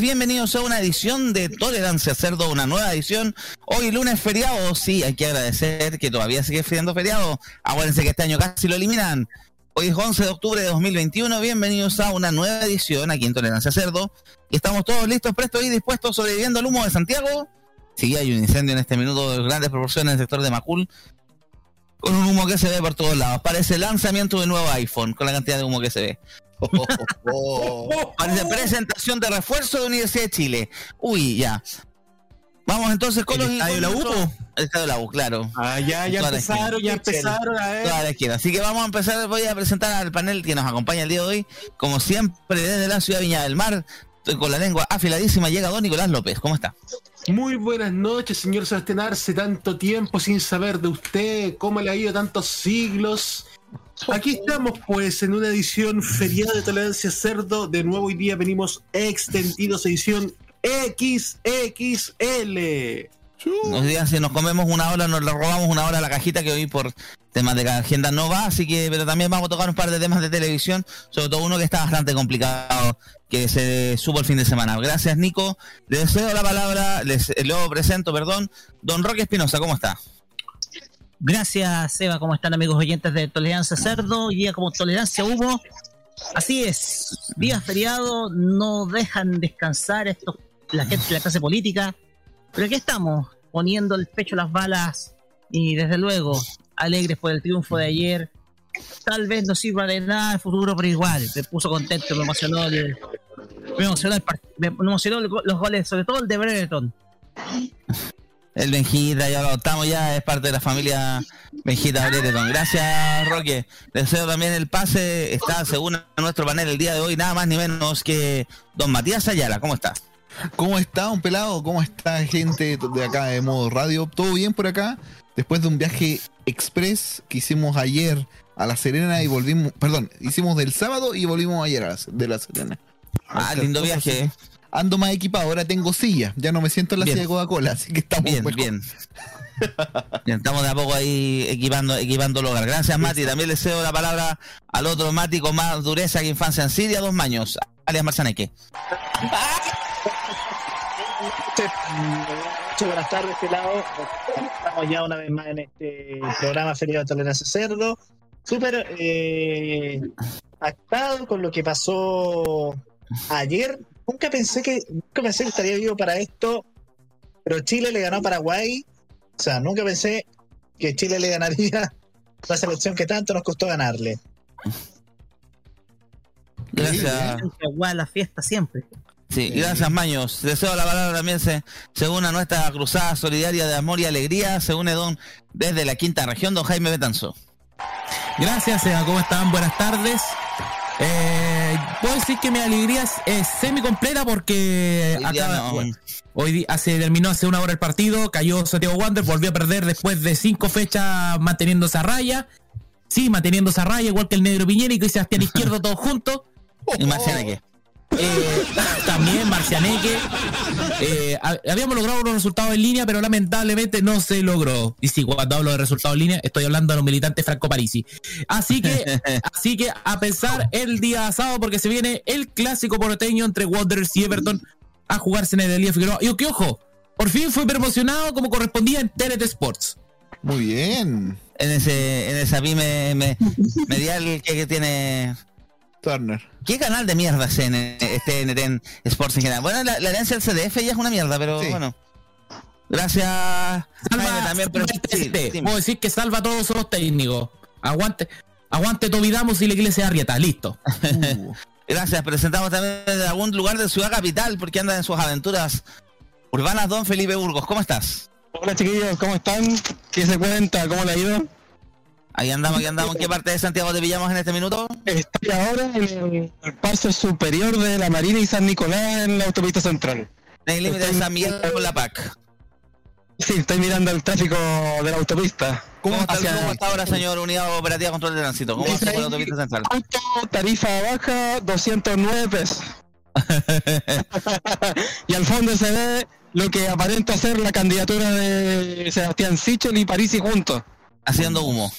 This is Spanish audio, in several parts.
Bienvenidos a una edición de Tolerancia Cerdo, una nueva edición. Hoy lunes feriado, sí, hay que agradecer que todavía sigue siendo feriado. Acuérdense que este año casi lo eliminan. Hoy es 11 de octubre de 2021, bienvenidos a una nueva edición aquí en Tolerancia Cerdo. Y estamos todos listos, prestos y dispuestos sobreviviendo al humo de Santiago. Sí, hay un incendio en este minuto de grandes proporciones en el sector de Macul, con un humo que se ve por todos lados. Parece el lanzamiento del nuevo iPhone, con la cantidad de humo que se ve. Parece presentación de refuerzo de Universidad de Chile. Uy, ya. Vamos entonces con ¿El los estadio de la U? El estadio de la U, claro. Ah, ya, ya empezaron, ya empezaron a ver. Toda la. Así que vamos a empezar, voy a presentar al panel que nos acompaña el día de hoy. Como siempre, desde la ciudad de Viña del Mar, con la lengua afiladísima, llega don Nicolás López. ¿Cómo está? Muy buenas noches, señor Sebastián Arce. Tanto tiempo sin saber de usted, cómo le ha ido tantos siglos. Aquí estamos, pues, en una edición feriada de Tolerancia Cerdo. De nuevo, hoy día venimos extendidos, edición XXL. Nos digan si nos comemos una hora, nos robamos una hora a la cajita que hoy por temas de agenda no va, así que, pero también vamos a tocar un par de temas de televisión, sobre todo uno que está bastante complicado, que se supo el fin de semana. Gracias, Nico. Les cedo la palabra, les lo presento, perdón. Don Roque Espinosa, ¿cómo está? Gracias, Seba. ¿Cómo están, amigos oyentes de Tolerancia Cerdo? Día como Tolerancia Humo. Así es, día feriado, no dejan descansar estos, la gente de la clase política. Pero aquí estamos, poniendo el pecho a las balas y desde luego alegres por el triunfo de ayer. Tal vez no sirva de nada el futuro, pero igual, me puso contento, me emocionó el, me emocionó, el me emocionó los goles, sobre todo el de Brereton. El Benjita, ya lo adoptamos, ya es parte de la familia Benjita Brereton. Gracias, Roque. Les cedo también el pase, está según nuestro panel el día de hoy, nada más ni menos que don Matías Ayala. ¿Cómo está? ¿Cómo está, un pelado? ¿Cómo está, gente de acá de modo radio? ¿Todo bien por acá? Después de un viaje express que hicimos ayer a La Serena y volvimos, perdón, hicimos del sábado y volvimos ayer a la, de La Serena. Ah, lindo viaje. ¿eh? Ando más equipado, ahora tengo silla, ya no me siento en la Bien. silla de Coca-Cola, así que estamos Bien, mejor. bien. Bien, estamos de a poco ahí equipando, equipando el hogar. Gracias, Mati. También le cedo la palabra al otro Mati con más dureza que infancia en Siria, dos maños, alias Marzaneque. Muchas buenas tardes, pelado. Estamos ya una vez más en este programa Feriado de Tolerancia Cerdo. Súper eh, actado con lo que pasó ayer. Nunca pensé que nunca pensé que estaría vivo para esto, pero Chile le ganó a Paraguay. O sea, nunca pensé que Chile le ganaría a la selección que tanto nos costó ganarle. Gracias. La fiesta siempre. Sí, gracias Maños. Deseo la palabra también se, se une a nuestra cruzada solidaria de amor y alegría. Se une don desde la quinta región, don Jaime Betanzo. Gracias. ¿Cómo están? Buenas tardes. Eh, puedo decir que mi alegría es, es semi completa porque Hoy día acaba- no. bueno, hoy hace, terminó hace una hora el partido, cayó Santiago Wander, volvió a perder después de cinco fechas manteniéndose a raya. Sí, manteniéndose a raya, igual que el negro Piñérico y Sebastián Izquierdo todos juntos. Y Marcianeque. Eh, también Marcianeque. Eh, ha- habíamos logrado unos resultados en línea, pero lamentablemente no se logró. Y sí, cuando hablo de resultados en línea, estoy hablando de los militantes Franco Parisi. Así que, así que a pensar el día sábado, porque se viene el clásico porteño entre Wanderers y Everton a jugarse en el Elías Figueroa. Y que ojo, por fin fue promocionado como correspondía en TNT Sports. Muy bien, En ese, en esa pyme me- medial que, que tiene. Turner. ¿Qué canal de mierda es en este en, en Sports en general? Bueno, la, la herencia del CDF ya es una mierda, pero Sí. bueno. Gracias. Jaime, Salva, también, pero salva sí, este. sí. Puedo decir que salva a todos los técnicos. Aguante, aguante Tobidamos y la iglesia Arrieta, listo. Uh, Gracias. Presentamos también de algún lugar de Ciudad Capital porque anda en sus aventuras urbanas Don Felipe Burgos. ¿Cómo estás? Hola chiquillos, ¿cómo están? ¿Qué se cuenta? ¿Cómo le ha ido? Ahí andamos, ahí andamos. ¿En qué parte de Santiago te pillamos en este minuto? Estoy ahora en el paso superior de la Marina y San Nicolás en la autopista central. En el límite de San Miguel con la PAC. Sí, estoy mirando el tráfico de la autopista. ¿Cómo está, Hacia- cómo está ahora, señor Unidad Operativa Control de Tránsito? ¿Cómo está con la autopista central? Alto, tarifa baja, 209 pesos. y al fondo se ve lo que aparenta ser la candidatura de Sebastián Sichel y Parisi juntos, Haciendo humo.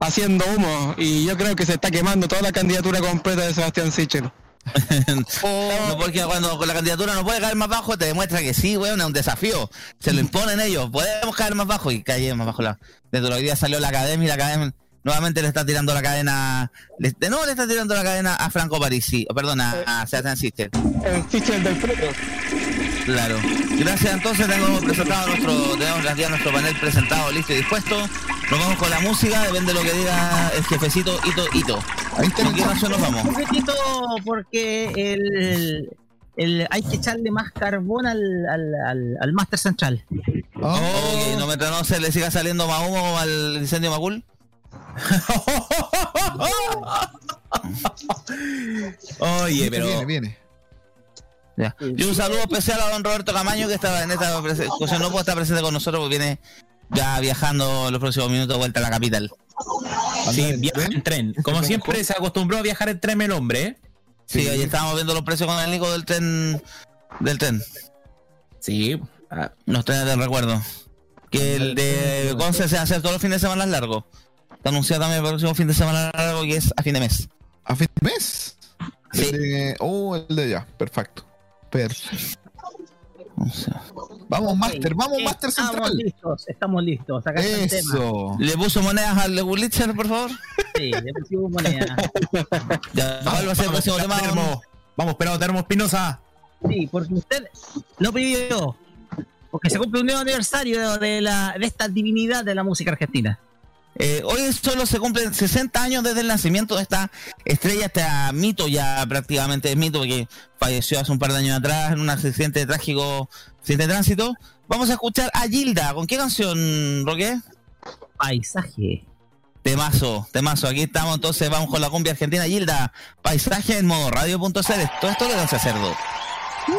Haciendo humo. Y yo creo que se está quemando toda la candidatura completa de Sebastián Sichel. No, porque cuando con la candidatura no puede caer más bajo, te demuestra que sí, weón, es un desafío. Se lo imponen ellos. Podemos caer más bajo y cae más bajo. La... Dentro de hoy día salió la academia y la academia nuevamente le está tirando la cadena. le- de nuevo le está tirando la cadena a Franco Parisi. o Perdón, a, Sebastián Sichel. El Sichel del Fruto. Claro. Gracias, entonces tengo presentado nuestro, tenemos ya nuestro panel presentado, listo y dispuesto. Nos vamos con la música, depende de lo que diga el jefecito Ito Ito. ¿Con el qué canción nos vamos? Un poquitito porque el, el- hay que echarle más carbón al, al, al, al Master Central. Oh, Ok, no mientras no se le siga saliendo más humo al incendio Macul. Oye, pero. viene, viene. Ya. Y un saludo especial a don Roberto Camaño que estaba en esta ocasión no puede estar presente con nosotros porque viene ya viajando los próximos minutos de vuelta a la capital. Sí, viaja en tren. Como siempre se acostumbró a viajar en tren el hombre, ¿eh? Sí, ahí estábamos viendo los precios con el Nico del tren del tren. Sí. Ah, Los trenes del recuerdo. Que el de Conce se hacer todos los fines de semana largos. Está anunciado también el próximo fin de semana largo que es a fin de mes. ¿A fin de mes? Sí. El de- oh, el de allá. Perfecto. Perfecto. O sea, Vamos, Master. Vamos, Eh, Master Estamos Central. listos, estamos listos. Acá está el tema. Eso. ¿Le puso monedas al Legulitzer, por favor? Sí, le pusimos moneda. Ya, ¿Cuál va a ser el próximo tema? don- Termo. Vamos, pero Termo Espinosa. Sí, porque usted lo pidió. Porque se cumple un nuevo aniversario de, la, de esta divinidad de la música argentina. Eh, hoy solo se cumplen 60 años desde el nacimiento de esta estrella, este mito ya prácticamente es mito porque falleció hace un par de años atrás en un accidente trágico, accidente de tránsito. Vamos a escuchar a Gilda. ¿Con qué canción, Roque? Paisaje. Temazo, temazo. Aquí estamos entonces, vamos con la cumbia argentina. Gilda, paisaje en modo radio.cl. Todo esto le dan cerdo. Yo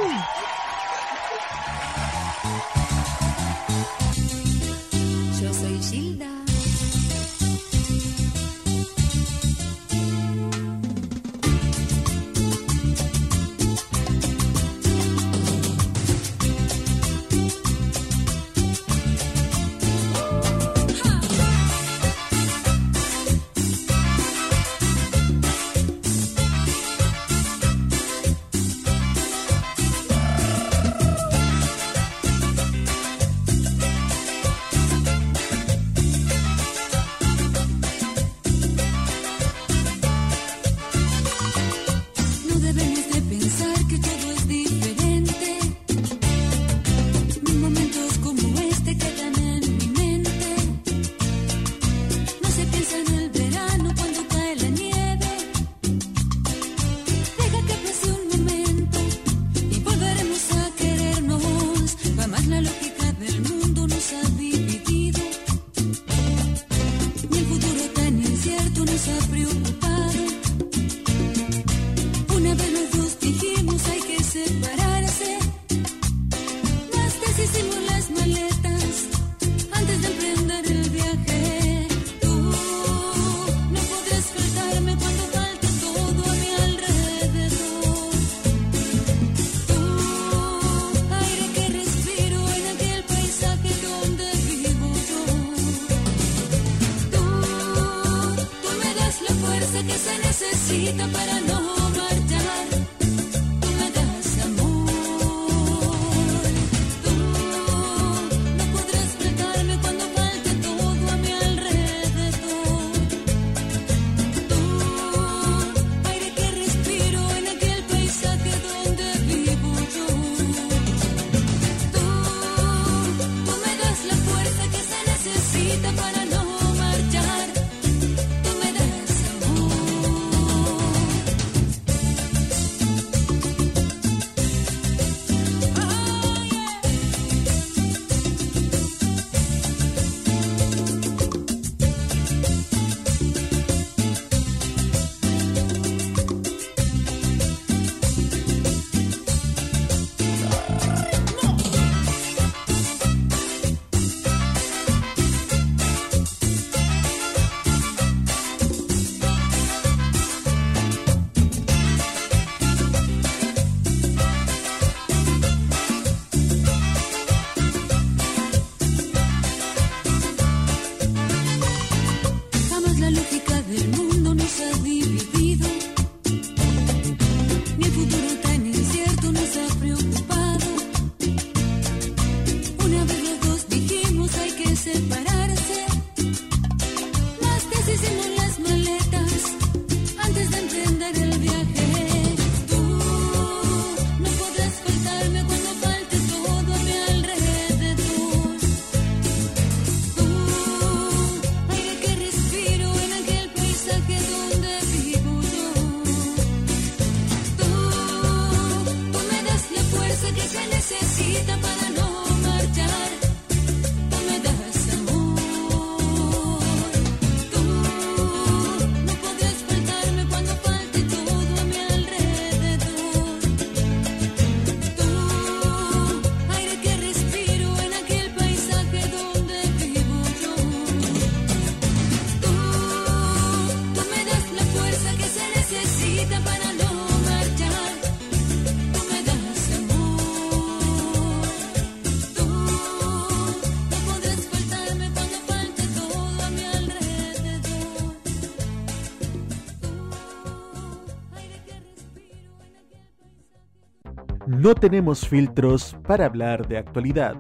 No tenemos filtros para hablar de actualidad.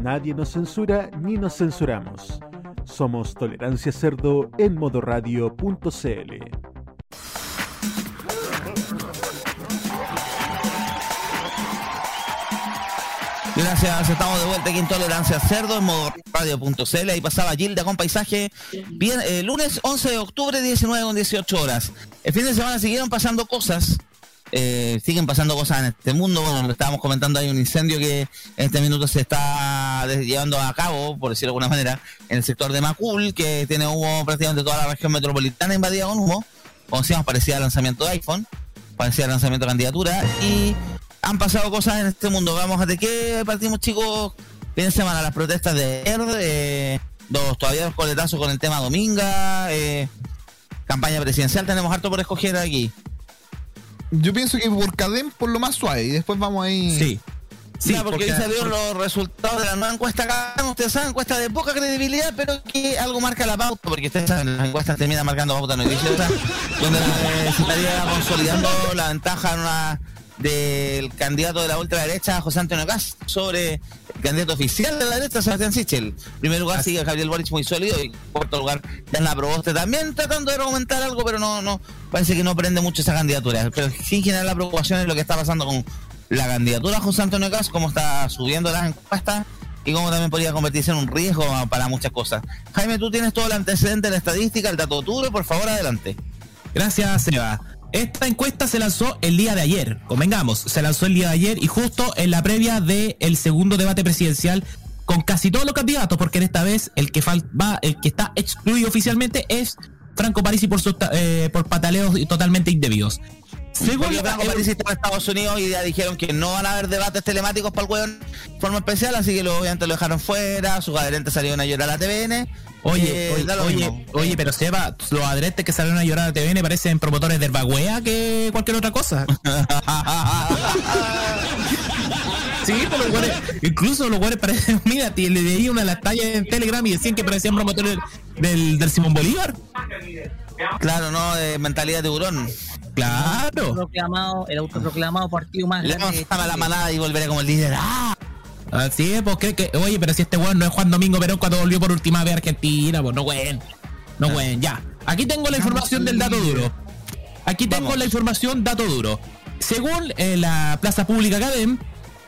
Nadie nos censura ni nos censuramos. Somos Tolerancia Cerdo en modoradio.cl. Gracias, estamos de vuelta aquí en Tolerancia Cerdo en modo radio.cl. Ahí pasaba Gilda con paisaje. Bien, eh, lunes 11 de octubre, 19 con 18 horas. El fin de semana siguieron pasando cosas. Eh, siguen pasando cosas en este mundo. Bueno, lo estábamos comentando, hay un incendio que en este minuto se está llevando a cabo, por decirlo de alguna manera, en el sector de Macul, que tiene humo prácticamente toda la región metropolitana invadida con humo. Como decíamos, parecía lanzamiento de iPhone, parecía lanzamiento de candidatura. Y han pasado cosas en este mundo. Vamos a de qué partimos, chicos. De semana, las protestas de ayer, eh, los, todavía los coletazos con el tema Dominga, eh, campaña presidencial, tenemos harto por escoger aquí. Yo pienso que por Cadem por lo más suave y después vamos ahí. Sí. Sí, Ya, porque, porque- salieron los resultados de la nueva encuesta acá. Ustedes saben, encuesta de poca credibilidad, pero que algo marca la pauta, porque ustedes saben, las encuestas terminan marcando pauta noticiosa, donde eh, se estaría consolidando la ventaja en una- del candidato de la ultraderecha, José Antonio Cast, sobre el candidato oficial de la derecha, Sebastián Sichel. En primer lugar sigue Gabriel Boric muy sólido y en cuarto lugar Diana Proboste también tratando de argumentar algo, pero no, no, parece que no prende mucho esa candidatura. Pero sin generar la preocupación es lo que está pasando con la candidatura José Antonio Cast, cómo está subiendo las encuestas y cómo también podría convertirse en un riesgo para muchas cosas. Jaime, tú tienes todo el antecedente de la estadística, el dato duro, por favor, adelante. Gracias, Seba. Esta encuesta se lanzó el día de ayer. Convengamos, se lanzó el día de ayer y justo en la previa del segundo debate presidencial con casi todos los candidatos, porque en esta vez el que va, el que está excluido oficialmente es Franco Parisi por eh, por pataleos totalmente indebidos. Según la- Franco Parisi está en Estados Unidos y ya dijeron que no van a haber debates telemáticos para el hueón de forma especial, así que lo, obviamente lo dejaron fuera, sus adherentes salieron a llorar a la TVN. Oye, Eh, oye, oye, oye, pero Seba, los adretes que salieron a llorar a TVN parecen promotores del Bagüea que cualquier otra cosa. Sí, pero los güeyes, incluso los güeyes parecen, mira, le leí una de las tallas en Telegram y decían que parecían promotores del, del Simón Bolívar. Claro, no, de mentalidad de tiburón. Claro. Proclamado, el autoproclamado partido más Le grande vamos de a la manada y volveré como el líder. ¡Ah! Así es, pues que, oye, pero si este weón no es Juan Domingo Perón cuando volvió por última vez a Argentina, pues no weón. No weón, ya. Aquí tengo la información del dato duro. Aquí tengo Vamos. la información dato duro. Según eh, la Plaza Pública Academ,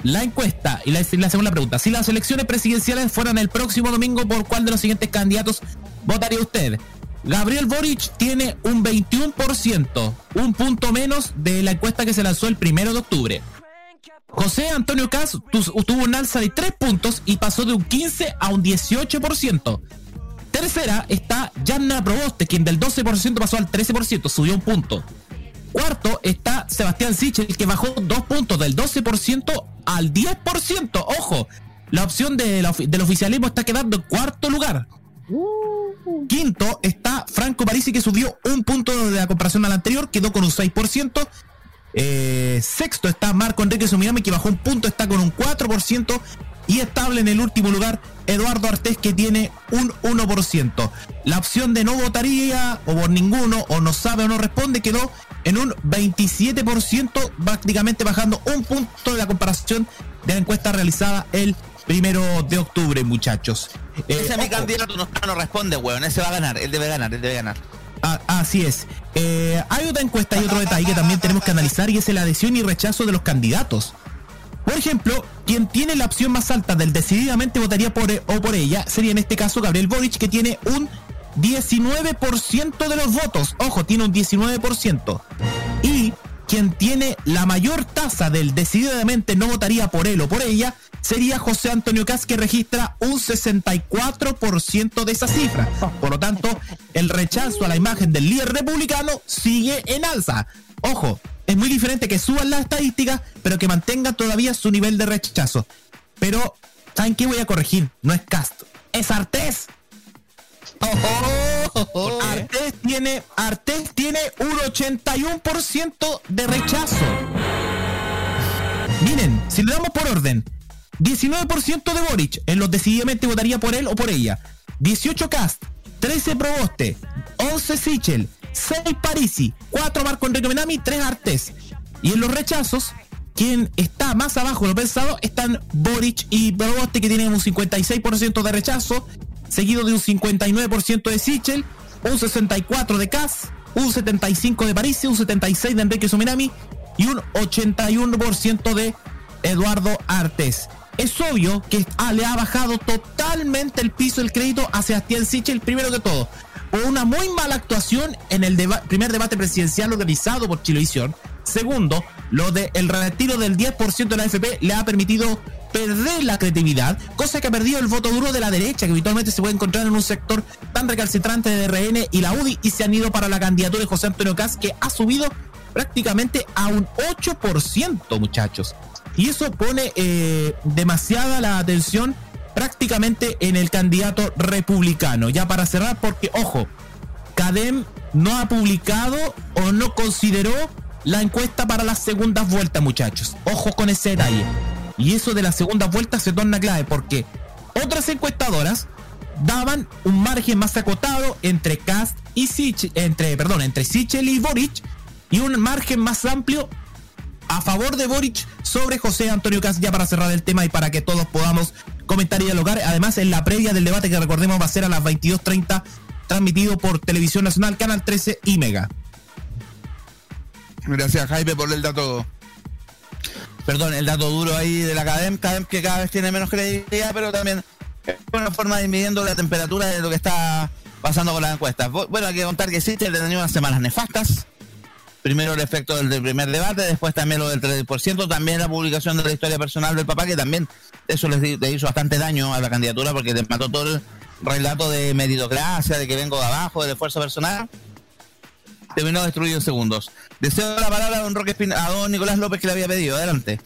la encuesta y la, la segunda pregunta, si las elecciones presidenciales fueran el próximo domingo, ¿por cuál de los siguientes candidatos votaría usted? Gabriel Boric tiene un 21%, un punto menos de la encuesta que se lanzó el primero de octubre. José Antonio Cas tu- tuvo un alza de 3 puntos y pasó de un 15 a un 18%. Tercera está Yanna Proboste, quien del 12% pasó al 13%, subió un punto. Cuarto está Sebastián Sichel, que bajó dos puntos del 12% al 10%. Ojo, la opción de la ofi- del oficialismo está quedando en cuarto lugar. Quinto está Franco Parisi, que subió un punto de la comparación al anterior, quedó con un 6%. Eh, sexto está Marco Enrique Suminami, que bajó un punto, está con un 4%. Y estable en el último lugar, Eduardo Artés, que tiene un 1%. La opción de no votaría, o por ninguno, o no sabe o no responde, quedó en un 27%, prácticamente bajando un punto de la comparación de la encuesta realizada el primero de octubre, muchachos. Eh, Ese es mi ojo. candidato, no, no responde, weón. Ese va a ganar, él debe ganar, él debe ganar. Ah, así es. Eh, hay otra encuesta y otro detalle que también tenemos que analizar y es la adhesión y rechazo de los candidatos. Por ejemplo, quien tiene la opción más alta del decididamente votaría por e- o por ella sería en este caso Gabriel Boric, que tiene un 19% de los votos. Ojo, tiene un 19%. Y quien tiene la mayor tasa del decididamente no votaría por él o por ella sería José Antonio Cas, que registra un 64% de esa cifra. Por lo tanto, el rechazo a la imagen del líder republicano sigue en alza. Ojo, es muy diferente que suban las estadísticas, pero que mantengan todavía su nivel de rechazo. Pero, ¿saben qué voy a corregir? No es Cast, es Artés. Artés tiene, Artés tiene un 81% de rechazo. Miren, si le damos por orden, 19% de Boric, en los decididamente votaría por él o por ella. 18 Cast, 13 Proboste, 11 Sichel, 6 Parisi, 4 Marco Enrique Menami, 3 Artés. Y en los rechazos, quien está más abajo de lo pensado están Boric y Proboste, que tienen un 56% de rechazo, seguido de un 59% de Sichel, un 64% de Kass, un 75% de París, un 76% de Enrique Suminami y un 81% de Eduardo Artes. Es obvio que ah, le ha bajado totalmente el piso del crédito a Sebastián Sichel, primero que todo, por una muy mala actuación en el primer debate presidencial organizado por Chilevisión. Segundo, lo del retiro del 10% de la AFP le ha permitido perder la credibilidad, cosa que ha perdido el voto duro de la derecha, que habitualmente se puede encontrar en un sector tan recalcitrante de RN y la UDI, y se han ido para la candidatura de José Antonio Caz, que ha subido prácticamente a un 8%, muchachos. Y eso pone eh, demasiada la atención prácticamente en el candidato republicano. Ya para cerrar, porque, ojo, Cadem no ha publicado o no consideró la encuesta para las segundas vueltas, muchachos. Ojo con ese detalle. Y eso de las segundas vueltas se torna clave porque otras encuestadoras daban un margen más acotado entre Cast y Sich, entre, perdón, entre Sichel y Boric y un margen más amplio a favor de Boric sobre José Antonio Cast ya para cerrar el tema y para que todos podamos comentar y dialogar. Además, en la previa del debate que recordemos va a ser a las 22.30 transmitido por Televisión Nacional, Canal 13 y Mega. Gracias, Jaime, por el dato. Perdón, el dato duro ahí de la Cadem, Cadem que cada vez tiene menos credibilidad, pero también es una forma de ir midiendo la temperatura de lo que está pasando con las encuestas. Bu- Bueno, hay que contar que Sichel ha tenido unas semanas nefastas. Primero el efecto del, primer debate, después también lo del 3%, también la publicación de la historia personal del papá, que también eso les hizo bastante daño a la candidatura porque le mató todo el relato de meritocracia, de que vengo de abajo, del esfuerzo personal. Terminó destruido en segundos. Deseo la palabra a don Roque Espina- a don Nicolás López que le había pedido. Adelante.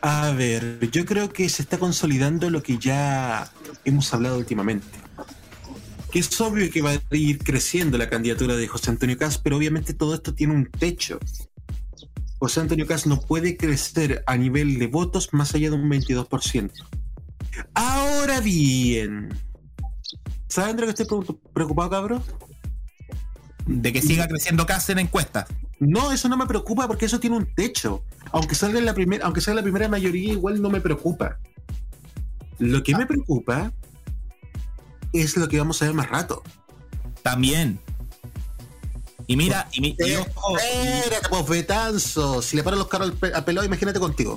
A ver, yo creo que se está consolidando lo que ya hemos hablado últimamente. Que es obvio que va a ir creciendo la candidatura de José Antonio Caz, pero obviamente todo esto tiene un techo. José Antonio Caz no puede crecer a nivel de votos más allá de un 22%. Ahora bien, ¿saben de lo que estoy preocup- preocupado, cabrón? De que siga creciendo Cast en encuestas. No, eso no me preocupa porque eso tiene un techo. Aunque salga en la primera, aunque salga la primera mayoría, igual no me preocupa. Lo que me preocupa es lo que vamos a ver más rato. También. Y mira, y, mi- y ojo, Espérate, pues Betanzo. Si le paran los carros al pelado, imagínate contigo.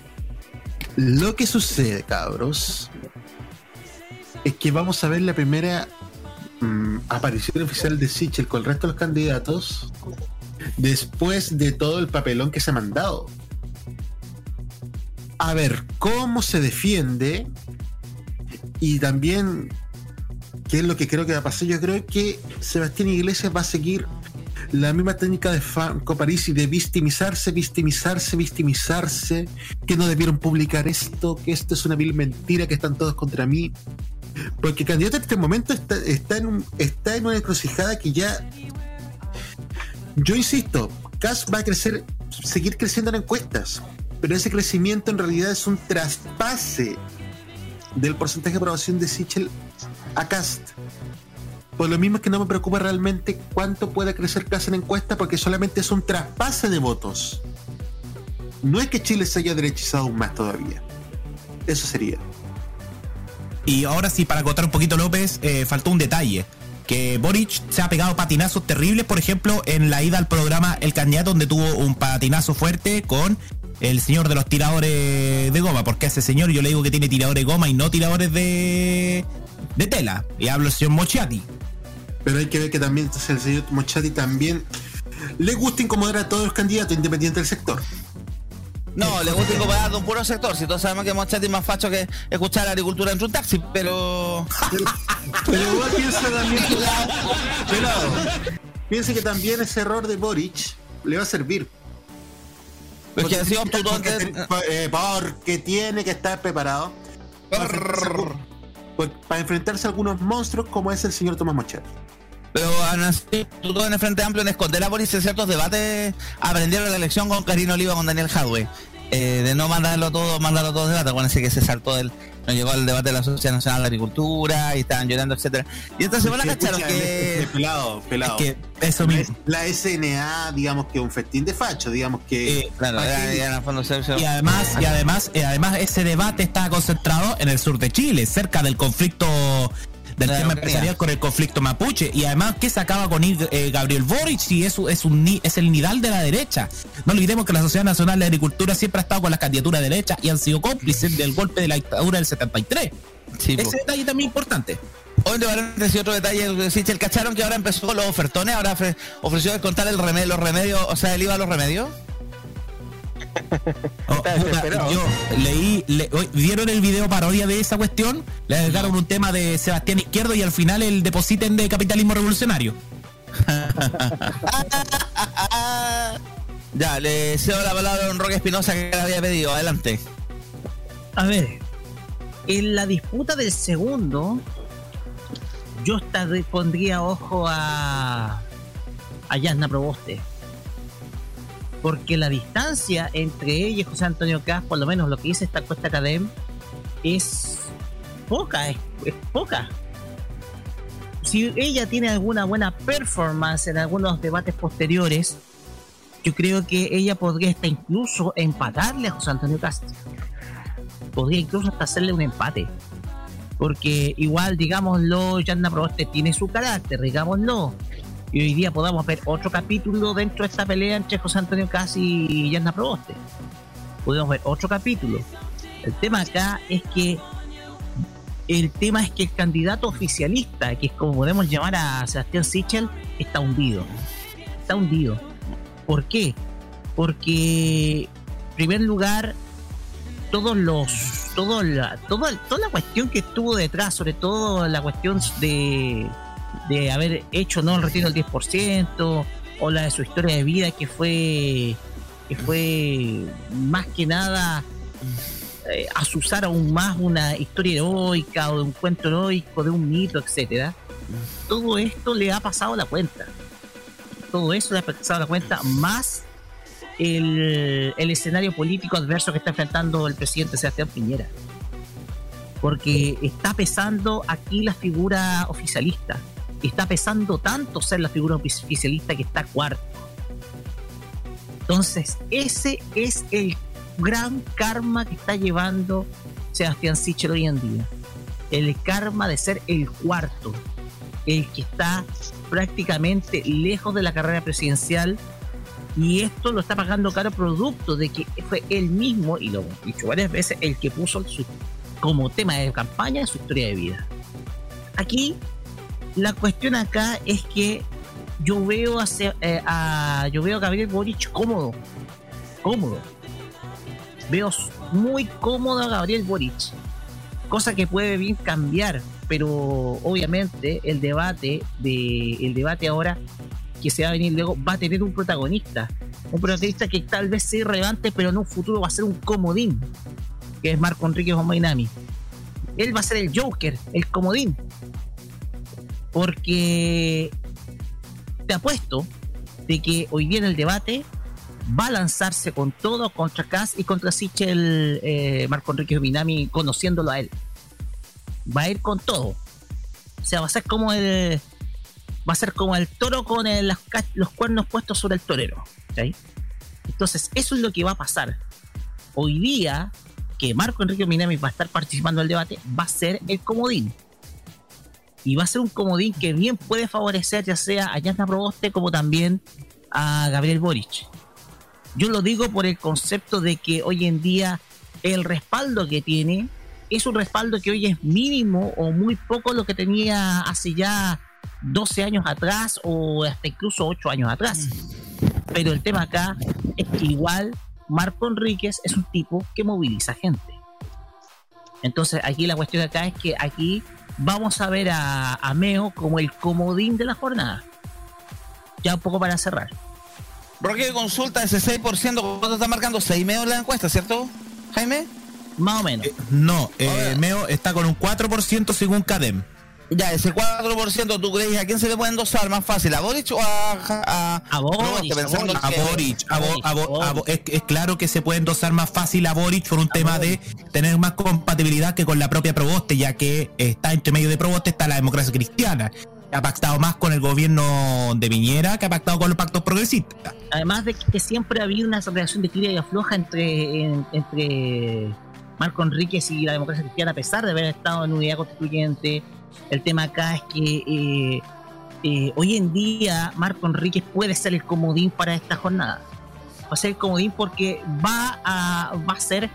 lo que sucede, cabros, es que vamos a ver la primera mm, aparición oficial de Sichel con el resto de los candidatos después de todo el papelón que se ha mandado. A ver cómo se defiende y también qué es lo que creo que va a pasar. Yo creo que Sebastián Iglesias va a seguir la misma técnica de Franco Parisi de victimizarse, victimizarse, victimizarse, que no debieron publicar esto, que esto es una vil mentira, que están todos contra mí. Porque el candidato en este momento está, está, en, está en una encrucijada que ya. Yo insisto, Cas va a crecer, seguir creciendo en encuestas, pero ese crecimiento en realidad es un traspase del porcentaje de aprobación de Sichel a Cast. Por lo mismo es que no me preocupa realmente cuánto pueda crecer Cast en encuesta, porque solamente es un traspase de votos. No es que Chile se haya derechizado aún más todavía. Eso sería. Y ahora sí, para acotar un poquito López, eh, faltó un detalle. Que Boric se ha pegado patinazos terribles, por ejemplo, en la ida al programa El Candidato, donde tuvo un patinazo fuerte con el señor de los tiradores de goma. Porque a ese señor yo le digo que tiene tiradores de goma y no tiradores de, de tela. Y hablo del señor Mochiati. Pero hay que ver que también entonces, el señor Mochati también le gusta incomodar a todos los candidatos, independiente del sector. No, le gusta incomodar de un puro sector. Si todos sabemos que Mochati es más facho que escuchar la agricultura en un taxi, pero. Pero igual piensa también, pelado, piensa que también ese error de Boric le va a servir. Es que ha sido obtuso porque, antes- eh, porque tiene que estar preparado para enfrentarse, a algún- pues, para enfrentarse a algunos monstruos como es el señor Tomás Mochati. Pero así, tú en el Frente Amplio en esconder a Boris en ciertos debates aprendieron la elección con Karina Oliva, con Daniel Hadwe. eh, de no mandarlo todo, mandarlo todo de debate. Acuérdense que se saltó del, no llegó al debate de la Sociedad Nacional de Agricultura y estaban llorando, etcétera. Y esta semana Es que, cacharon pucha, que. es- pelado, pelado. Es que eso la, mismo. la SNA, digamos que un festín de facho, digamos que. Eh, Claro, en el fondo Y además, y además, y además ese debate está concentrado en el sur de Chile, cerca del conflicto del tema empresarial con el conflicto mapuche. Y además, ¿qué se acaba con ir, eh, Gabriel Boric? Y eso es, un, es el nidal de la derecha. No olvidemos que la Sociedad Nacional de Agricultura siempre ha estado con las candidaturas de derecha y han sido cómplices del golpe de la dictadura del 73. Sí, po. Ese detalle también importante. Hoy de paréntesis otro detalle, Sichel, ¿cacharon que ahora empezó los ofertones? Ahora ofre- ofreció descontar el remedio, los remedios, o sea, el IVA a los remedios. Oh, puta, yo leí, le- ¿vieron el video parodia de esa cuestión? Le agregaron un tema de Sebastián Izquierdo y al final el depositen de capitalismo revolucionario. Ya, le cedo la palabra a don Roque Espinosa que le había pedido. Adelante. A ver, en la disputa del segundo, yo pondría ojo a, a Yasna Proboste. Porque la distancia entre ella y José Antonio Caz, por lo menos lo que dice esta encuesta Academ, es poca, es, poca. Si ella tiene alguna buena performance en algunos debates posteriores, yo creo que ella podría hasta incluso empatarle a José Antonio Castro podría incluso hasta hacerle un empate. Porque igual, digámoslo, Yanna Proboste tiene su carácter, digámoslo. Y hoy día podamos ver otro capítulo dentro de esta pelea entre José Antonio Casi y Yanna Proboste. Podemos ver otro capítulo. El tema acá es que el tema es que el candidato oficialista, que es como podemos llamar a Sebastián Sichel, está hundido. Está hundido. ¿Por qué? Porque, en primer lugar, todos los todo la, todo, toda la cuestión que estuvo detrás, sobre todo la cuestión de, de haber hecho no el retiro del 10% o la de su historia de vida que fue que fue más que nada eh, asusar aún más una historia heroica o de un cuento heroico, de un mito, etcétera. Todo esto le ha pasado la cuenta. Todo eso le ha pasado la cuenta más el, el escenario político adverso que está enfrentando el presidente Sebastián Piñera. Porque está pesando aquí la figura oficialista. Está pesando tanto ser la figura oficialista que está cuarto. Entonces, ese es el gran karma que está llevando Sebastián Sichel hoy en día. El karma de ser el cuarto. El que está prácticamente lejos de la carrera presidencial y esto lo está pagando caro producto de que fue él mismo, y lo he dicho varias veces, el que puso como tema de campaña su historia de vida. Aquí, la cuestión acá es que yo veo a, eh, a- yo veo a Gabriel Boric cómodo, cómodo. Veo muy cómodo a Gabriel Boric, cosa que puede bien cambiar, pero obviamente el debate de el debate ahora que se va a venir luego va a tener un protagonista. Un protagonista que tal vez sea irrelevante, pero en un futuro va a ser un comodín, que es Marco Enrique Mainami. Él va a ser el Joker, el comodín. Porque te apuesto de que hoy día en el debate va a lanzarse con todo contra Cass y contra Sichel eh, Marco Enrique Minami, conociéndolo a él. Va a ir con todo. O sea, va a ser como el, va a ser como el toro con el- los cuernos puestos sobre el torero. Entonces, eso es lo que va a pasar. Hoy día, que Marco Enrique Minami va a estar participando del debate, va a ser el comodín. Y va a ser un comodín que bien puede favorecer ya sea a Yasna Proboste como también a Gabriel Boric. Yo lo digo por el concepto de que hoy en día el respaldo que tiene es un respaldo que hoy es mínimo o muy poco lo que tenía hace ya 12 años atrás o hasta incluso 8 años atrás. Pero el tema acá es que igual Marco Enríquez es un tipo que moviliza gente. Entonces aquí la cuestión acá es que aquí vamos a ver a, a Meo como el comodín de la jornada. Ya un poco para cerrar. Roque consulta ese 6%, ¿cuánto está marcando? 6 medio en la encuesta, ¿cierto? Jaime. Más o menos. Eh, no, eh, Meo está con un 4% según Cadem. Ya, ese 4% tú crees, ¿a quién se le puede endosar más fácil? ¿A Boric o a, a, A Boric, a Boric. a Boric, a Bo- a Bo- a Bo- Boric. es, es claro que se puede endosar más fácil a Boric por un tema de tener más compatibilidad que con la propia Proboste, ya que está entre medio de Proboste está la democracia cristiana. Ha pactado más con el gobierno de Viñera que ha pactado con los pactos progresistas. Además de que siempre ha habido una relación de tira y afloja entre, en- entre Marco Enríquez y la democracia cristiana, a pesar de haber estado en unidad constituyente. El tema acá es que eh, eh, hoy en día Marco Enríquez puede ser el comodín para esta jornada. Va a ser el comodín porque va a, va a ser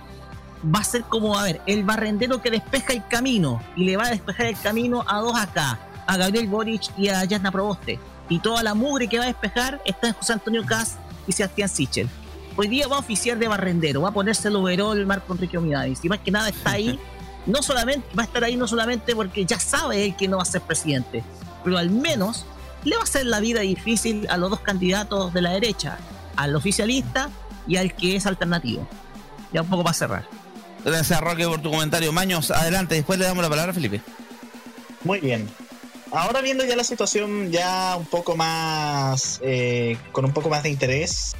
va a ser como, a ver, el barrendero que despeja el camino y le va a despejar el camino a dos acá, a Gabriel Boric y a Yasna Proboste. Y toda la mugre que va a despejar está en José Antonio Cas y Sebastián Sichel. Hoy día va a oficiar de barrendero, va a ponerse el overol Marco Enrique Omidavis. Y más que nada está ahí, no solamente, va a estar ahí no solamente porque ya sabe él que no va a ser presidente, pero al menos le va a hacer la vida difícil a los dos candidatos de la derecha, al oficialista y al que es alternativo. Ya un poco para cerrar. Gracias, Roque, por tu comentario. Maños, adelante, después le damos la palabra a Felipe. Muy bien. Ahora viendo ya la situación ya un poco más, eh, con un poco más de interés,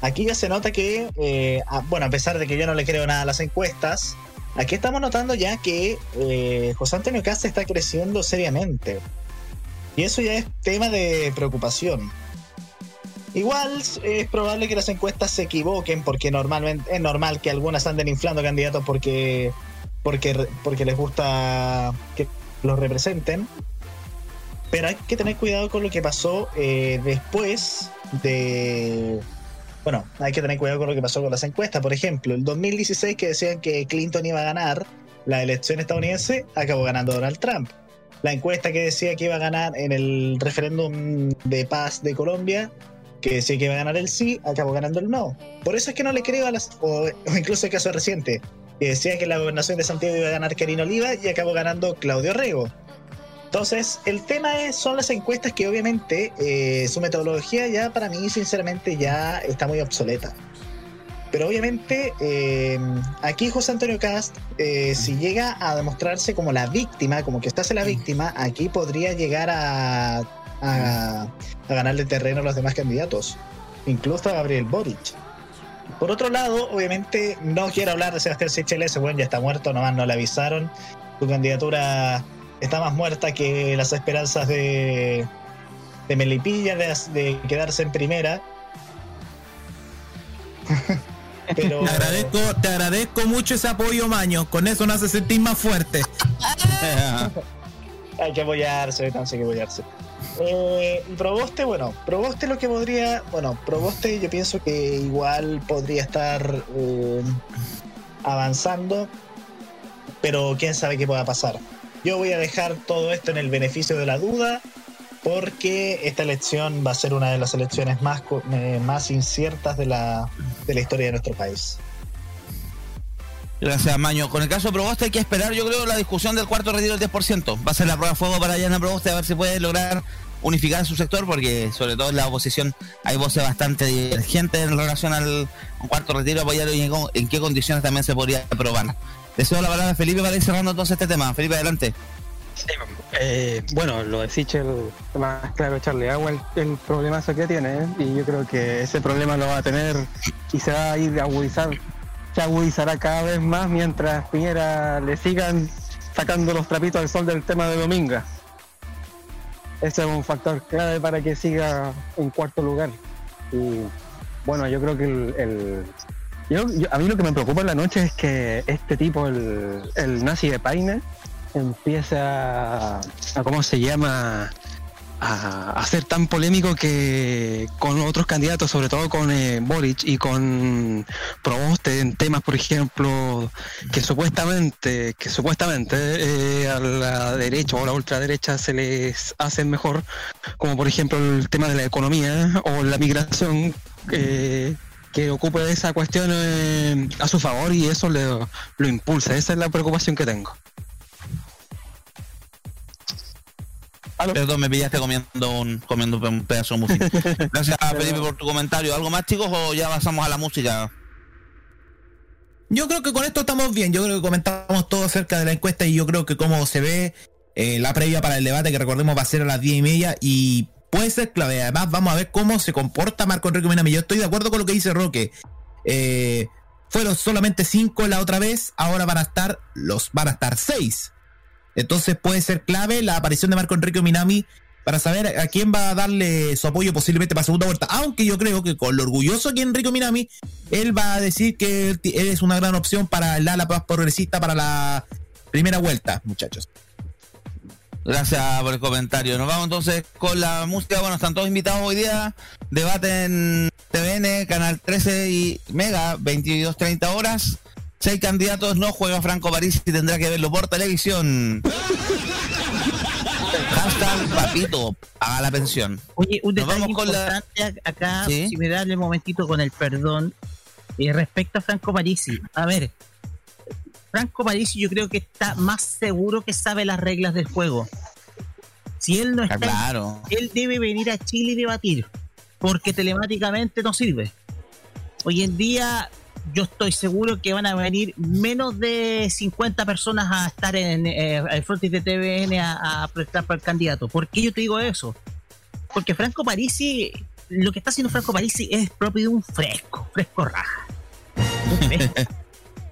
aquí ya se nota que, eh, a- bueno, a pesar de que yo no le creo nada a las encuestas, aquí estamos notando ya que eh, José Antonio Cast está creciendo seriamente. Y eso ya es tema de preocupación. Igual es probable que las encuestas se equivoquen porque normalmente es normal que algunas anden inflando candidatos porque porque porque les gusta que los representen. Pero hay que tener cuidado con lo que pasó eh, después de... Bueno, hay que tener cuidado con lo que pasó con las encuestas. Por ejemplo, el 2016 que decían que Clinton iba a ganar la elección estadounidense, acabó ganando Donald Trump. La encuesta que decía que iba a ganar en el referéndum de paz de Colombia, que decía que iba a ganar el sí, acabó ganando el no. Por eso es que no le creo a las... O, incluso el caso reciente, que decía que la gobernación de Santiago iba a ganar Karina Oliva y acabó ganando Claudio Rego. Entonces, el tema es, son las encuestas que obviamente eh, su metodología ya para mí sinceramente ya está muy obsoleta. Pero obviamente eh, aquí José Antonio Cast, eh, si llega a demostrarse como la víctima, como que está la víctima, aquí podría llegar a, a, a ganarle terreno a los demás candidatos, incluso a Gabriel Boric. Por otro lado, obviamente no quiero hablar de Sebastián Sichel, ese buen ya está muerto, nomás no le avisaron. Su candidatura está más muerta que las esperanzas de, de Melipilla de, de quedarse en primera. Pero Te agradezco, te agradezco mucho ese apoyo, Maño. Con eso nos hace sentir más fuerte. hay que apoyarse, entonces hay que apoyarse. Eh, Proboste, bueno, Proboste lo que podría, bueno, Proboste yo pienso que igual podría estar eh, avanzando, pero quién sabe qué pueda pasar. Yo voy a dejar todo esto en el beneficio de la duda, porque esta elección va a ser una de las elecciones más, eh, más inciertas de la, de la historia de nuestro país. Gracias, Maño. Con el caso de Proboste hay que esperar, yo creo, la discusión del cuarto retiro del 10%. Va a ser la prueba de fuego para Yana Proboste a ver si puede lograr unificar su sector, porque sobre todo en la oposición hay voces bastante divergentes en relación al cuarto retiro, apoyarlo y en, en qué condiciones también se podría aprobar. Deseo la palabra a Felipe para ir cerrando entonces este tema. Felipe, adelante. Eh, bueno, lo de Sichel, más claro echarle agua el, el problemazo que tiene, y yo creo que ese problema lo va a tener y se va a ir a agudizar, se agudizará cada vez más mientras Piñera le sigan sacando los trapitos al sol del tema de Dominga. Ese es un factor clave para que siga en cuarto lugar. Y bueno, yo creo que el- yo- a mí lo que me preocupa en la noche es que este tipo, el, el nazi de Paine, empieza a, a ¿cómo se llama? A, a ser tan polémico que con otros candidatos, sobre todo con eh, Boric y con Proboste en temas, por ejemplo, que supuestamente, que supuestamente eh, a la derecha o a la ultraderecha se les hacen mejor, como por ejemplo el tema de la economía o la migración, eh, que ocupe esa cuestión eh, a su favor y eso le- lo impulsa. Esa es la preocupación que tengo. Perdón, me pillaste comiendo un, comiendo un pedazo de música. Gracias, Felipe, por tu comentario. ¿Algo más, chicos, o ya pasamos a la música? Yo creo que con esto estamos bien. Yo creo que comentamos todo acerca de la encuesta y yo creo que como se ve eh, la previa para el debate que recordemos va a ser a las 10 y media y puede ser clave. Además, vamos a ver cómo se comporta Marco Enrique Minami. Yo estoy de acuerdo con lo que dice Roque. Eh, fueron solamente 5 la otra vez, ahora van a estar los van a estar 6. Entonces puede ser clave la aparición de Marco Enrique Minami para saber a quién va a darle su apoyo posiblemente para segunda vuelta. Aunque yo creo que con lo orgulloso que Enrique Minami, él va a decir que él es una gran opción para el ala más progresista para la primera vuelta, muchachos. Gracias por el comentario. Nos vamos entonces con la música. Bueno, están todos invitados hoy día. Debate en TVN, Canal 13 y Mega, 22.30 horas. Seis candidatos, no juega Franco París y tendrá que verlo por televisión. Hashtag papito, haga la pensión. Oye, un Nos detalle vamos con la- importante ac- acá, Sí. si me dan un momentito con el perdón, eh, respecto a Franco Parisi. A ver, Franco Parisi yo creo que está más seguro que sabe las reglas del juego. Si él no está, claro. él debe venir a Chile y debatir, porque telemáticamente no sirve. Hoy en día yo estoy seguro que van a venir menos de 50 personas a estar en eh, el frontis de TVN a, a prestar para el candidato. ¿Por qué yo te digo eso? Porque Franco Parisi, lo que está haciendo Franco Parisi es propio de un fresco, fresco raja. Un fresco.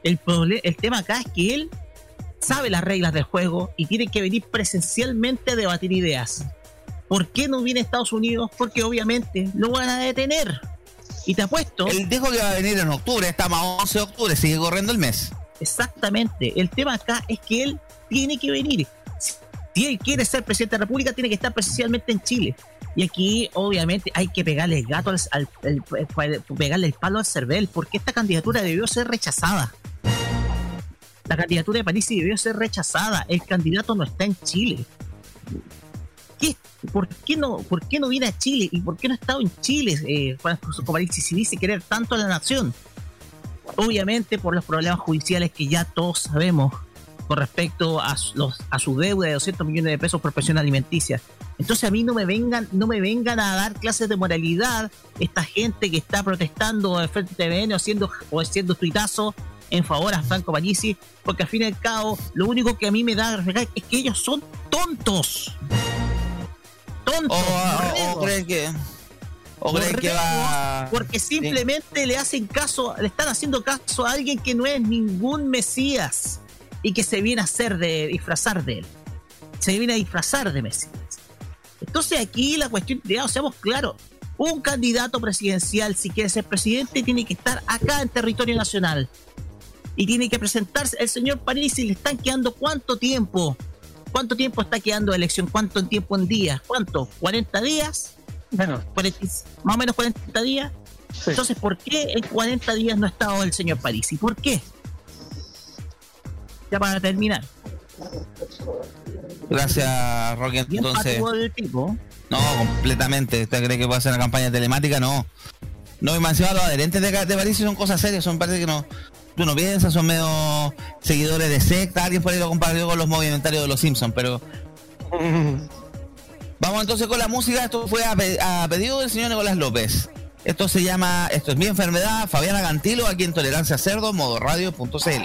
el, el tema acá es que él sabe las reglas del juego y tiene que venir presencialmente a debatir ideas. ¿Por qué no viene a Estados Unidos? Porque obviamente lo van a detener. Y te apuesto. Él dijo que va a venir en octubre, estamos a 11 de octubre, sigue corriendo el mes. Exactamente. El tema acá es que él tiene que venir. Si- él quiere ser presidente de la República, tiene que estar presencialmente en Chile. Y aquí, obviamente, hay que pegarle el gato al, al- el- el- pegarle el palo al cervel, porque esta candidatura debió ser rechazada. La candidatura de París debió ser rechazada. El candidato no está en Chile. ¿Por qué no, por qué no viene a Chile? ¿Y por qué no ha estado en Chile eh, Francisco si dice querer tanto a la nación? obviamente por los problemas judiciales que ya todos sabemos con respecto a su, a deuda de 200 millones de pesos por presión alimenticia. Entonces a mí no me vengan, no me vengan a dar clases de moralidad esta gente que está protestando de frente TVN o haciendo, o haciendo tuitazos en favor a Franco Parisi, porque al fin y al cabo lo único que a mí me da a reflejar es que ellos son tontos. Tontos. O, o- borregos. o creen que. O creen que va. Porque simplemente le hacen caso, le están haciendo caso a alguien que no es ningún Mesías y que se viene a hacer de disfrazar de él. Se viene a disfrazar de Mesías. Entonces aquí la cuestión, digamos, seamos claros, un candidato presidencial, si quiere ser presidente, tiene que estar acá en territorio nacional. Y tiene que presentarse. El señor Parisi le están quedando cuánto tiempo. ¿Cuánto tiempo está quedando de elección? ¿Cuánto tiempo en días? ¿Cuánto? ¿40 días? Bueno, 40 más o menos 40 días. sí. Entonces, ¿por qué en 40 días no ha estado el señor Parisi? ¿Por qué? Ya para terminar. Gracias, Roque. Bien Entonces. tipo. No, completamente. ¿Usted cree que puede hacer una campaña telemática? No. No, y más encima los adherentes de, de París son cosas serias, son parece que no. Tú no piensas, son medio seguidores de secta, alguien por ahí lo compartió con los movimentarios de los Simpsons, pero vamos entonces con la música. Esto fue a, pe- a pedido del señor Nicolás López. Esto se llama, esto es mi enfermedad, Fabiana Gantilo, aquí en Tolerancia Cerdo, modoradio.cl.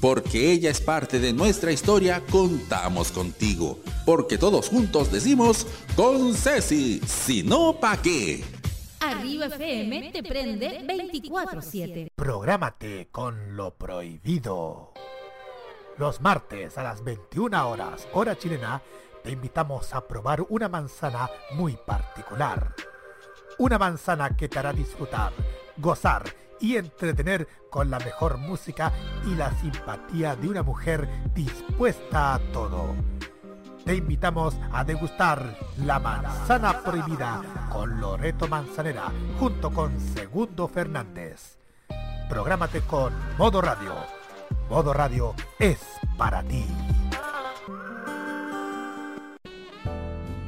Porque ella es parte de nuestra historia, contamos contigo. Porque todos juntos decimos con Ceci, si no pa' qué. Arriba FM te prende 24-7. Prográmate con lo prohibido. Los martes a las 21 horas, hora chilena, te invitamos a probar una manzana muy particular. Una manzana que te hará disfrutar, gozar y entretener con la mejor música y la simpatía de una mujer dispuesta a todo. Te invitamos a degustar la manzana prohibida con Loreto Manzanera junto con Segundo Fernández. Prográmate con Modo Radio. Modo Radio es para ti.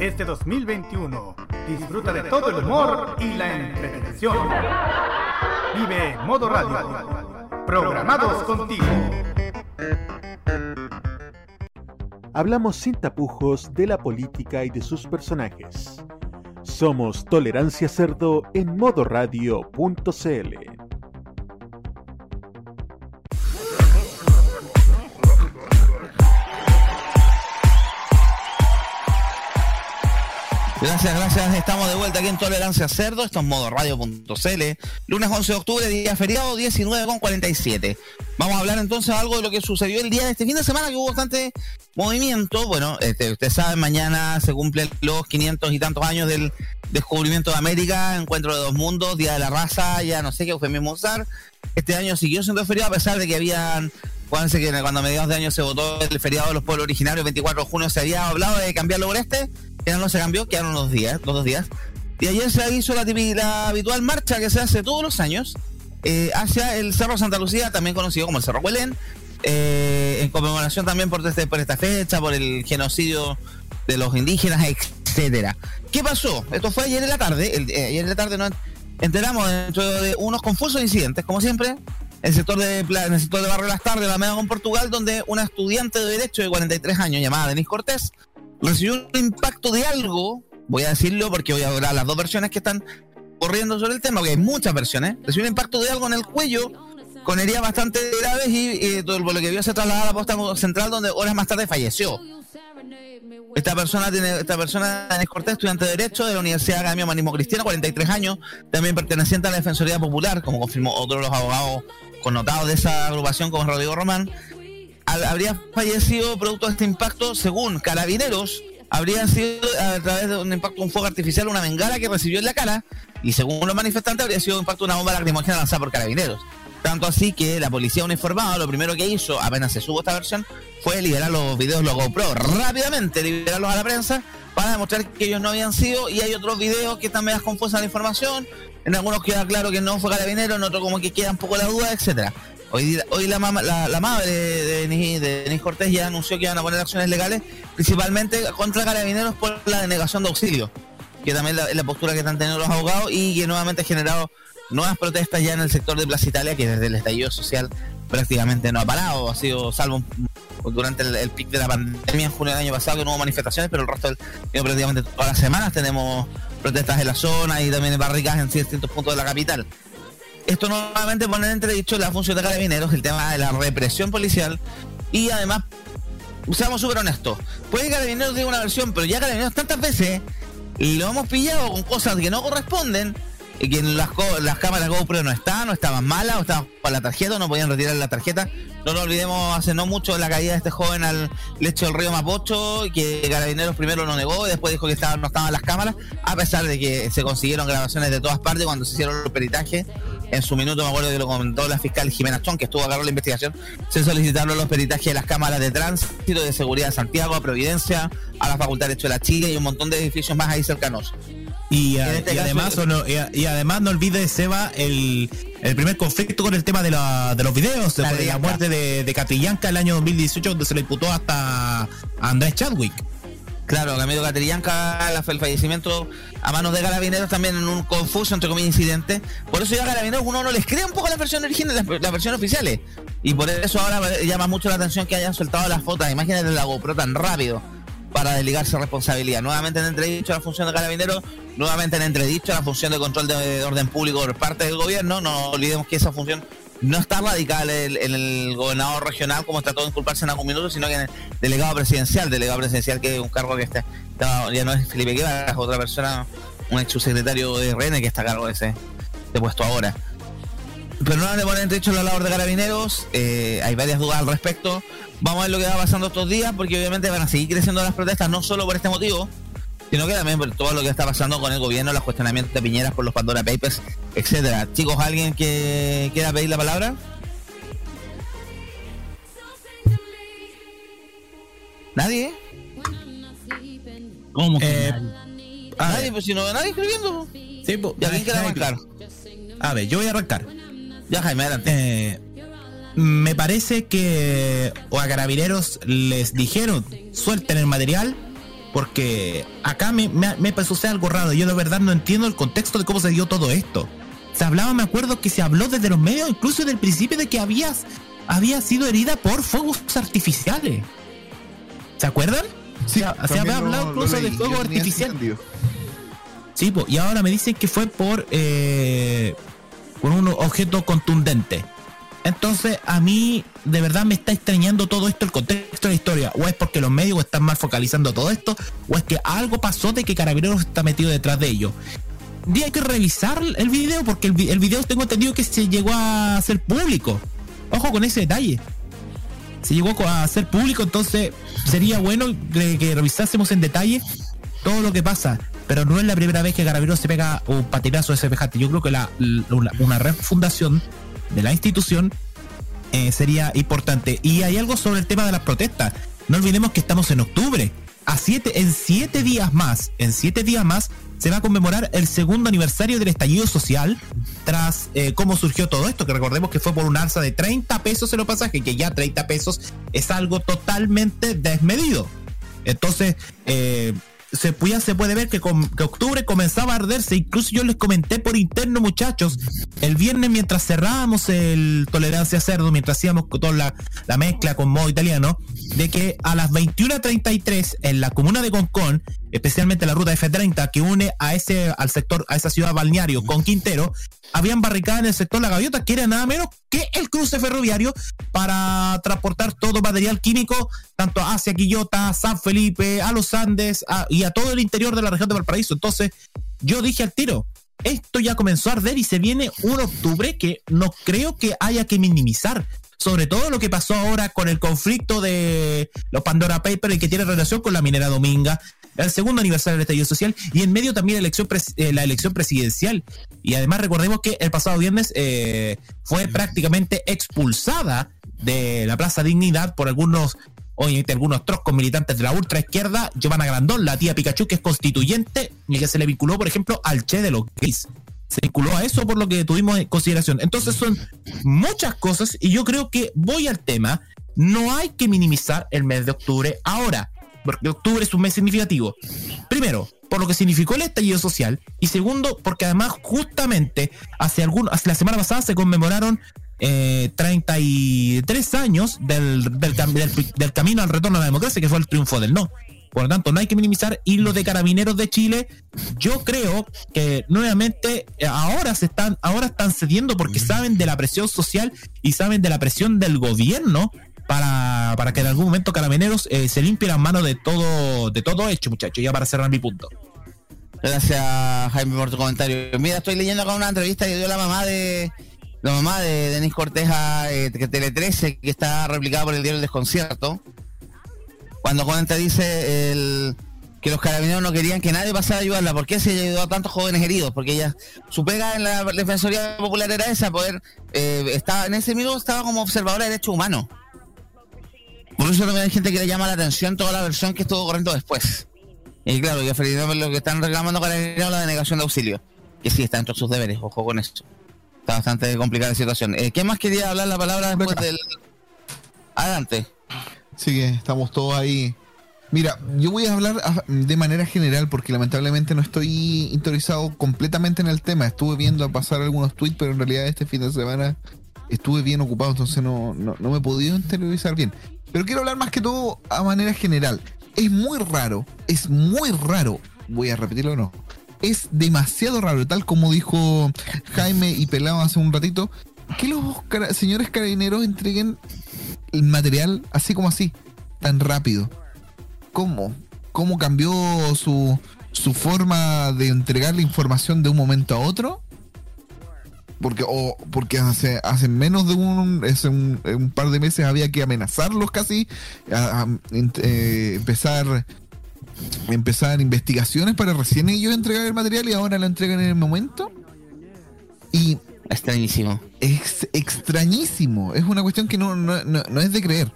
Este 2021, disfruta de todo el humor y la entretención. Vive Modo Radio. Programados contigo. Hablamos sin tapujos de la política y de sus personajes. Somos Tolerancia Cerdo en modoradio.cl. Gracias, gracias. Estamos de vuelta aquí en Tolerancia Cerdo. Esto es modoradio.cl. Lunes 11 de octubre, día feriado, 19 con 47. Vamos a hablar entonces algo de lo que sucedió el día de este fin de semana, que hubo bastante movimiento. Bueno, este, ustedes saben, mañana se cumplen los 500 y tantos años del descubrimiento de América, encuentro de dos mundos, Día de la Raza, ya no sé qué eufemismo usar. Este año siguió siendo feriado a pesar de que habían Acuérdense que cuando a mediados de año se votó el feriado de los pueblos originarios, 24 de junio, se había hablado de cambiarlo por este, ya no se cambió, quedaron unos días, los dos días. Y ayer se hizo la, la habitual marcha que se hace todos los años eh, hacia el Cerro Santa Lucía, también conocido como el Cerro Huelén, eh, en conmemoración también por, este, por esta fecha, por el genocidio de los indígenas, etcétera. ¿Qué pasó? Esto fue ayer en la tarde, el- eh, ayer en la tarde nos enteramos dentro de unos confusos incidentes, como siempre, el sector de, en el sector de Barrio Las Tardes, la Mega con Portugal, donde una estudiante de Derecho de 43 años llamada Denise Cortés recibió un impacto de algo, voy a decirlo porque voy a hablar las dos versiones que están corriendo sobre el tema, porque hay muchas versiones, recibió un impacto de algo en el cuello con heridas bastante graves y, eh, todo lo que vio se trasladó a la posta central donde horas más tarde falleció. Esta persona tiene, esta persona, Denise Cortés, estudiante de Derecho de la Universidad Academia de Humanismo Cristiano, 43 años, también perteneciente a la Defensoría Popular, como confirmó otro de los abogados connotados de esa agrupación, como Rodrigo Román, habría fallecido producto de este impacto, según carabineros, habría sido a través de un impacto un fuego artificial, una bengala que recibió en la cara, y según los manifestantes, habría sido un impacto una bomba lacrimógena lanzada por carabineros. Tanto así que la policía uniformada lo primero que hizo, apenas se subo esta versión, fue liberar los videos, los GoPro, rápidamente liberarlos a la prensa para demostrar que ellos no habían sido, y hay otros videos que están medias confusas la información, en algunos queda claro que no fue carabinero, en otros como que queda un poco la duda, etcétera. Hoy, hoy la, mama- la, madre de Denis, de Denis Cortés ya anunció que iban a poner acciones legales, principalmente contra carabineros por la denegación de auxilio, que también es la postura que están teniendo los abogados y que nuevamente ha generado nuevas protestas ya en el sector de Plaza Italia, que desde el estallido social prácticamente no ha parado, ha sido salvo durante el, el pic de la pandemia en junio del año pasado que no hubo manifestaciones, pero el resto del prácticamente todas las semanas tenemos protestas en la zona y también barricadas en distintos puntos de la capital. Esto nuevamente pone en entredicho la función de carabineros, el tema de la represión policial. Y además, seamos súper honestos, puede que carabineros diga una versión, pero ya carabineros tantas veces lo hemos pillado con cosas que no corresponden que en las, las cámaras GoPro no estaban, no estaban malas, o estaban con la tarjeta, o no podían retirar la tarjeta. No nos olvidemos hace no mucho la caída de este joven al lecho del río Mapocho, que Carabineros primero lo negó y después dijo que estaban, no estaban las cámaras, a pesar de que se consiguieron grabaciones de todas partes cuando se hicieron los peritajes. En su minuto me acuerdo que lo comentó la fiscal Jimena Chón, que estuvo a cargo de la investigación, se solicitaron los peritajes de las cámaras de tránsito, de seguridad de Santiago, a Providencia, a la Facultad de Derecho de la Chile y un montón de edificios más ahí cercanos. Y, En a- este y además, o no- y, a- y además no olvides, Seba, el, el primer conflicto con el tema de, la- de los videos, de, La de la muerte de, de Catrillanca el año 2018, donde se le imputó hasta Andrés Chadwick. Claro, Camilo Catrillanca, la- el fallecimiento a manos de carabineros también en un confuso, entre comillas, incidente. Por eso ya a carabineros uno no les cree un poco las versiones originales, las, las versiones oficiales. Y por eso ahora llama mucho la atención que hayan soltado las fotos, imágenes de la GoPro tan rápido para desligarse responsabilidad. Nuevamente en entredicho la función de carabineros, nuevamente en entredicho la función de control de, de orden público por parte del gobierno. No olvidemos que esa función no está radical en, en el gobernador regional como trató de inculparse en algún minuto, sino que en el delegado presidencial, delegado presidencial que es un cargo que está, está- ya no es Felipe Guevara, es otra persona, un ex subsecretario de RN que está a cargo de ese de puesto ahora. Pero no le ponen dicho la labor de carabineros, eh, hay varias dudas al respecto. Vamos a ver lo que va pasando estos días, porque obviamente van a seguir creciendo las protestas, no solo por este motivo, sino que también por todo lo que está pasando con el gobierno, los cuestionamientos de Piñeras por los Pandora Papers, etcétera. Chicos, ¿alguien que quiera pedir la palabra? ¿Nadie? ¿Cómo que Eh, nadie? a ¿Nadie? ver, Pues si no nadie escribiendo. sí, po, ¿Y alguien quiere arrancar? A ver, yo voy a arrancar. Ya, Jaime, adelante. Eh, me parece que o a carabineros les dijeron suelten el material porque acá me, me, me sucede algo raro. Yo de verdad no entiendo el contexto de cómo se dio todo esto. Se hablaba, me acuerdo que se habló desde los medios, incluso del principio, de que habías, había sido herida por fuegos artificiales. ¿Se acuerdan? Sí, se, había hablado incluso leí, de artificiales. entendido. Sí, po, y ahora me dicen que fue por eh, por un objeto contundente. Entonces, a mí de verdad me está extrañando todo esto, el contexto de la historia. O es porque los medios están mal focalizando todo esto, o es que algo pasó de que Carabineros está metido detrás de ello. Y hay que revisar el video, porque el, vi- el video tengo entendido que se llegó a hacer público. Ojo con ese detalle. Se llegó a hacer público, entonces sería bueno que, revisásemos en detalle todo lo que pasa. Pero no es la primera vez que Carabineros se pega un patinazo de semejante. Yo creo que la, la- una refundación de la institución eh, sería importante. Y hay algo sobre el tema de las protestas. No olvidemos que estamos en octubre. A siete, en siete días más, en siete días más, se va a conmemorar el segundo aniversario del estallido social tras eh, cómo surgió todo esto, que recordemos que fue por un alza de 30 pesos en los pasajes, que ya 30 pesos es algo totalmente desmedido. Entonces, eh, se, ya se puede ver que, com- que octubre comenzaba a arderse. Incluso yo les comenté por interno, muchachos, el viernes mientras cerrábamos el Tolerancia Cerdo, mientras hacíamos toda la, la mezcla con modo italiano, de que a las 21.33 en la comuna de Concón, especialmente la ruta F30 que une a ese al sector, a esa ciudad balneario con Quintero, habían barricadas en el sector La Gaviota, que era nada menos que el cruce ferroviario para transportar todo material químico, tanto hacia Quillota, San Felipe, a los Andes y a todo el interior de la región de Valparaíso. Entonces, yo dije al tiro, esto ya comenzó a arder y se viene un octubre que no creo que haya que minimizar. Sobre todo lo que pasó ahora con el conflicto de los Pandora Papers y que tiene relación con la minera Dominga, el segundo aniversario del estallido social y en medio también la elección, eh, la elección presidencial. Y además recordemos que el pasado viernes eh, fue prácticamente expulsada de la Plaza Dignidad por algunos, obviamente algunos troscos militantes de la ultra izquierda, Giovanna Grandón, la tía Pikachu, que es constituyente y que se le vinculó, por ejemplo, al Che de los gays. Se vinculó a eso por lo que tuvimos en consideración. Entonces son muchas cosas y yo creo que voy al tema. No hay que minimizar el mes de octubre. Ahora, porque octubre es un mes significativo. Primero, por lo que significó el estallido social. Y segundo, porque además justamente hace, algún, hace la semana pasada se conmemoraron eh, 33 años del, del, del- camino al retorno a la democracia, que fue el triunfo del no. Por lo tanto, no hay que minimizar. Y los de carabineros de Chile, yo creo que nuevamente ahora se están, ahora están cediendo porque saben de la presión social y saben de la presión del gobierno para, para que en algún momento carabineros eh, se limpie las manos de todo, de todo hecho, muchachos, ya para cerrar mi punto. Gracias, Jaime, por tu comentario. Mira, estoy leyendo acá una entrevista que dio la mamá de la mamá de Denis Corteja, eh, Tele 13, que está replicada por el diario El Desconcierto. Cuando comenta, dice el, que los carabineros no querían que nadie pasara a ayudarla. ¿Por qué se ayudó a tantos jóvenes heridos? Porque ella, su pega en la Defensoría Popular era esa, poder, eh, estaba, en ese minuto estaba como observadora de derechos humanos. Por eso también hay gente que le llama la atención toda la versión que estuvo corriendo después. Y claro, y efectivamente lo que están reclamando Carabineros la denegación de auxilio. Que sí, está dentro de sus deberes, ojo con eso. Está bastante complicada la situación. Eh, ¿Qué más quería hablar la palabra después del... Adelante. Sí que estamos todos ahí. Mira, yo voy a hablar a- de manera general porque lamentablemente no estoy interiorizado completamente en el tema. Estuve viendo pasar algunos tweets, pero en realidad este fin de semana estuve bien ocupado, entonces no, no, no me he podido interiorizar bien. Pero quiero hablar más que todo a manera general. Es muy raro, es muy raro, voy a repetirlo o no. Es demasiado raro, tal como dijo Jaime y Pelado hace un ratito, que los señores carabineros entreguen el material así como así, tan rápido. ¿Cómo? ¿Cómo cambió su, su forma de entregar la información de un momento a otro? Porque, o, porque hace, hace menos de un, hace un, un par de meses había que amenazarlos casi, a- a- ent- eh, empezar empezar investigaciones para recién ellos entregar el material y ahora lo entregan en el momento. Y extrañísimo. Es extrañísimo. Es una cuestión que no, no, no- no es de creer.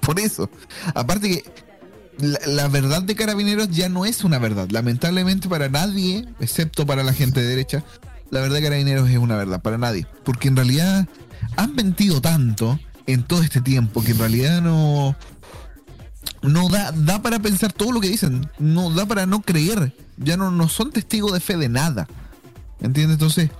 Por eso. Aparte que la, la verdad de carabineros ya no es una verdad. Lamentablemente para nadie, excepto para la gente de derecha, la verdad de carabineros es una verdad. Para nadie. Porque en realidad han mentido tanto en todo este tiempo que en realidad no no da, da para pensar todo lo que dicen, no da para no creer, ya no, no son testigos de fe de nada. ¿Entiendes? Entonces,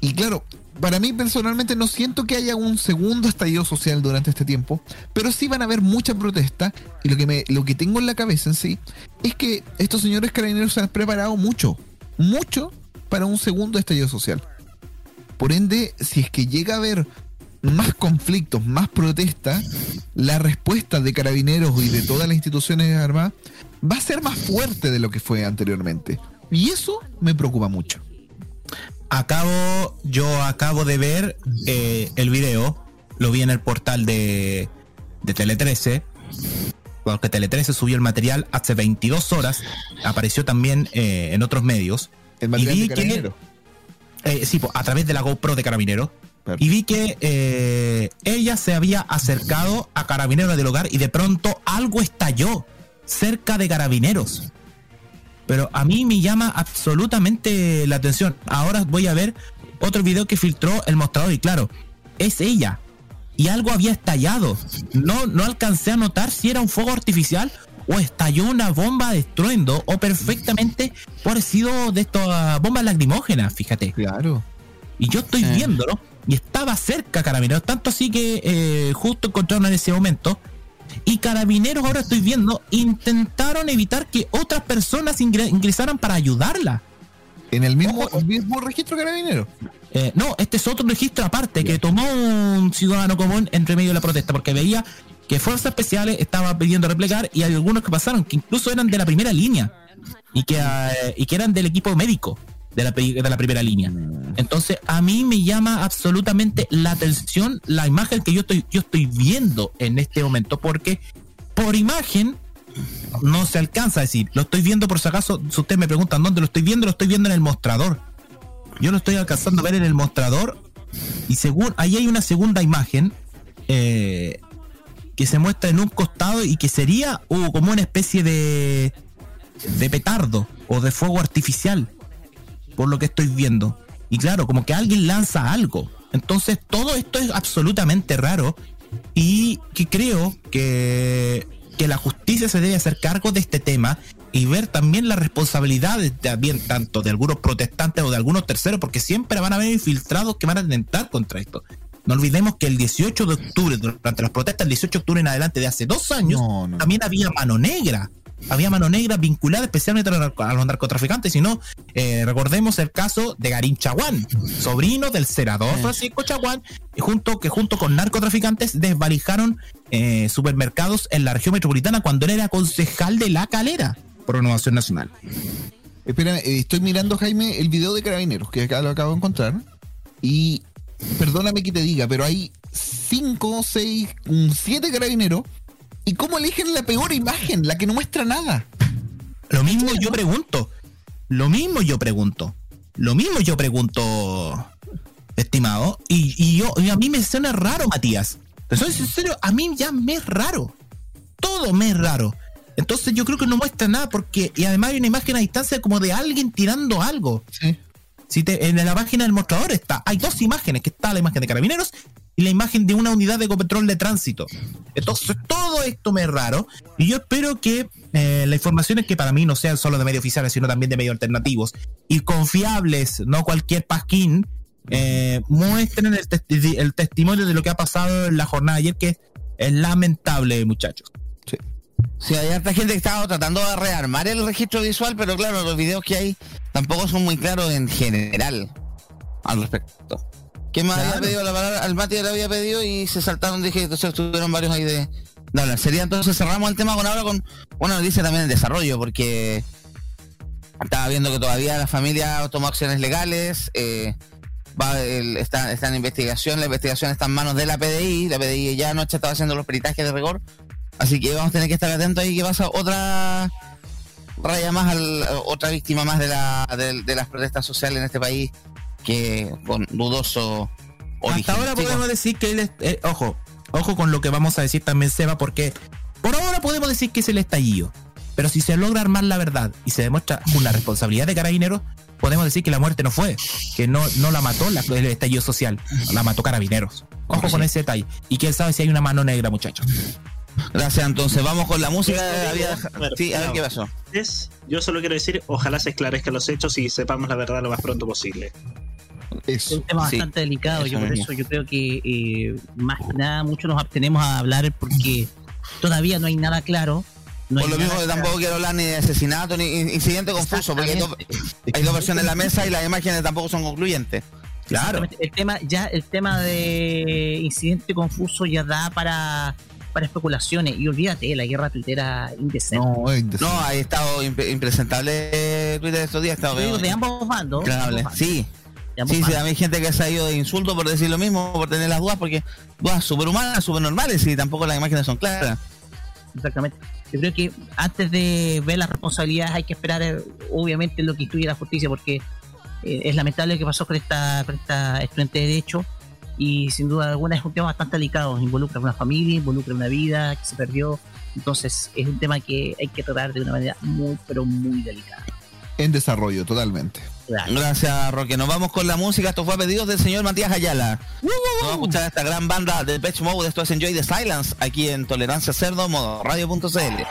y claro, para mí personalmente no siento que haya un segundo estallido social durante este tiempo, pero sí van a haber mucha protesta y lo que me lo que tengo en la cabeza en sí es que estos señores carabineros se han preparado mucho, mucho para un segundo estallido social. Por ende, si es que llega a haber más conflictos, más protestas, la respuesta de carabineros y de todas las instituciones armadas va a ser más fuerte de lo que fue anteriormente. Y eso me preocupa mucho. Acabo, yo acabo de ver eh, el video, lo vi en el portal de, de Tele 13, porque Tele 13 subió el material hace 22 horas, apareció también eh, en otros medios. El y vi que, eh, sí, a través de la GoPro de Carabinero. Y vi que eh, ella se había acercado a Carabineros del hogar y de pronto algo estalló cerca de Carabineros. Pero a mí me llama absolutamente la atención. Ahora voy a ver otro video que filtró el mostrador y claro, es ella. Y algo había estallado. No, no alcancé a notar si era un fuego artificial o estalló una bomba de estruendo o perfectamente por sido de estas bombas lacrimógenas, fíjate. Claro. Y yo estoy viéndolo y estaba cerca Carabineros, tanto así que eh, justo encontraron en ese momento. Y Carabineros, ahora estoy viendo, intentaron evitar que otras personas ingre- ingresaran para ayudarla. En el mismo, mismo registro carabinero. Eh, no, este es otro registro aparte que tomó un ciudadano común entre medio de la protesta, porque veía que Fuerzas Especiales estaban pidiendo replegar y hay algunos que pasaron, que incluso eran de la primera línea y que, eh, y que eran del equipo médico de la, de la primera línea. Entonces, a mí me llama absolutamente la atención la imagen que yo estoy, yo estoy viendo en este momento, porque por imagen no se alcanza a decir. Lo estoy viendo por si acaso, si ustedes me preguntan dónde lo estoy viendo, lo estoy viendo en el mostrador. Yo lo estoy alcanzando a ver en el mostrador y según ahí hay una segunda imagen eh, que se muestra en un costado y que sería como una especie de de petardo o de fuego artificial por lo que estoy viendo y claro como que alguien lanza algo entonces todo esto es absolutamente raro y que creo que, que la justicia se debe hacer cargo de este tema y ver también las responsabilidades también tanto de algunos protestantes o de algunos terceros, porque siempre van a haber infiltrados que van a atentar contra esto. No olvidemos que el 18 de octubre, durante las protestas, el 18 de octubre en adelante de hace dos años, No, no. también había mano negra. Había mano negra vinculada especialmente a los, narcotraficantes. Si no, eh, recordemos el caso de Garín Chaguán, sobrino del senador Francisco Chaguán, junto, que junto con narcotraficantes desvalijaron eh, supermercados en la región metropolitana cuando él era concejal de La Calera por Renovación Nacional. Espera, eh, estoy mirando, Jaime, el video de Carabineros, que acá lo acabo de encontrar. Y perdóname que te diga, pero hay cinco, seis, mm, siete carabineros. ¿Y cómo eligen la peor imagen, la que no muestra nada? Lo mismo yo pregunto. Lo mismo yo pregunto. Lo mismo yo pregunto, estimado. Y, y yo, y a mí me suena raro, Matías. Te soy sincero, a mí ya me es raro. Todo me es raro. Entonces yo creo que no muestra nada porque, y además hay una imagen a distancia como de alguien tirando algo. Sí. En la página del mostrador está, hay dos imágenes, que está la imagen de carabineros y la imagen de una unidad de control de tránsito. Entonces todo esto me es raro y yo espero que eh, las informaciones que para mí no sean solo de medios oficiales, sino también de medios alternativos y confiables, no cualquier pasquín, eh, muestren el, testi- el testimonio de lo que ha pasado en la jornada ayer, que es lamentable, muchachos. Sí, hay harta gente que estaba tratando de rearmar el registro visual, pero claro, los videos que hay tampoco son muy claros en general al respecto. ¿Quién más había Claro. pedido la palabra? Al Mati le había pedido y se saltaron, dije, entonces estuvieron varios ahí de, de hablar. Sería entonces cerramos el tema con ahora con una noticia también en desarrollo, porque estaba viendo que todavía la familia tomó acciones legales, eh, va el- está, está en investigación, la investigación está en manos de la PDI, la PDI ya anoche estaba haciendo los peritajes de rigor, así que vamos a tener que estar atentos ahí que pasa otra raya más, al, otra víctima más de, la, de, de las protestas sociales en este país que con dudoso origen. Hasta ahora podemos decir que él es, eh, ojo, ojo con lo que vamos a decir también Seba, porque por ahora podemos decir que es el estallido. Pero si se logra armar la verdad y se demuestra una responsabilidad de carabineros, podemos decir que la muerte no fue, que no, no la mató la, el estallido social, la mató carabineros. Ojo con ese detalle. Y quién sabe si hay una mano negra, muchachos. Gracias, entonces vamos con la música. Había- bueno, Sí, a ver no. qué pasó. Es- yo solo quiero decir, ojalá se esclarezcan los hechos y sepamos la verdad lo más pronto posible. Eso. un tema Sí, bastante delicado. eso Yo por mismo. eso yo creo que eh, más que nada muchos nos abstenemos a hablar porque todavía no hay nada claro. No Por lo mismo que tampoco quiero hablar ni de asesinato ni in- incidente confuso, porque hay dos, hay dos versiones en la mesa y las imágenes tampoco son concluyentes. Claro. El tema, ya el tema de incidente confuso ya da para, para especulaciones. Y olvídate, la guerra tuitera indecente. No, es indecente. No, ha estado impre- impresentable Twitter estos días. estado digo, de ambos bandos. Sí, sí, sí, bandos. hay gente que se ha ido de insulto por decir lo mismo, por tener las dudas, porque dudas superhumanas, supernormales y tampoco las imágenes son claras. Exactamente. Yo creo que antes de ver las responsabilidades hay que esperar, eh, obviamente, lo que instruye la justicia, porque eh, es lamentable lo que pasó con esta, con esta estudiante de Derecho y sin duda alguna es un tema bastante delicado. Involucra a una familia, involucra una vida que se perdió. Entonces es un tema que hay que tratar de una manera muy, pero muy delicada. En desarrollo, totalmente. Gracias, Roque. Nos vamos con la música. Esto fue a pedidos del señor Matías Ayala. Nos vamos a escuchar a esta gran banda de Pitch Mode. Esto es Enjoy the Silence, aquí en Tolerancia Cerdo, modo radio.cl.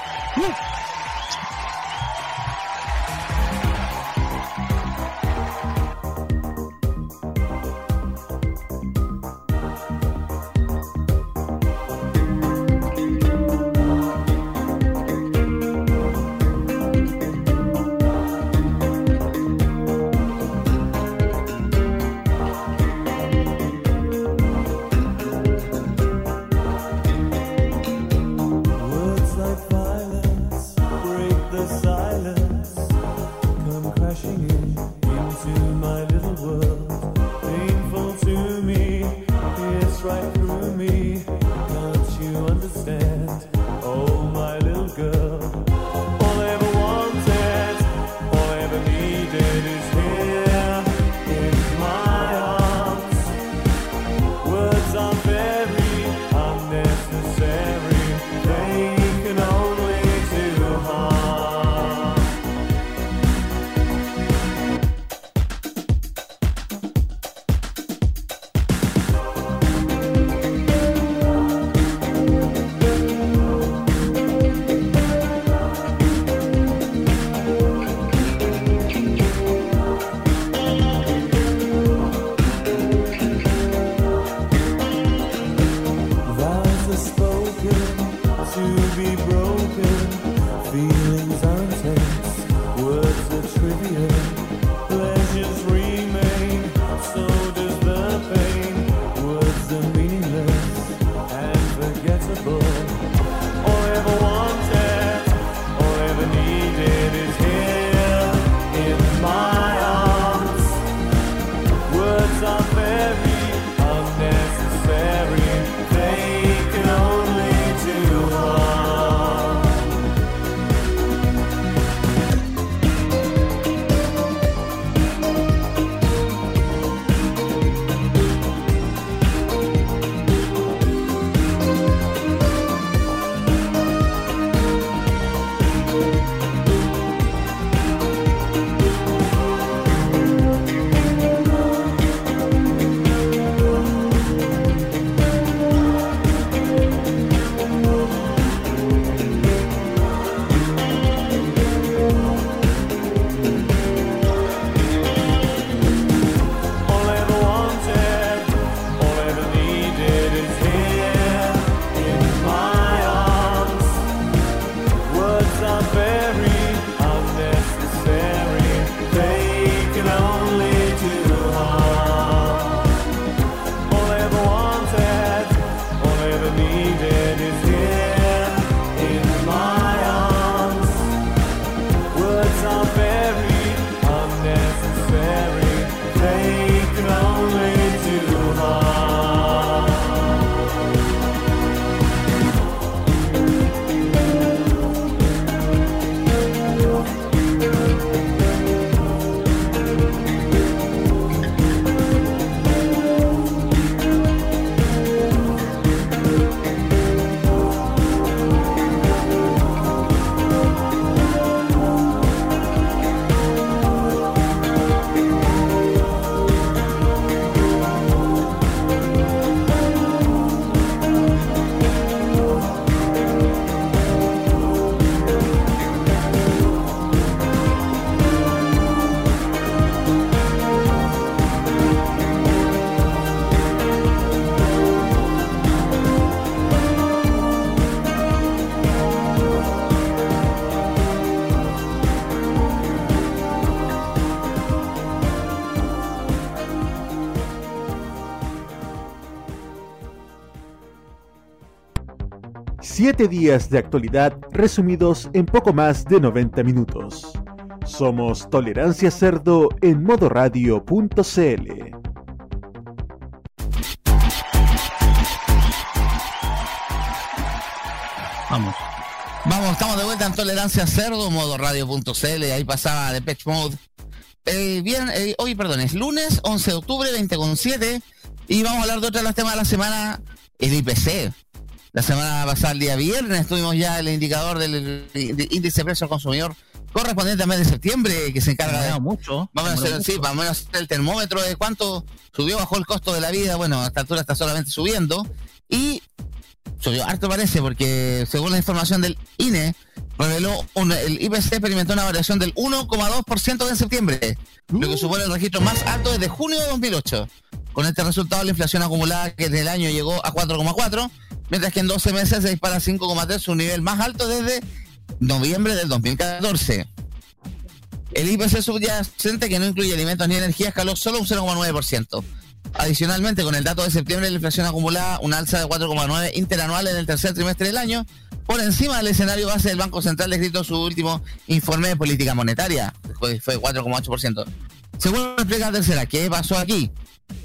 7 días de actualidad resumidos en poco más de 90 minutos. Somos Tolerancia Cerdo en modoradio.cl. Vamos. Vamos, estamos de vuelta en Tolerancia Cerdo, modoradio.cl. Ahí pasaba de Patch Mode. Eh, bien, eh, hoy, perdón, es lunes 11 de octubre, 20 Y vamos a hablar de otro de los temas de la semana, el IPC la semana pasada, el día viernes, tuvimos ya el indicador del de índice de precio al consumidor correspondiente al mes de septiembre, que se encarga de... mucho. Vamos a hacer, mucho. sí, vamos a hacer el termómetro de cuánto subió, bajó el costo de la vida. Bueno, a esta altura está solamente subiendo. Y subió harto parece, porque según la información del INE, reveló un- el IPC experimentó una variación del 1,2% en septiembre, lo que supone el registro más alto desde junio de 2008. Con este resultado, la inflación acumulada que desde el año llegó a 4,4, mientras que en 12 meses se dispara a 5,3, su nivel más alto desde noviembre del 2014. El IPC subyacente, que no incluye alimentos ni energía, escaló solo un 0,9%. Adicionalmente, con el dato de septiembre, la inflación acumulada una alza de 4,9 interanual en el tercer trimestre del año, por encima del escenario base del Banco Central descrito su último informe de política monetaria, fue fue 4,8%. Según explica tercera, ¿qué pasó aquí?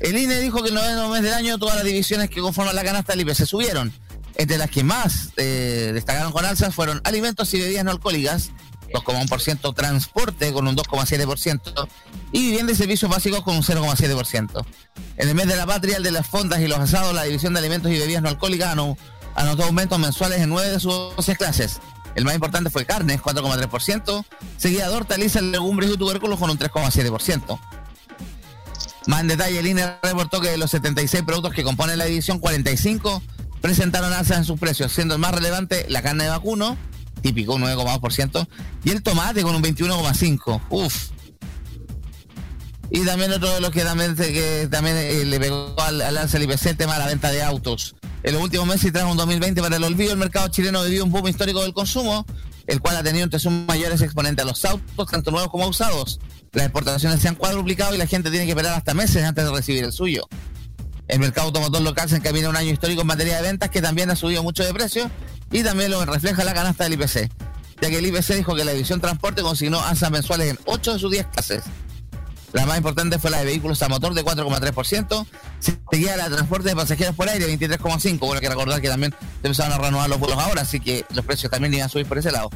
El INE dijo que el noveno mes del año todas las divisiones que conforman la canasta del IPC subieron. Entre las que más eh, destacaron con alzas fueron alimentos y bebidas no alcohólicas, 2,1%, transporte con un 2,7% y vivienda y servicios básicos con un 0,7%. En el mes de la patria, el de las fondas y los asados, la división de alimentos y bebidas no alcohólicas ano- anotó aumentos mensuales en 9 de sus 12 clases. El más importante fue carnes, 4,3%, seguida de hortalizas, legumbres y tubérculos con un 3,7%. Más en detalle, el INE reportó que de los 76 productos que componen la división, 45 presentaron alzas en sus precios, siendo el más relevante la carne de vacuno, típico, un 9,2%, y el tomate con un 21,5%. Uf. Y también otro de los que también, que también eh, le pegó al, al alza el IPC, el tema de la venta de autos. En los últimos meses y tras un 2020 para el olvido, el mercado chileno vivió un boom histórico del consumo, el cual ha tenido entre sus mayores exponentes a los autos, tanto nuevos como usados. Las exportaciones se han cuadruplicado y la gente tiene que esperar hasta meses antes de recibir el suyo. El mercado automotor local se encamina a un año histórico en materia de ventas que también ha subido mucho de precio y también lo refleja la canasta del IPC, ya que el IPC dijo que la división transporte consignó alzas mensuales en 8 de sus 10 clases. La más importante fue la de vehículos a motor de 4,3%, seguida la de transporte de pasajeros por aire 23,5%. Bueno, hay que recordar que también se empezaron a renovar los vuelos ahora, así que los precios también iban a subir por ese lado.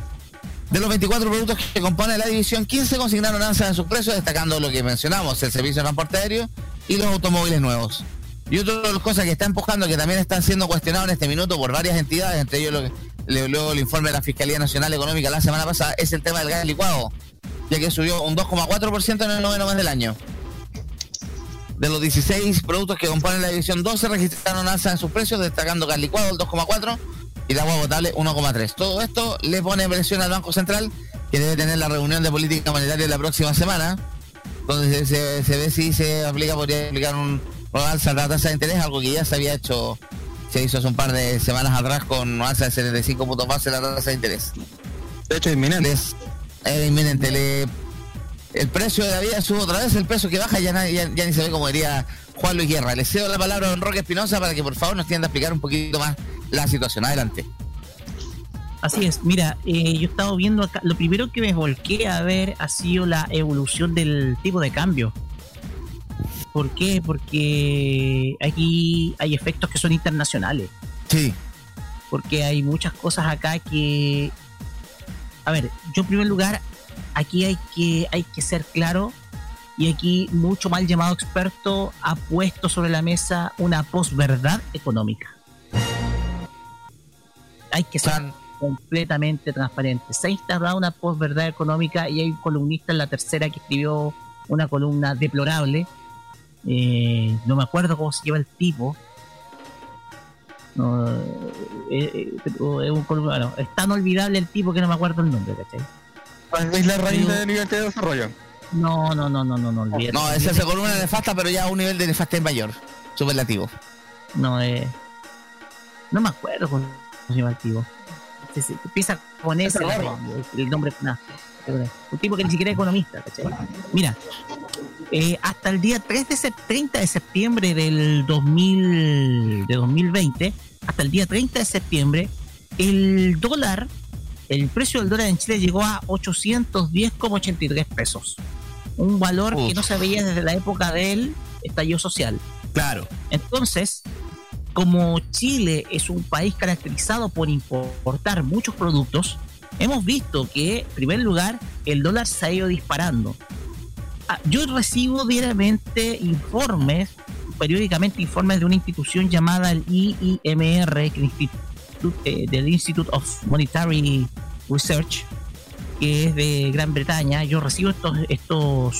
De los 24 productos que compone la división, 15 consignaron alzas en sus precios, destacando lo que mencionamos, el servicio de transporte aéreo y los automóviles nuevos. Y otra de las cosas que está empujando, que también están siendo cuestionados en este minuto por varias entidades, entre ellos lo que, luego el informe de la Fiscalía Nacional Económica la semana pasada, es el tema del gas licuado, ya que subió un 2,4% en el noveno mes del año. De los 16 productos que componen la división 12 registraron alza en sus precios, destacando gas licuado el 2,4 y el agua potable 1,3. Todo esto le pone presión al Banco Central, que debe tener la reunión de política monetaria la próxima semana, donde se, se- se ve si se aplica, podría aplicar un, una alza de la tasa de interés, algo que ya se había hecho, se hizo hace un par de semanas atrás con alza de 75 puntos base de la tasa de interés. De hecho, inminente. Es, es inminente. Le- el precio de la vida sube otra vez, el precio que baja ya, nadie- ya, ya ni se ve como diría Juan Luis Guerra. Le cedo la palabra a don Roque Espinosa para que por favor nos tienda a explicar un poquito más la situación. Adelante. Así es, mira, eh, yo he estado viendo acá, lo primero que me volqué a ver ha sido la evolución del tipo de cambio. ¿Por qué? Porque aquí hay efectos que son internacionales. Sí. Porque hay muchas cosas acá que... A ver, yo en primer lugar, aquí hay que, hay que ser claro y aquí mucho mal llamado experto ha puesto sobre la mesa una posverdad económica. Hay que ser completamente transparente. Se ha instaurado una posverdad económica y hay un columnista en la tercera que escribió una columna deplorable. Eh, no me acuerdo cómo se llama el tipo. No, eh, eh, pero es, un columna- bueno, es tan olvidable el tipo que no me acuerdo el nombre, ¿cachai? Es la raíz de libertad de desarrollo. No, no, no, no, no, no olvídate. No, esa es la columna nefasta, pero ya a un nivel de nefastez mayor. Superlativo. No, eh, no me acuerdo cómo se llama el tipo. Se- se- Empieza con ese el, el nombre. nah, un tipo que ni siquiera es economista, ¿cachai? Mira, eh, hasta el día 3 de sep- 30 de septiembre del 2000, de 2020, hasta el día 30 de septiembre, el dólar, el precio del dólar en Chile llegó a 810,83 pesos. Un valor que no se veía desde la época del estallido social. Claro. Entonces, como Chile es un país caracterizado por importar muchos productos, hemos visto que, en primer lugar, el dólar se ha ido disparando. Ah, Yo recibo diariamente informes, periódicamente informes de una institución llamada el IIMR, que eh, del Institute of Monetary Research, que es de Gran Bretaña. Yo recibo estos, estos,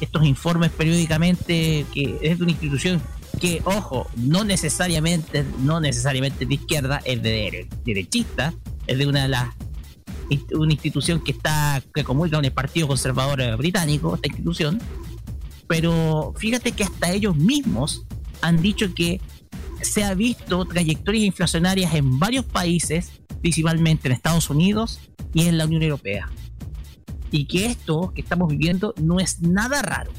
estos informes periódicamente, que es de una institución que, ojo, no necesariamente, no necesariamente de izquierda, es de dere- derechista, es de una de las una institución que está que comunica con el Partido Conservador eh, Británico, esta institución, pero fíjate que hasta ellos mismos han dicho que se ha visto trayectorias inflacionarias en varios países, principalmente en Estados Unidos y en la Unión Europea. Y que esto que estamos viviendo no es nada raro.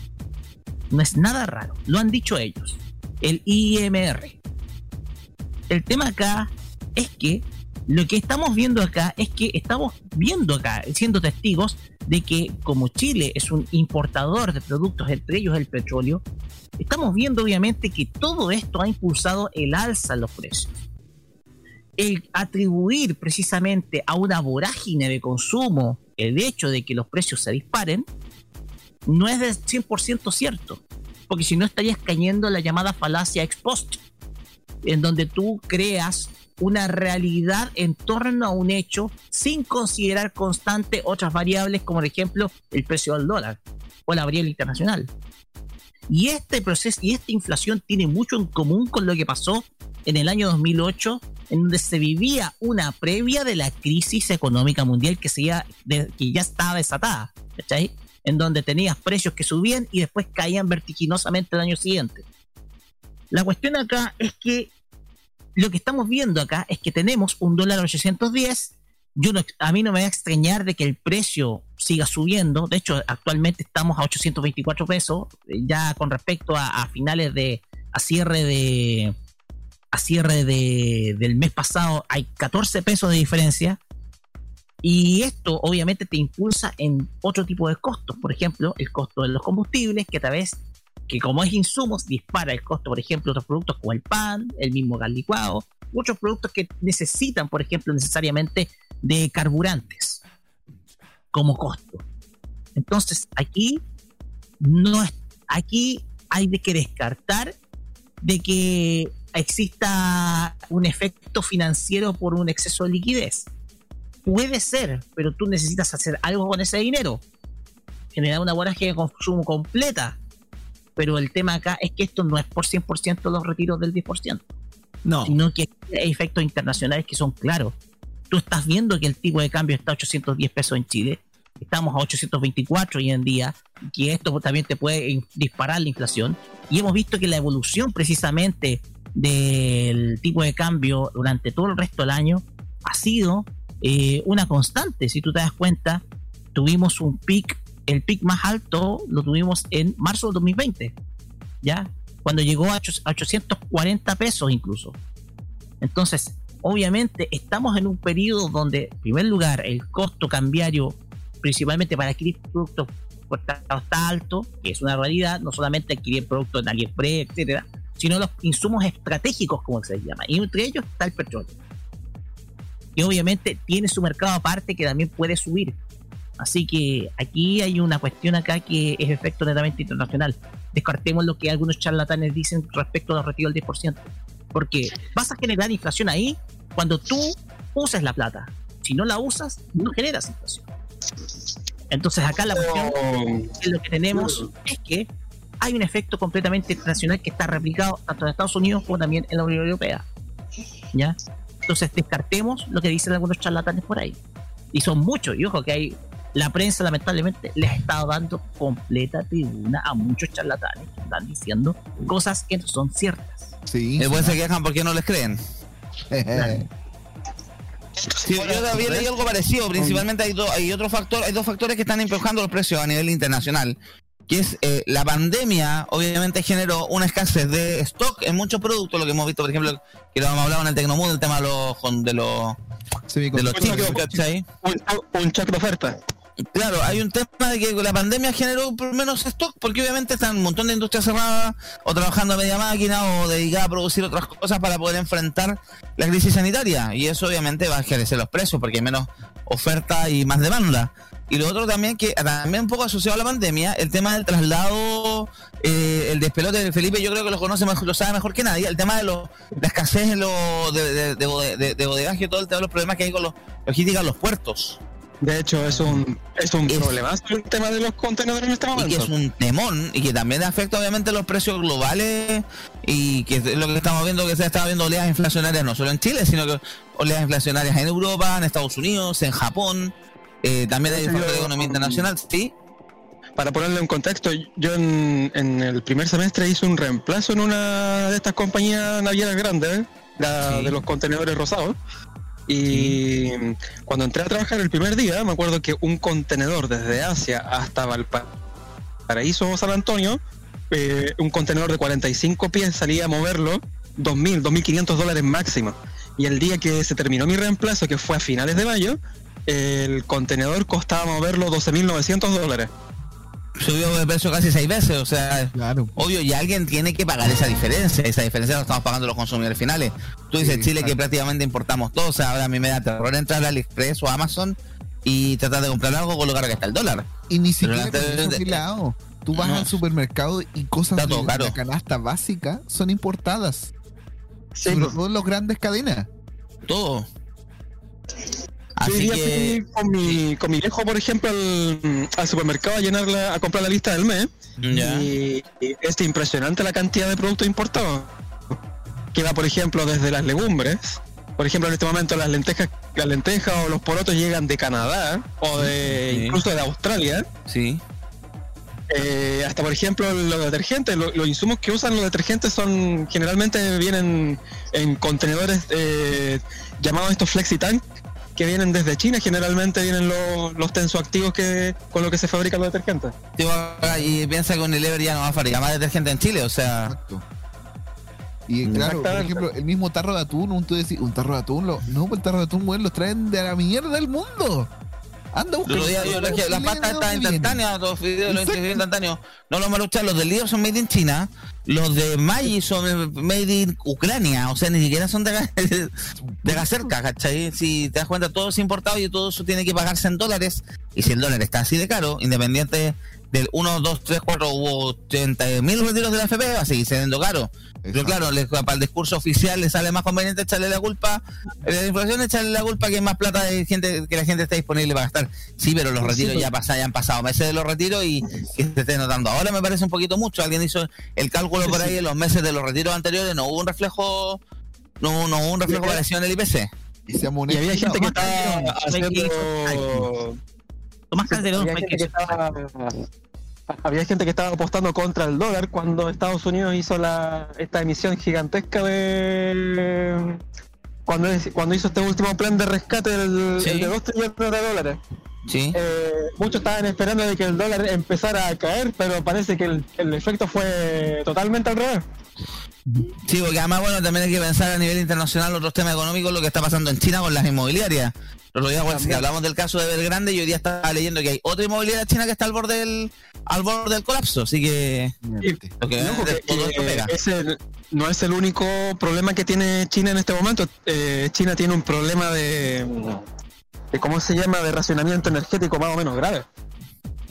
No es nada raro. Lo han dicho ellos. El IMR. El tema acá es que lo que estamos viendo acá es que estamos viendo acá, siendo testigos de que como Chile es un importador de productos, entre ellos el petróleo, estamos viendo obviamente que todo esto ha impulsado el alza en los precios. El atribuir precisamente a una vorágine de consumo el hecho de que los precios se disparen no es del 100% cierto, porque si no estarías cayendo en la llamada falacia ex post, en donde tú creas una realidad en torno a un hecho sin considerar constante otras variables como por ejemplo el precio del dólar o la variable internacional. Y este proceso y esta inflación tiene mucho en común con lo que pasó en el año 2008, en donde se vivía una previa de la crisis económica mundial que, se ya, de- que ya estaba desatada, ¿cachai? En donde tenías precios que subían y después caían vertiginosamente el año siguiente. La cuestión acá es que lo que estamos viendo acá es que tenemos un dólar a 810. Yo no- a mí no me va a extrañar de que el precio siga subiendo. De hecho, actualmente estamos a 824 pesos. eh, Ya con respecto a, finales de. a cierre de. a cierre de, del mes pasado hay 14 pesos de diferencia. Y esto obviamente te impulsa en otro tipo de costos. Por ejemplo, el costo de los combustibles, que a través que como es insumos, dispara el costo, por ejemplo, otros productos como el pan, el mismo gas licuado, muchos productos que necesitan, por ejemplo, necesariamente de carburantes como costo. Entonces, aquí no es, aquí hay de que descartar de que exista un efecto financiero por un exceso de liquidez. Puede ser, pero tú necesitas hacer algo con ese dinero. Generar una vorágine de consumo completa. Pero el tema acá es que esto no es por 100% los retiros del 10%. No. Sino que hay efectos internacionales que son claros. Tú estás viendo que el tipo de cambio está a 810 pesos en Chile. Estamos a 824 hoy en día. Que esto también te puede disparar la inflación. Y hemos visto que la evolución precisamente del tipo de cambio durante todo el resto del año ha sido eh, una constante. Si tú te das cuenta, tuvimos un pic, el pic más alto lo tuvimos en marzo del 2020, ¿ya? Cuando llegó a ocho- a 840 pesos incluso. Entonces, obviamente estamos en un periodo donde, en primer lugar, el costo cambiario, principalmente para adquirir productos está, alto, que es una realidad, no solamente adquirir productos en AliExpress, etcétera, sino los insumos estratégicos, como se llama. Y entre ellos está el petróleo. Y obviamente tiene su mercado aparte que también puede subir. Así que aquí hay una cuestión acá que es efecto netamente internacional. Descartemos lo que algunos charlatanes dicen respecto a los retiros del 10%. Porque vas a generar inflación ahí cuando tú uses la plata. Si no la usas, no generas inflación. Entonces acá la cuestión que lo que tenemos es que hay un efecto completamente internacional que está replicado tanto en Estados Unidos como también en la Unión Europea. ¿Ya? Entonces descartemos lo que dicen algunos charlatanes por ahí. Y son muchos. Y ojo que hay la prensa lamentablemente les ha estado dando completa tribuna a muchos charlatanes que están diciendo cosas que no son ciertas. Sí. Después se quejan porque no les creen. Sí, yo también leí algo parecido. Principalmente hay, do- hay otro factor, hay dos factores que están empujando los precios a nivel internacional. que es eh, la pandemia, obviamente generó una escasez de stock en muchos productos, lo que hemos visto, por ejemplo, que lo hemos hablado en el Tecnomood, el tema de los, de los, de los chips, ¿cachai? Un choque de oferta. Claro, hay un tema de que la pandemia generó por menos stock, porque obviamente están un montón de industrias cerradas, o trabajando a media máquina, o dedicadas a producir otras cosas para poder enfrentar la crisis sanitaria. Y eso obviamente va a encarecer los precios, porque hay menos oferta y más demanda. Y lo otro también, que también un poco asociado a la pandemia, el tema del traslado, eh, el despelote de Felipe, yo creo que lo conoce mejor, lo sabe mejor que nadie, el tema de lo, la escasez de, lo, de, de, de, de- de bodegaje todo el tema de los problemas que hay con los logística en los puertos. De hecho, es un, es un problema el tema de los contenedores en este y momento. que es un temón y que también afecta obviamente los precios globales y que es lo que estamos viendo que se está viendo oleadas inflacionarias no solo en Chile sino que oleadas inflacionarias en Europa, en Estados Unidos, en Japón, eh, también hay factor de economía internacional, sí. Para ponerle un contexto, yo en, en el primer semestre hice un reemplazo en una de estas compañías navieras grandes, ¿eh? la de los contenedores rosados. Y cuando entré a trabajar el primer día, me acuerdo que un contenedor desde Asia hasta Valparaíso, San Antonio, eh, un contenedor de 45 pies salía a moverlo 2.000, 2.500 dólares máximo. Y el día que se terminó mi reemplazo, que fue a finales de mayo, el contenedor costaba moverlo 12.900 dólares. Subió de precio casi seis veces, o sea, obvio, y alguien tiene que pagar esa diferencia. Esa diferencia la estamos pagando los consumidores finales. Tú dices Chile que prácticamente importamos todo, o sea, ahora a mí me da terror entrar a AliExpress o a Amazon y tratar de comprar algo con lo caro que está el dólar. Y ni siquiera afilado. Tú vas No. al supermercado y cosas de la canasta básica son importadas. Sí, Sobre pues. todo en las grandes cadenas. Todo. Así iría que- así con mi, con mi viejo, por ejemplo, al, al supermercado a llenar la- a comprar la lista del mes. Y, y es impresionante la cantidad de productos importados. Que va, por ejemplo, desde las legumbres. Por ejemplo, en este momento las lentejas, las lentejas o los porotos llegan de Canadá o de Sí. incluso de Australia. Sí. Eh, hasta por ejemplo los detergentes, lo- los insumos que usan los detergentes son generalmente vienen en contenedores eh, llamados estos FlexiTank que vienen desde China, generalmente vienen los, los tensoactivos que con los que se fabrican los detergentes. Y piensa que Unilever ya no va a fabricar más detergente en Chile, o sea. Y claro, por ejemplo, el mismo tarro de atún, un, tú decís, un tarro de atún, lo- no, pues el tarro de atún, weón, los traen de la mierda del mundo. Anda, dije, las pastas estas instantáneas, los videos instantáneos, no los maluchas, los del lío son made in China, los de Maggi son made in Ucrania, o sea, ni siquiera son de de acá cerca, ¿cachai? Si te das cuenta, todo es importado y todo eso tiene que pagarse en dólares, y si el dólar está así de caro, independiente del 1, 2, 3, 4 u 80 mil retiros de la FP, va a seguir siendo caro. Pero claro, le- para el discurso oficial le sale más conveniente echarle la culpa, eh, la inflación echarle la culpa que hay más plata de gente que la gente está disponible para gastar. Sí, pero los Sí, retiros ya, pasa, ya han pasado meses de los retiros y que se esté notando. Ahora me parece un poquito mucho. Alguien hizo el cálculo por ahí en los meses de los retiros anteriores, no hubo un reflejo, no, hubo- no hubo un reflejo parecido en el IPC. Y, se Y había gente que estaba haciendo Tomás Calderón que estaba había gente que estaba apostando contra el dólar cuando Estados Unidos hizo la esta emisión gigantesca de cuando es- cuando hizo este último plan de rescate el, Sí. el de 2 trillones de dólares Sí. Eh, muchos estaban esperando de que el dólar empezara a caer pero parece que el, el efecto fue totalmente al revés Sí, porque además, bueno, también hay que pensar a nivel internacional otros temas económicos, lo que está pasando en China con las inmobiliarias. Los días, bueno, si hablamos del caso de Belgrande, yo hoy día estaba leyendo que hay otra inmobiliaria china que está al borde del, al borde del colapso, así que... Que, todo esto eh, pega. ese no es el único problema que tiene China en este momento. Eh, China tiene un problema de, de ¿cómo se llama? de racionamiento energético más o menos grave.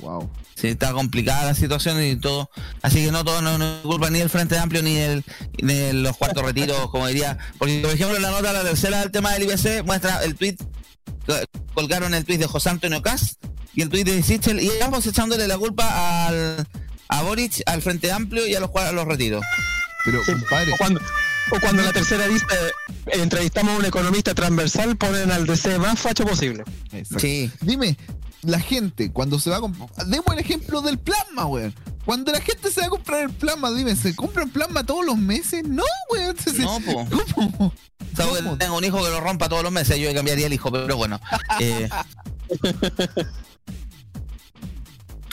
Wow. Sí, está complicada la situación y todo. Así que no todo no, no es culpa ni del Frente Amplio ni del, ni de los cuartos retiros, como diría. Porque, por ejemplo, la nota, la tercera del tema del IBC muestra el tweet, colgaron el tweet de José Antonio Cast y el tweet de Sichel y ambos echándole la culpa al, a Boric, al Frente Amplio y a los, a los retiros. Pero, compadre, O cuando, o cuando la tercera dice entrevistamos a un economista transversal, ponen al DC más facho posible. Exacto. Sí. Dime, la gente, cuando se va a comprar. Demos el ejemplo del plasma, weón. Cuando la gente se va a comprar el plasma, dime, ¿se compran plasma todos los meses? No, weón. No, po. ¿Cómo? O sea, tengo un hijo que lo rompa todos los meses, yo cambiaría el hijo, pero bueno. eh,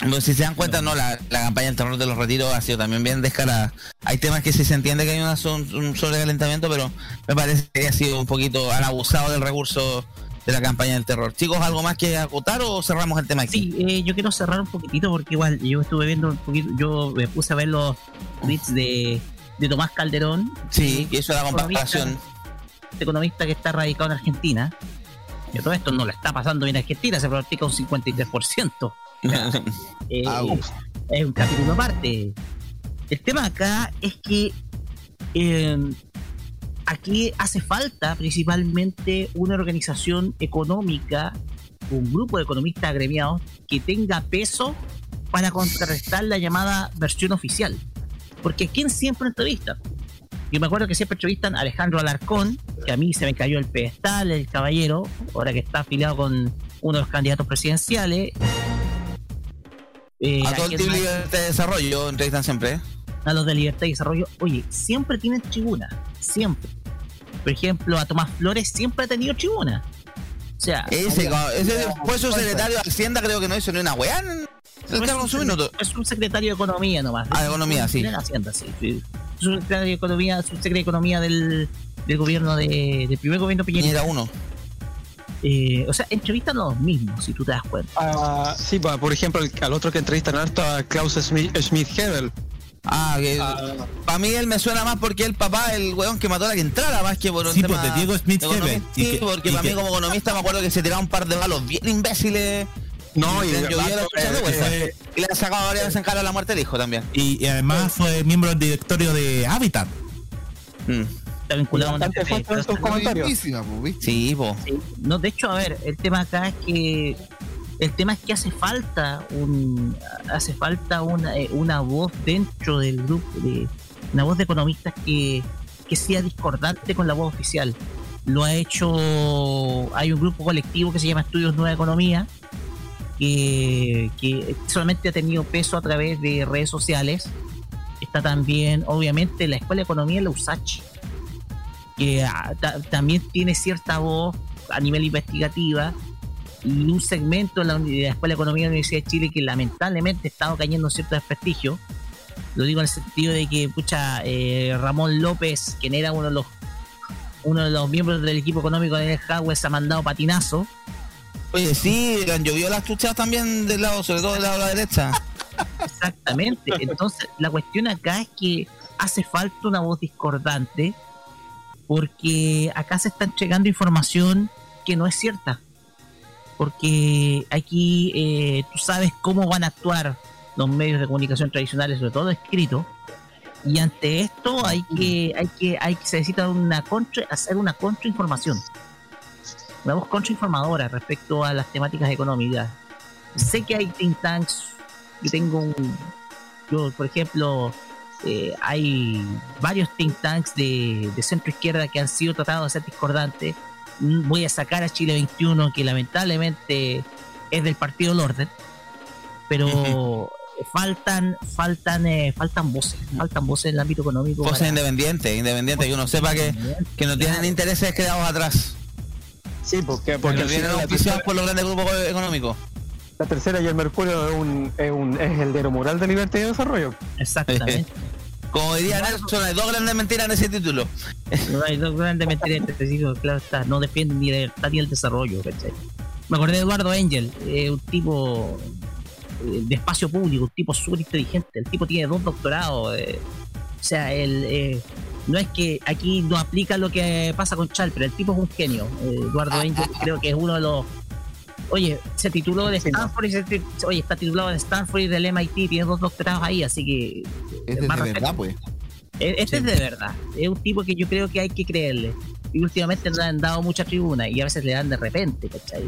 Bueno, si se dan cuenta, no, la, la campaña del terror de los retiros ha sido también bien descarada. Hay temas que sí se entiende que hay una, son- un sobrecalentamiento, pero me parece que ha sido un poquito han abusado del recurso de la campaña del terror. Chicos, ¿algo más que acotar o cerramos el tema aquí? Sí, eh, yo quiero cerrar un poquitito porque igual yo estuve viendo un poquito, yo me puse a ver los tweets de, de Tomás Calderón. Sí, que hizo la comparación. Este economista que está radicado en Argentina. Que todo esto no le está pasando bien a Argentina, se practica un 53%. Eh, es un capítulo aparte. El tema acá es que eh, aquí hace falta principalmente una organización económica, un grupo de economistas agremiados que tenga peso para contrarrestar la llamada versión oficial. Porque ¿quién siempre entrevista? Yo me acuerdo que siempre entrevistan a Alejandro Alarcón, que a mí se me cayó el pedestal, el caballero, ahora que está afiliado con uno de los candidatos presidenciales. Eh, a todo el? Libertad de Desarrollo entrevistan siempre. A los de Libertad y Desarrollo, oye, siempre tienen tribuna, siempre. Por ejemplo, a Tomás Flores siempre ha tenido tribuna. O sea, Ese, ese fue su secretario de Hacienda, creo que no hizo ni una weá su minuto. Es un secretario de Economía nomás. Ah, de Economía, sí. De Hacienda, sí. sí. Es un secretario de Economía, es un secretario de Economía del, del gobierno de, del primer gobierno Piñera. Era uno. Eh, o sea, entrevistan a los mismos, si tú te das cuenta. Ah, sí, por ejemplo, al otro que entrevistan harto a Klaus Schmidt, Schmidt-Hebel. Ah, que para mí él me suena más porque el papá, el weón que mató a la que entrara, más que por un Sí, tema pues, de Diego Smith. Y Sí, que- porque para mí como economista me acuerdo que se tiraba un par de balos bien imbéciles. No, y eh, vuelta. eh, Y le han sacado varias veces en cara la muerte del hijo también. Y, y además fue miembro del directorio de Habitat. Mm. Está vinculado a una Bastante comentarios. Buenísima, pues. Sí, po. Sí. No, de hecho, a ver, el tema acá es que el tema es que hace falta un hace falta una, eh, una voz dentro del grupo de una voz de economistas que, que sea discordante con la voz oficial. Lo ha hecho hay un grupo colectivo que se llama Estudios Nueva Economía que, que solamente ha tenido peso a través de redes sociales. Está también, obviamente, la Escuela de Economía, la USACH, que ah, ta- también tiene cierta voz a nivel investigativa y un segmento de la, uni- de la Escuela de Economía de la Universidad de Chile que lamentablemente ha estado cayendo en cierto desprestigio. Lo digo en el sentido de que, pucha, eh, Ramón López, quien era uno de los uno de los miembros del equipo económico de Hardware, se ha mandado patinazo. Oye, sí, han llovido las chuchas también del lado, sobre todo del lado de la derecha. Exactamente. Entonces, la cuestión acá es que hace falta una voz discordante porque acá se está entregando información que no es cierta. Porque aquí eh, tú sabes cómo van a actuar los medios de comunicación tradicionales, sobre todo escrito. Y ante esto hay que, hay que, hay que se necesita una contra, hacer una contrainformación. Una voz contrainformadora respecto a las temáticas económicas. Sé que hay think tanks yo tengo un yo por ejemplo eh, hay varios think tanks de, de centro izquierda que han sido tratados de ser discordantes voy a sacar a Chile 21 que lamentablemente es del partido del orden pero faltan faltan eh, faltan voces faltan voces en el ámbito económico Voces para- independientes, independientes, que uno sepa que, que no tienen intereses creados atrás. Sí, porque, Porque vienen auspiciados tercera, por los grandes grupos económicos. la tercera y el Mercurio es, un, es, un, es el de moral de libertad y desarrollo. exactamente Como diría Nelson, hay dos grandes mentiras en ese título. No hay dos grandes mentiras específicas, claro está. No defienden ni la libertad ni el desarrollo, ¿cachai? Me acordé de Eduardo Angel, eh, un tipo eh, de espacio público, un tipo súper inteligente. El tipo tiene dos doctorados. eh. o sea, él, eh, no es que aquí no aplica lo que pasa con Chal, pero el tipo es un genio. Eh, Eduardo Angel creo que es uno de los. Oye, se tituló de Stanford y se oye, está titulado de Stanford y del MIT, tiene dos doctorados ahí, así que. Es de verdad, pues. E- Este es de verdad. Es un tipo que yo creo que hay que creerle. Y últimamente le han dado mucha tribuna y a veces le dan de repente, ¿cachai?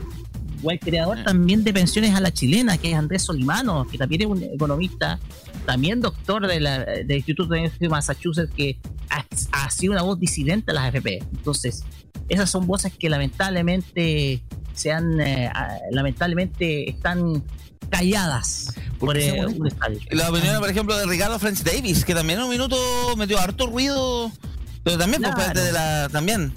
O el creador también de pensiones a la chilena, que es Andrés Solimano, que también es un economista, también doctor de la- del Instituto de Massachusetts, que ha, ha sido una voz disidente a las AFP. Entonces, esas son voces que lamentablemente se han, eh, lamentablemente están calladas por eh, un estadio. La opinión, por ejemplo, de Ricardo French Davis, que también en un minuto metió harto ruido, pero también por Claro. parte de la. también.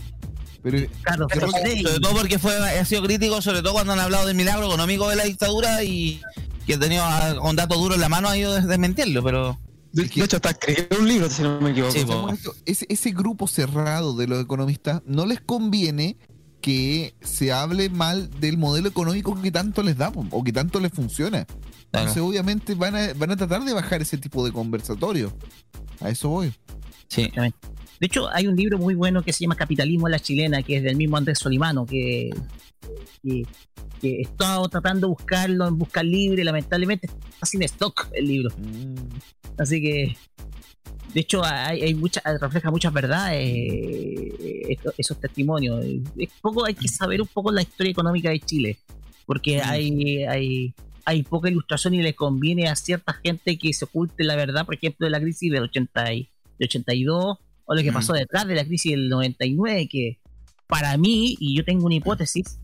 Pero Carlos Sobre todo porque fue, ha sido crítico, sobre todo cuando han hablado del milagro económico de la dictadura y, que he tenido con datos duros en la mano ha ido desmentirlo, pero. De, de hecho, hasta escribió un libro, si no me equivoco. Sí, ese, ese grupo cerrado de los economistas no les conviene que se hable mal del modelo económico que tanto les da o que tanto les funciona. Entonces, obviamente, van a, van a tratar de bajar ese tipo de conversatorio. A eso voy. Sí. De hecho, hay un libro muy bueno que se llama Capitalismo a la chilena, que es del mismo Andrés Solimano, que, que, que he estado tratando de buscarlo en busca libre, lamentablemente está sin stock el libro. Así que, de hecho, hay, hay mucha, refleja muchas verdades eh, esto- esos testimonios. Es poco, hay que saber un poco la historia económica de Chile, porque hay, hay, hay poca ilustración y le conviene a cierta gente que se oculte la verdad, por ejemplo, de la crisis del 80 y, del 82 o lo que pasó detrás de la crisis del 99, que para mí, y yo tengo una hipótesis,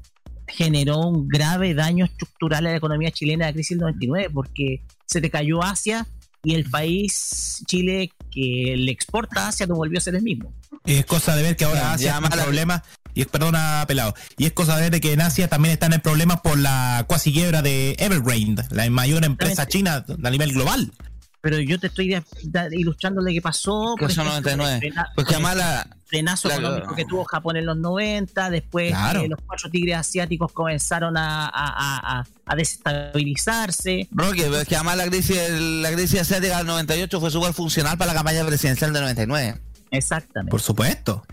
generó un grave daño estructural a la economía chilena la crisis del 99, porque se te cayó Asia y el país, Chile, que le exporta a Asia, no volvió a ser el mismo. Es cosa de ver que ahora Asia está en problemas. Y es, perdona, pelado. Y es cosa de ver de que en Asia también están en problemas por la cuasi quiebra de Evergrande, la mayor empresa china a nivel global. Pero yo te estoy ilustrando lo que pasó. Que son ejemplo, 99. el frena- Porque además la. frenazo la- económico que tuvo Japón en los 90, después Claro. eh, los cuatro tigres asiáticos comenzaron a, a- a- a- desestabilizarse. Roque, pero es que además la crisis, la crisis asiática del 98 fue súper funcional para la campaña presidencial del 99. Exactamente. Por supuesto.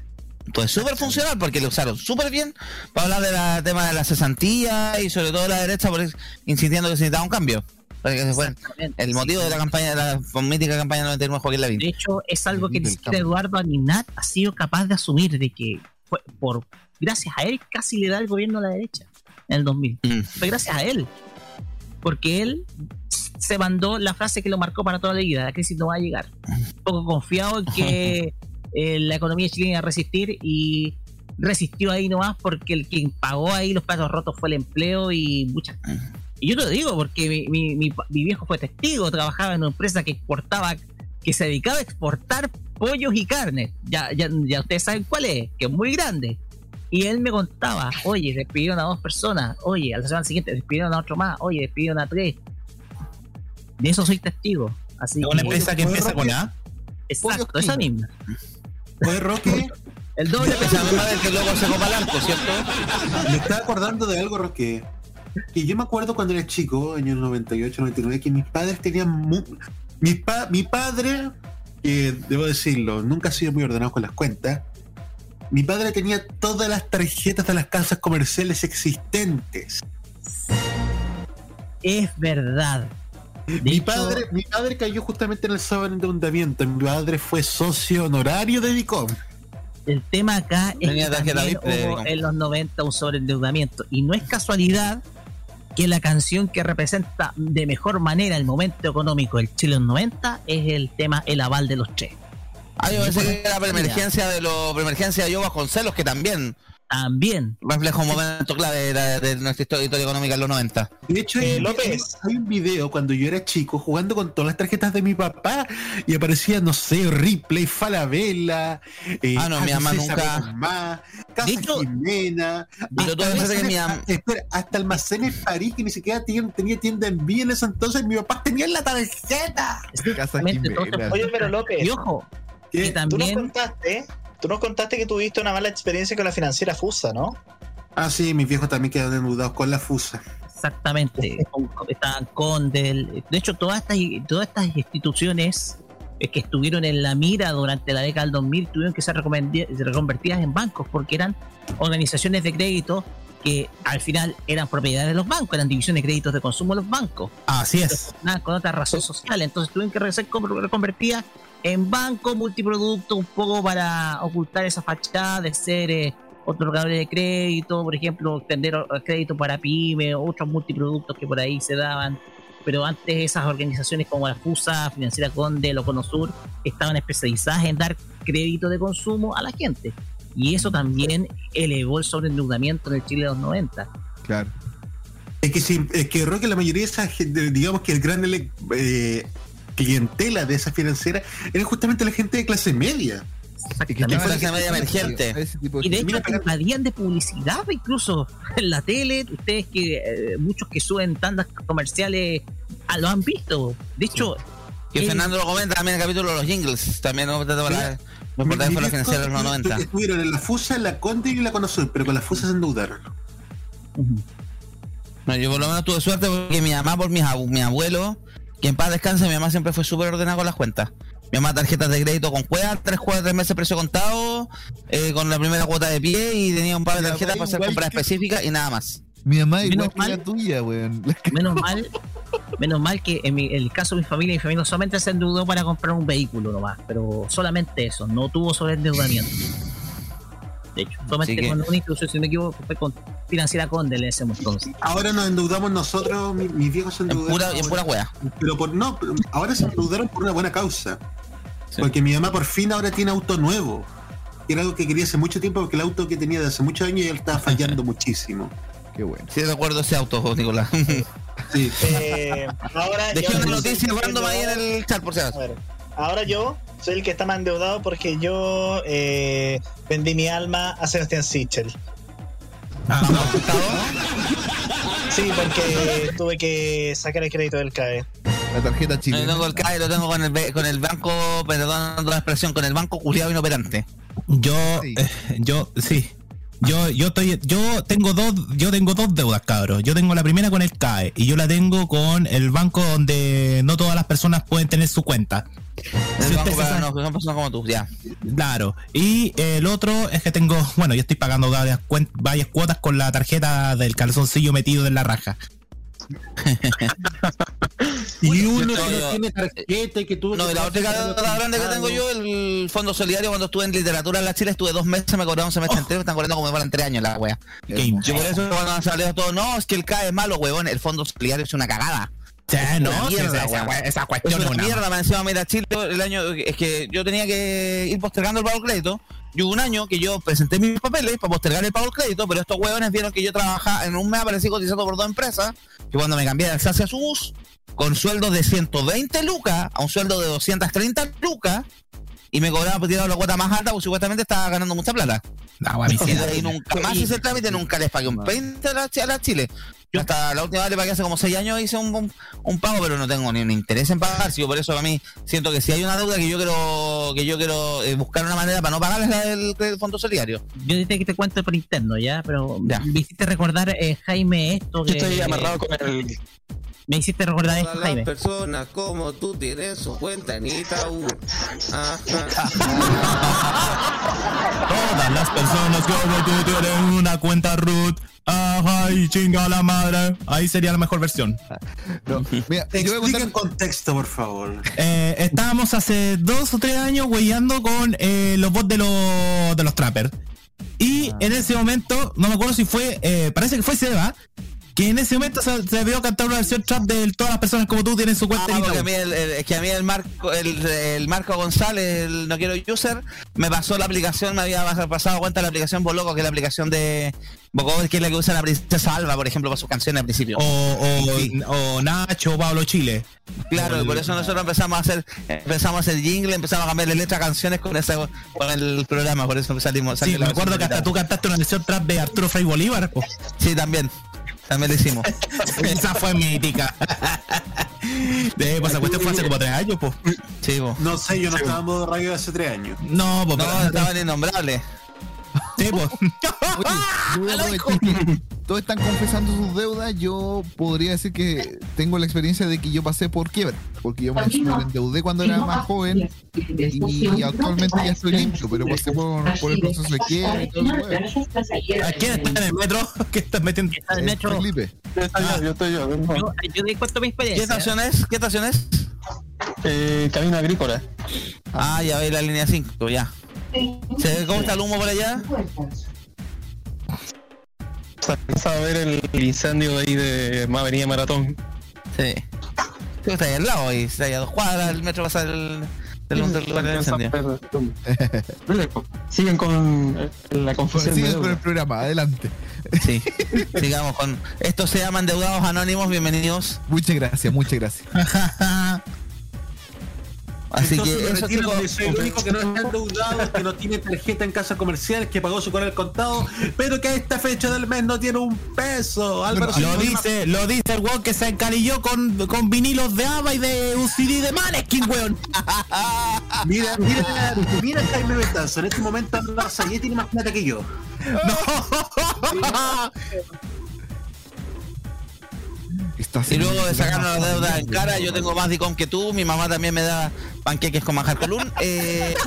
Pues súper funcional porque lo usaron súper bien para hablar del tema de la cesantía y sobre todo la derecha por insistiendo que se necesitaba un cambio. Para que se fueran. El motivo de la campaña, de la mítica campaña del 99 Joaquín Lavín. De hecho, es algo que ni siquiera Eduardo Aninat ha sido capaz de asumir, de que fue por gracias a él casi le da el gobierno a la derecha en el 2000. Mm. Fue gracias a él. Porque él se mandó la frase que lo marcó para toda la vida, la crisis no va a llegar. Un poco confiado en que eh, la economía chilena iba a resistir y resistió ahí nomás porque el quien pagó ahí los platos rotos fue el empleo y muchas y yo te lo digo porque mi, mi- mi- mi viejo fue testigo, trabajaba en una empresa que exportaba, que se dedicaba a exportar pollos y carne. Ya, ya, ya ustedes saben cuál es, que es muy grande. Y él me contaba, oye, despidieron a dos personas, oye, a la semana siguiente despidieron a otro más, oye, despidieron a tres. De eso soy testigo. Así ¿Es una empresa que empieza con A? Exacto, esa misma. Pues Roque, El doble Esa misma del que luego se copa el arco, ¿cierto? Me estaba acordando de algo, Roque. Que yo me acuerdo cuando era chico, años 98, 99, que mis padres tenían. mu- mi, pa- mi padre, que debo decirlo, nunca ha sido muy ordenado con las cuentas. Mi padre tenía todas las tarjetas de las casas comerciales existentes. Es verdad. mi, padre, mi padre cayó justamente en el sobreendeudamiento. Mi padre fue socio honorario de Dicom. El tema acá es Tenía que también de hubo en los 90 un sobreendeudamiento. Y no es casualidad que la canción que representa de mejor manera el momento económico del Chile en los 90 es el tema El aval de los tres. Ah, yo pensé que era preemergencia de los preemergencia de Yo Vasconcelos, que también. También. Refleja un momento clave de, de nuestra historia, historia económica en los 90. De hecho, hay, hay- hay un video cuando yo era chico jugando con todas las tarjetas de mi papá y aparecía, no sé, Ripley, Falabella, eh, Ah, no, mi Casa mamá nunca- Casa Jimena, Pero tú hasta, de que mi almacenes- am- espera, hasta almacenes París que ni siquiera tenía, tenía tienda en vía en ese entonces, mi papá tenía la tarjeta. Entonces- Oye, pero López. Y ojo, que Tú nos también- contaste, tú nos contaste que tuviste una mala experiencia con la financiera FUSA, ¿no? Ah, sí, mis viejos también quedaron endeudados con la FUSA. Exactamente. Con- Estaban Condel. De hecho, todas estas, todas estas instituciones eh, que estuvieron en la mira durante la década del 2000 tuvieron que ser reconvertidas en bancos porque eran organizaciones de crédito que al final eran propiedades de los bancos, eran divisiones de créditos de consumo de los bancos. Así es. Con otra razón social. Entonces tuvieron que ser reconvertidas en banco multiproducto un poco para ocultar esa fachada de ser eh, otorgadores de crédito, por ejemplo, extender o- crédito para pyme, otros multiproductos que por ahí se daban. Pero antes esas organizaciones como la FUSA, Financiera Conde, o Conosur, estaban especializadas en dar crédito de consumo a la gente. Y eso también elevó el sobreendeudamiento en el Chile de los 90. Claro. Es que, sí, es que Roque, la mayoría de esa gente, digamos que el gran eh, clientela de esa financiera era justamente la gente de clase media. Que estaba fue la media emergente. Y de hecho te invadían de publicidad incluso en la tele. Ustedes que eh, muchos que suben tandas comerciales ah, lo han visto. De hecho, Que eh, Fernando lo comenta también en el capítulo de los jingles. También no la, Mira, lo importante fue la financiera de los 90. Estuvieron en la FUSA, en la Conde y en la Conosur, pero con la FUSA se endeudaron. No, yo por lo menos tuve suerte porque mi mamá, por mis, abu- mi abuelo, que en paz descanse, mi mamá siempre fue súper ordenada con las cuentas. Mi mamá tarjetas de crédito con cueva, tres cuotas, tres meses precio contado, eh, con la primera cuota de pie y tenía un par de tarjetas para hacer compras que- específicas y nada más. Mi mamá Menos igual que mal. la tuya, weón. menos mal, menos mal que en, mi- en el caso de mi familia, mi familia solamente se endeudó para comprar un vehículo nomás, pero solamente eso, no tuvo sobreendeudamiento. De hecho, solamente que- con una institución, si no me equivoco, fue con financiera Conde en ese entonces. Ahora nos endeudamos nosotros, mi- mis viejos se En endeudaron. pura, en pura wea. Pero por no, pero ahora se endeudaron por una buena causa. Porque mi mamá por fin ahora tiene auto nuevo. Y era algo que quería hace mucho tiempo porque el auto que tenía de hace muchos años ya estaba fallando muchísimo. Qué bueno. Sí, recuerdo ese auto, Nicolás. Sí. Eh, ahora Dejé una noticia random ahí en el chat, por si acaso. Ahora yo soy el que está más endeudado porque yo eh, vendí mi alma a Sebastián Sichel. Sí, porque tuve que sacar el crédito del CAE. La tarjeta Yo chilena. tengo el CAE, lo tengo con el, con el banco, perdón la expresión, con el banco culiado inoperante. Yo, Sí. eh, yo, sí. Yo, yo estoy, yo tengo dos, yo tengo dos deudas, cabros. Yo tengo la primera con el CAE y yo la tengo con el banco donde no todas las personas pueden tener su cuenta. Si banco sabe- no, son personas como tú, ya. Claro. Y el otro es que tengo, bueno, yo estoy pagando varias, varias cuotas con la tarjeta del calzoncillo metido en la raja. Y uno que no tiene tarjeta y que tú. No, y la otra grande que tengo yo, el Fondo Solidario, cuando estuve en literatura en la Chile, estuve dos meses, me cobraron un semestre entero, me están cobrando como para tres años la wea. Yo por eso cuando han salido todos, no, es que el CAE es malo, huevón, el Fondo Solidario es una cagada. Sí, no, una mierda, esa, esa Es cuestión una es una- mierda, me encima mira Chile el año, es que yo tenía que ir postergando el pago del crédito, y hubo un año que yo presenté mis papeles para postergar el pago del crédito, pero estos huevones vieron que yo trabajaba, en un mes aparecí cotizando por dos empresas, que cuando me cambié de Alsacia a su bus, con sueldo de 120 lucas a un sueldo de 230 lucas, y me cobraba por tirar la cuota más alta, porque supuestamente estaba ganando mucha plata. Ah, mi Y, y nunca más hice el trámite, nunca les pagué un 20 a la, a la Chile. Yo hasta la última vez le pagué hace como 6 años hice un, un, un pago, pero no tengo ni un interés en pagar. Si yo por eso a mí siento que si hay una deuda que yo quiero que yo quiero eh, buscar una manera para no pagar es la del, del fondo solidario. Yo dije que te cuento por interno ya, pero Ya. me hiciste recordar, eh, Jaime, esto Yo que... estoy amarrado con el. Me hiciste recordar esto, Todas Jaime. las personas como tú tienen su cuenta en Itaú. Ajá. Todas las personas como tú tienen una cuenta root. Ajá, y chinga la madre. Ahí sería la mejor versión. No, mira, yo voy a Explica contar en contexto, por favor. Eh, estábamos hace dos o tres años weyando con eh, los bots de los, de los trappers. Y en ese momento, no me acuerdo si fue, eh, parece que fue Seba, que en ese momento se, se vio cantar una versión trap de todas las personas como tú tienen su cuenta Ah, en a mí el, el- es que a mí el Marco, el, el Marco González, el no quiero user, me pasó la aplicación, me había pasado cuenta la aplicación Boloco, que es la aplicación de Bocover, que es la que usa la princesa Alba, por ejemplo, para sus canciones al principio. O, o, Nacho o Pablo Chile. Claro, y por eso nosotros empezamos a hacer, empezamos a hacer jingle, empezamos a cambiarle letra a canciones con ese, con el programa, por eso salimos. Sí, me acuerdo que hasta tú cantaste una versión trap de Arturo Frei Bolívar. po. Sí, también. También lo hicimos. Esa fue mítica. De, pues cuestión fue hace como tres años, pues. Sí, po. No sé, yo no estaba en modo radio hace tres años. No, pues No, estaban innombrables. Sí, pues. Oye, yo voy a aprovechar que todos están confesando sus deudas. Yo podría decir que tengo la experiencia de que yo pasé por quiebra, porque yo me endeudé cuando era más joven y actualmente ya estoy limpio, pero pasé por, por el proceso de quiebra y todo el huevo. ¿A quién está en el metro? ¿Qué estás metiendo? Está en el metro. Felipe, Yo estoy yo, yo estoy yo. Yo, yo te cuento mi ¿Qué experiencia. estación es? ¿Qué estación es? Eh, camino agrícola. Ah, ya veis la línea 5, ya. ¿Se ve cómo está el humo por allá? Se alcanza a ver el incendio de ahí de Ma- Avenida Maratón. Sí. Está ahí al lado, ahí, está ahí a dos cuadras, el metro pasa el, del, del lugar del incendio. Siguen con eh, la confusión. de sigues con el programa, adelante. Sí. Sigamos con. Esto se llama Endeudados Anónimos, bienvenidos. Muchas gracias, muchas gracias. Así Entonces que eso chicos, el único que no está endeudado, que no tiene tarjeta en casa comercial, que pagó su con el contado, pero que a esta fecha del mes no tiene un peso. Álvaro Lo dice, lo dice el weón que se encarilló con, con vinilos de ABBA y de un CD de Maneskin, weón. Mira, mira, mira Jaime Betanzo, en este momento Álvaro Sayé tiene más plata que yo. Y luego de sacarnos las deudas en cara, yo tengo más DICOM que tú, mi mamá también me da panqueques con manjar colún. Eh,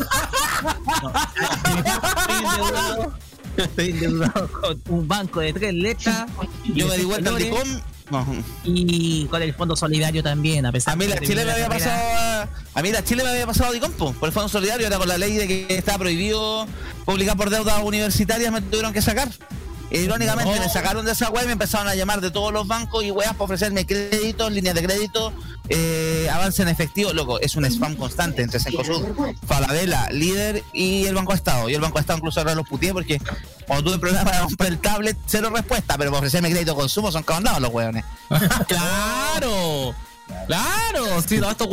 Estoy endeudado con un banco de tres letras. yo me di vuelta al DICOM. No. Y con el Fondo Solidario también, a pesar A mí la Chile me había pasado a, a mí la Chile me había pasado DICOM po, por el Fondo Solidario, era con la ley de que estaba prohibido publicar por deudas universitarias, me tuvieron que sacar. Irónicamente me sacaron de esa web y me empezaron a llamar de todos los bancos y weas para ofrecerme créditos, líneas de crédito, eh, avance en efectivo. Loco, es un spam constante entre Cencosud, Falabella, Líder y el Banco de Estado. Y el Banco de Estado incluso ahora los puteé porque cuando tuve problemas de comprar el tablet, cero respuesta, pero para ofrecerme crédito de consumo son cabandados los weones. claro. Claro, sí, no, esto.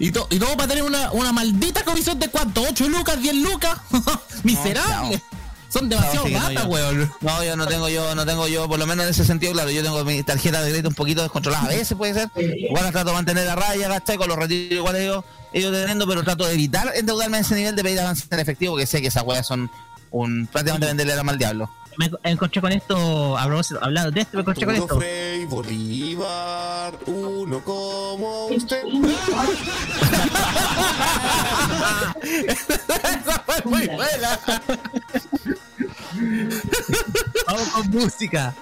Y, to- y todo para tener una, una maldita comisión de cuánto, 8 lucas, 10 lucas. Miserable. Son demasiado No, sí, no, weón. No, yo no tengo yo, no tengo yo, por lo menos en ese sentido, claro, yo tengo mi tarjeta de crédito un poquito descontrolada. A veces puede ser. Igual trato de mantener la raya, ¿cachai? Con los retiros igual ellos, ellos teniendo, pero trato de evitar endeudarme a ese nivel de pedir avance en efectivo, porque sé que esas weas son un prácticamente venderle la mal diablo. Me encontré con esto, hablando de esto, me encontré con esto. Frei Bolívar, uno como usted. Muy buena. Vamos con música.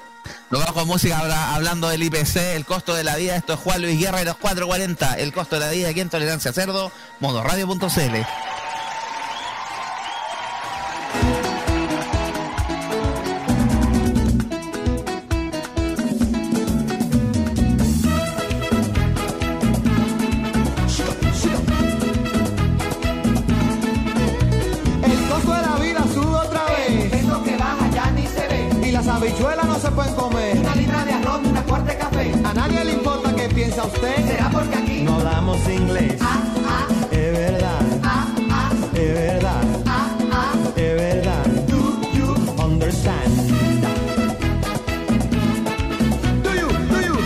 Nos vamos con música habla- hablando del IPC, el costo de la vida. Esto es Juan Luis Guerra y los 440. El costo de la vida aquí en Tolerancia Cerdo, modoradio.cl. piensa usted. Será porque aquí No hablamos inglés. ah, ah, Es verdad, ah, ah, es verdad, ah, ah, es verdad. do you. Understand. Do you, do you?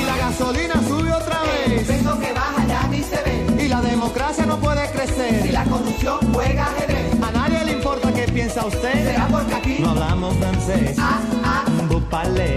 Y la gasolina sube otra vez. lo que baja, ya ni se ve. Y la democracia no puede crecer. la corrupción juega ajedrez. A nadie le importa qué piensa usted. Será porque aquí No hablamos francés. ah, ah, Bupale,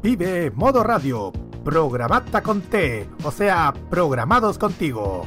Vive Modo Radio. Programata con T. O sea, programados contigo.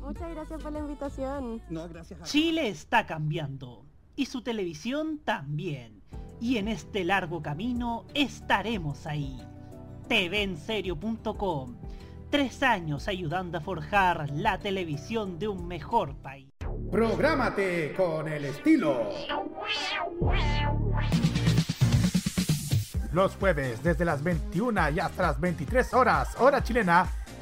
Muchas gracias por la invitación. No, gracias a Chile está cambiando y su televisión también. Y en este largo camino estaremos ahí. TVenserio.com. Tres años ayudando a forjar la televisión de un mejor país. Prográmate con el estilo. Los jueves desde las 21 y hasta las 23 horas, hora chilena,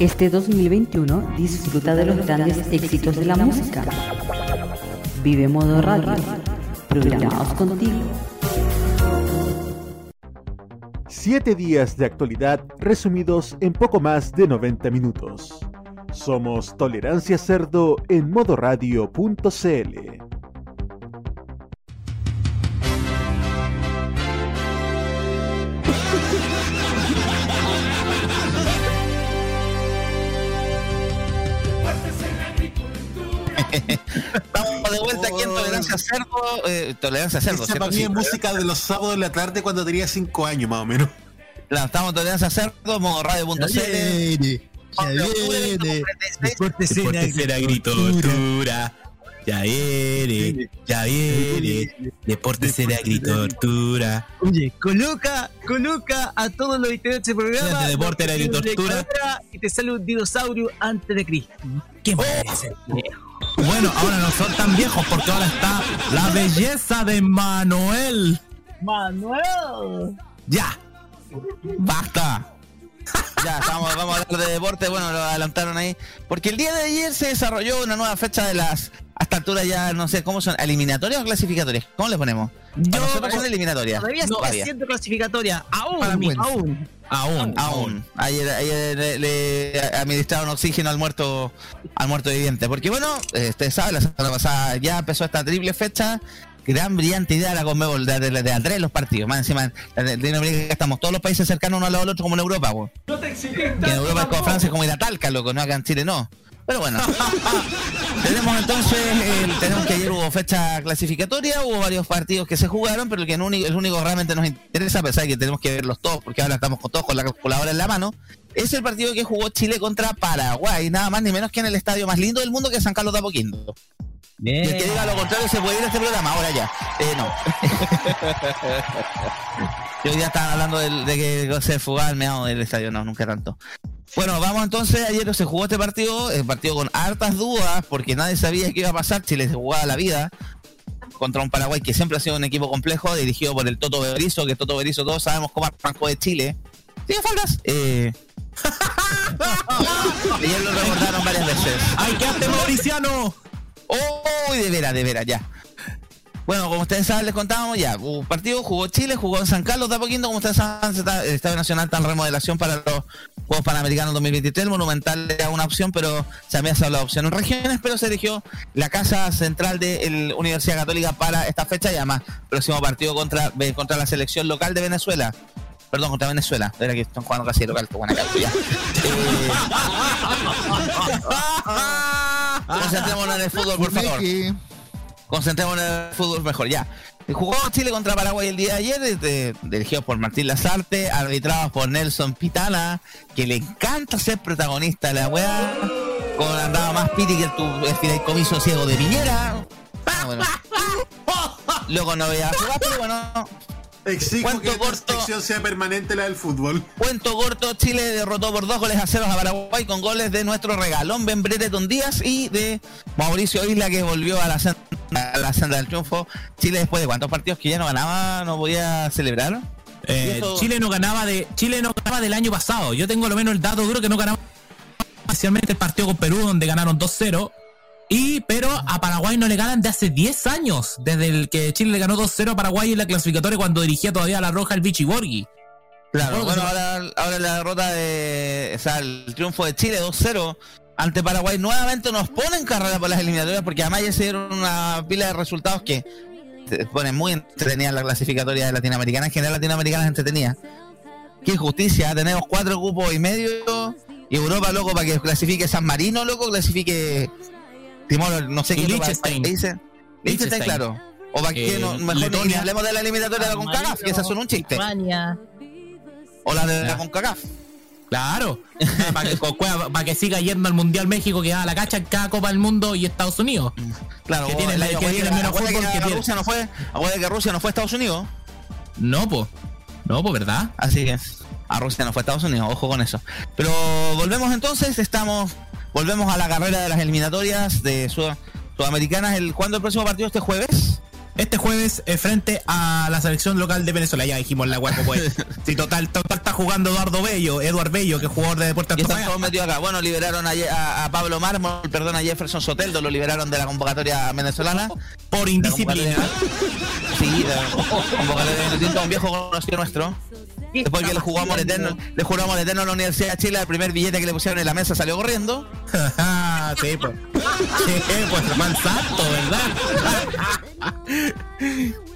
Este 2021 disfruta de los grandes éxitos de la música. Vive Modo Radio. Programados contigo. Siete días de actualidad resumidos en poco más de 90 minutos. Somos Tolerancia Cerdo en modoradio.cl. Estamos de vuelta aquí en Tolerancia Cerdo. eh, Tolerancia Cerdo, Esa para mí es música de los sábados de la tarde cuando tenía 5 años más o menos. En Tolerancia Cerdo, modo radio.cl. Ya viene. Deportes en agricultura. Ya viene, ya viene. Deportes en agricultura. Oye, coloca, coloca a todos los integrantes del programa. Fíjate, deporte, la agricultura. Y te sale un dinosaurio antes de Cristo. ¿Qué parece? Bueno, ahora no son tan viejos porque ahora está la belleza de Manuel. Manuel. Ya. Basta. Ya, estamos, vamos a hablar de deporte, bueno, lo adelantaron ahí. Porque el día de ayer se desarrolló una nueva fecha de las, a esta altura ya no sé, ¿cómo son? ¿Eliminatorias o clasificatorias? ¿Cómo le ponemos? Para nosotros son eliminatorias. Todavía Todavía. siendo clasificatoria. Aún, aún. Aún, aún. Ayer, ayer le, le administraron oxígeno al muerto, al muerto viviente. Porque bueno, ustedes saben, la semana pasada ya empezó esta triple fecha. Gran brillante idea la Conmebol de, de, de Andrés los partidos. Más encima, de, estamos todos los países cercanos uno al lado del otro como en Europa, güey. No te exigiste. En Europa es como Francia, como ir a Talca, loco, no acá en Chile no. Pero bueno, tenemos entonces, el- tenemos que ayer hubo fecha clasificatoria, hubo varios partidos que se jugaron, pero el que el único, el único que realmente nos interesa, a pesar de que tenemos que verlos todos, porque ahora estamos con todos con la calculadora en la mano, es el partido que jugó Chile contra Paraguay, nada más ni menos que en el estadio más lindo del mundo que es San Carlos de Apoquindo. Y el que diga lo contrario se puede ir a este programa, ahora ya. Eh, no. Yo ya estaba hablando del- de, que se fugaba el meado del estadio, no, nunca tanto. Bueno, vamos entonces, ayer se jugó este partido, el partido con hartas dudas, porque nadie sabía qué iba a pasar, Chile se jugaba la vida contra un Paraguay que siempre ha sido un equipo complejo, dirigido por el Toto Berizo, que Toto Berizo todos sabemos cómo arrancó de Chile. ¿Tiene faldas? Eh... ayer lo recordaron varias veces. ¡Ay, qué hace Mauriciano! ¡Uy, de veras, de veras, ya! Bueno, como ustedes saben, les contábamos ya. Hubo partido, jugó Chile, jugó en San Carlos de Apoquindo. Como ustedes saben, el Estadio Nacional está en remodelación para los Juegos Panamericanos 2023. El Monumental era una opción, pero se había hablado de opción en regiones, pero se eligió la casa central de la Universidad Católica para esta fecha y además próximo partido contra, contra la selección local de Venezuela. Perdón, contra Venezuela. Era que están jugando casi local, pues, buena ya. Eh, concentrémonos en el fútbol, por favor. Concentrémonos en el fútbol mejor, ya. Jugó Chile contra Paraguay el día de ayer, este, dirigido por Martín Lazarte, arbitrados por Nelson Pitana, que le encanta ser protagonista de la weá, con andaba más piti que el, tu, el fideicomiso ciego de Piñera. Ah, bueno. Luego no veía jugar, pero bueno. Exijo Cuento que esta corto. sección sea permanente la del fútbol. Cuento corto, Chile derrotó por dos goles a ceros a Paraguay con goles de nuestro regalón Ben Brereton Díaz y de Mauricio Isla que volvió a la, senda, a la senda del triunfo. Chile después de cuántos partidos que ya no ganaba, no podía celebrar. Eh, eso- Chile no ganaba de Chile no ganaba del año pasado. Yo tengo lo menos el dato duro que no ganaba especialmente el partido con Perú donde ganaron 2-0 y pero a Paraguay no le ganan de hace 10 años, desde el que Chile le ganó 2-0 a Paraguay en la clasificatoria cuando dirigía todavía a la Roja el Vichy Borghi. Claro, bueno, ahora, ahora la derrota de. O sea, el triunfo de Chile 2-0 ante Paraguay nuevamente nos pone en carrera por las eliminatorias porque además ya se dieron una pila de resultados que ponen muy entretenida la clasificatoria de Latinoamericana. En general, Latinoamericana es entretenida. Qué injusticia, tenemos cuatro cupos y medio. Y Europa, loco, para que clasifique San Marino, loco, clasifique Timor, no sé qué Liechtenstein. Liechtenstein, Liechtenstein. claro. O para que Eh, no, mejor ni Letonia. hablemos de la eliminatoria de la CONCACAF, que esas son un chiste. España. O la de la CONCACAF. Claro, para que, para que siga yendo al Mundial México que da la cacha en cada Copa del Mundo y Estados Unidos. Claro, que tiene, año- que acuérdate tiene que- menos fútbol que que. Rusia no fue, que Rusia no fue a Estados Unidos. No, pues. No, pues, ¿verdad? Así que a Rusia no fue a Estados Unidos, ojo con eso. Pero volvemos entonces, estamos, volvemos a la carrera de las eliminatorias de Sud- Sudamericanas. El, ¿Cuándo el próximo partido? ¿Este jueves? Este jueves eh, frente a la selección local de Venezuela. Ya dijimos la guapo pues. Sí, total, total está jugando Eduardo Bello, Eduard Bello, que es jugador de Deportes Y están todos metidos acá. Bueno, liberaron a, a- a Pablo Mármol, perdón, a Jefferson Soteldo, lo liberaron de la convocatoria venezolana. Por indisciplina. Sí, la convocatoria de un viejo conocido nuestro. Después que le jugó a Moreteno, le juró a Moreteno en la Universidad de Chile, el primer billete que le pusieron en la mesa salió corriendo. sí, pues. Sí, pues mal santo, ¿verdad?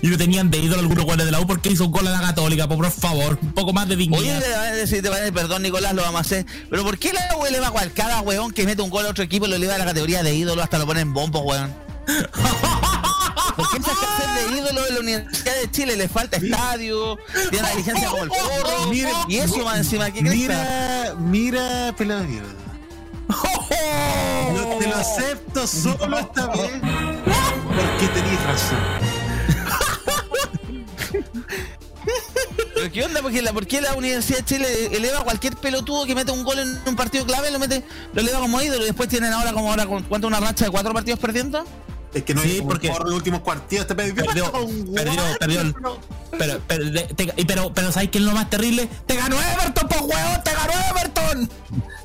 Y lo tenían de ídolo algunos goles de la U porque hizo un gol a la Católica, pues, por favor. Un poco más de Oye, dignidad. le van a decir, te van a decir, perdón Nicolás, lo vamos a hacer. Pero ¿por qué la U le va a cada weón que mete un gol a otro equipo y lo eleva a la categoría de ídolo hasta lo ponen en bombo, weón? ¿Por qué de ídolo de la Universidad de Chile? Le falta estadio, tiene una diligencia como el porro. Y eso más encima, ¿qué crees? Mira, mira, pelado de mierda. No te lo acepto solo esta vez porque tenéis razón. ¿Pero qué onda? Porque la, ¿Por qué la Universidad de Chile eleva a cualquier pelotudo que mete un gol en un partido clave, lo mete, lo eleva como ídolo y después tienen ahora como ahora ¿cuánto una racha de cuatro partidos perdiendo? Es que no Sí, hay porque- por los últimos partidos te perdió. Perdió, perdió, perdió. el- Pero, pero, de- te- pero, pero ¿sabes qué es lo más terrible? ¡Te ganó Everton, po huevón! ¡Te ganó Everton!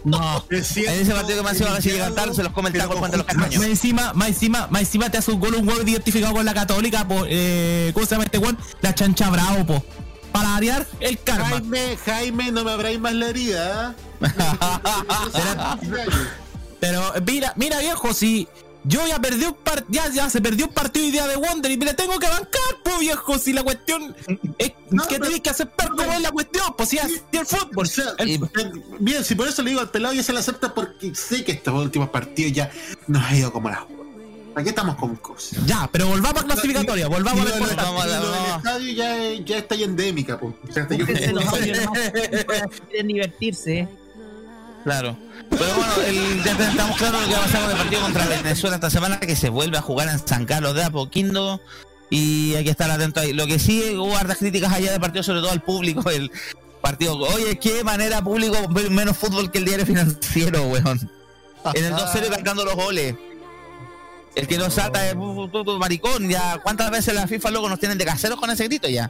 No. En ese partido que más si tarde, se los come el taco cuando los Más castaños. encima, más encima, más encima te hace un gol un huevo identificado con la católica, po, eh, ¿cómo se llama este weón? La chancha bravo, po. Para variar el karma. Jaime, Jaime, no me abráis más la herida. ¿ah? Pero mira, mira viejo, si Yo ya perdí un par- ya, ya se perdió un partido día de Wonder y me le tengo que bancar, pues viejo, si la cuestión es que tenéis que aceptar cómo es la cuestión, pues si es el fútbol. O sea, eh, bien, si por eso le digo al pelado ya se la acepta porque sé que estos últimos partidos ya nos ha ido como la Aquí estamos con cosas. Ya, pero volvamos a clasificatoria, volvamos Y a del- del estadio ya, ya está endémica, po. O sea, ¿no? quieren divertirse. Claro. Pero bueno, el, ya estamos claros lo que va a pasar con el partido contra Venezuela esta semana, que se vuelve a jugar en San Carlos de Apoquindo. Y hay que estar atento ahí. Lo que sí hubo hartas críticas allá del partido, sobre todo al público. El partido, oye, qué manera público menos fútbol que el diario financiero, weón. En el 2-0 cantando los goles. El que nos salta es pu- maricón. Ya, ¿cuántas veces la FIFA luego nos tienen de caseros con ese grito ya?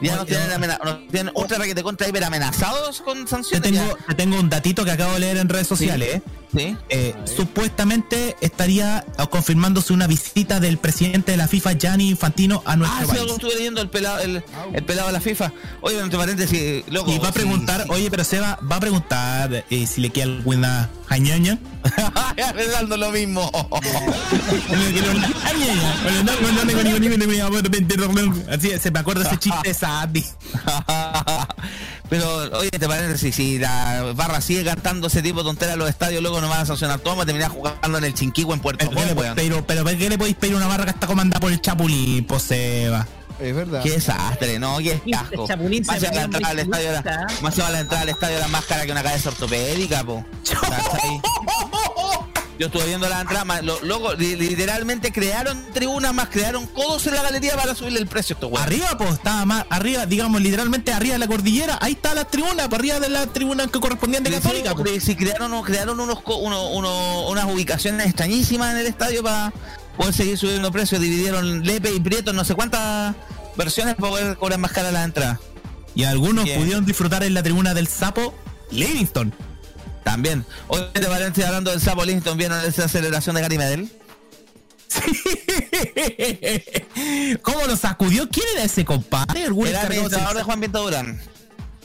Ya nos tienen, amena- nos tienen ultra raquete contra hiper amenazados con Te sanciones. tengo, te tengo un datito que acabo de leer en redes sociales. ¿eh? Sí. Eh, supuestamente estaría confirmándose una visita del presidente de la FIFA, Gianni Infantino, a nuestro Ah, sí, país. algo estuve leyendo el pelado, el, el pelado de la FIFA. Oye, entre paréntesis, loco. Y va a sí, preguntar, sí. oye, pero Seba, va a preguntar eh, si le queda alguna jañaña. Arreglando lo mismo. Así se me acuerda ese chiste de Sandy. Pero, oye, te parece si la barra sigue cantando ese tipo de tonteras en los estadios, luego nos van a sancionar todo, vamos a terminar jugando en el Chinquihue en Puerto Pero, Montt, pero, pero, ¿por qué le podéis pedir una barra que está comandada por el Chapulín, po, Seba? Es verdad. Qué desastre, ¿no? Qué asco. Chapulín se Más se va ve la entrada al estadio, la, más se va la entrada al estadio la más cara que una cabeza ortopédica, po. Yo estuve viendo la entrada, li- literalmente crearon tribunas más, crearon codos en la galería para subirle el precio estos weones. Arriba, pues, estaba más arriba, digamos, literalmente arriba de la cordillera. Ahí está la tribuna, para arriba de la tribuna que correspondiente Sí, católica. sí, sí, crearon, crearon unos, uno- uno- unas ubicaciones extrañísimas en el estadio para poder seguir subiendo precios. Dividieron Lepe y Prieto, no sé cuántas versiones para poder cobrar más cara la entrada. Y algunos Bien. pudieron disfrutar en la tribuna del sapo Livingston. También. Oye, ¿te parece hablando del Sapo Livingston? ¿Vieron esa celebración de Gary Medel? ¿Cómo lo sacudió? ¿Quién era ese compadre? ¿Algún Era el administrador de Juan Pinto Durán.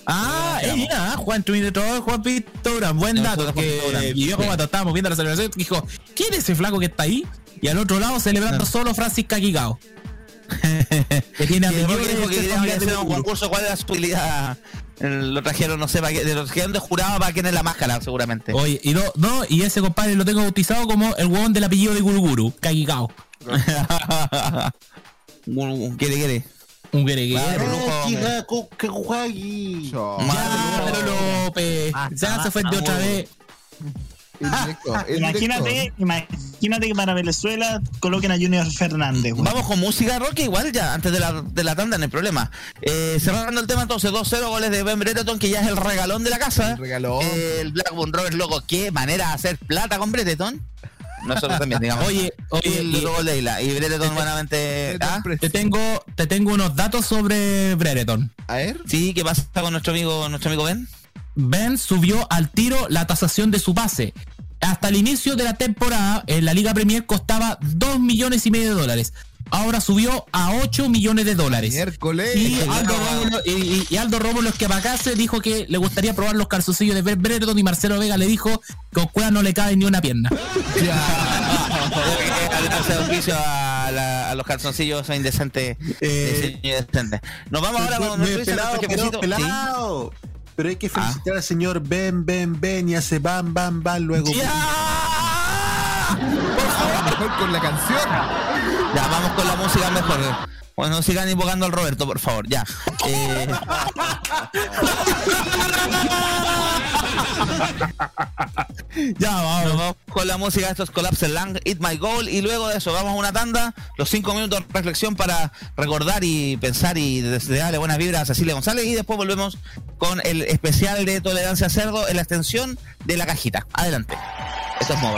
Ah, eh, mira, Juan administrador Juan Pito Durán, buen No, dato. Juan Que Pito Durán, vivió sí. cuando estábamos viendo la celebración, dijo, ¿quién es ese flaco que está ahí? Y al otro lado celebrando solo Francis Kikigao. Que tiene Que de que hacer un concurso. ¿Cuál era su utilidad? Lo trajeron, no sé, para qué, lo trajeron de jurado para quién es la máscara, seguramente. Oye, y no, no, y ese compadre lo tengo bautizado como el huevón del apellido de Guruguru, Kagigao. quiere, quiere. Un guereguero. que pero López. Ya se fue de otra vez. Imagínate, imagínate que para Venezuela coloquen a Junior Fernández. güey. Vamos con música rock igual ya, antes de la, de la tanda, no hay problema. Eh, cerrando el tema entonces, 2-0 goles de Ben Brereton, que ya es el regalón de la casa. El regalón. el Blackburn Rovers, loco, qué manera de hacer plata con Brereton. Nosotros también, digamos. Oye, oye, el y- otro gol de Isla. Y Brereton buenamente... ¿ah? Te tengo, te tengo unos datos sobre Brereton. A ver. Sí, ¿qué pasa con nuestro amigo, nuestro amigo Ben? Ben subió al tiro la tasación de su pase. Hasta el inicio de la temporada, en la Liga Premier costaba 2 millones y medio de dólares. Ahora subió a 8 millones de dólares. Miércoles. Y Aldo Rómulo, y, y- Aldo Rómulo dijo que le gustaría probar los calzoncillos de Ben Brereton y Marcelo Vega le dijo que a Cueva no le cabe ni una pierna. auspicio a, la- a los calzoncillos indecentes. Eh, indecente. Nos vamos ahora con nuestro pelado, pelado. Pero hay que felicitar al señor Ben, Ben, Ben y hace bam, bam, bam luego. Mejor con la canción. Ya, vamos con la música mejor. Bueno, sigan invocando al Roberto, por favor, ya. Eh, ya, vamos. Vamos con la música, esto es Collapse Lang, Eat My Goal, y luego de eso vamos a una tanda, los cinco minutos de reflexión para recordar y pensar y desearle buenas vibras a Cecilia González, y después volvemos con el especial de tolerancia a cerdo en la extensión de la cajita. Adelante. Esto es modo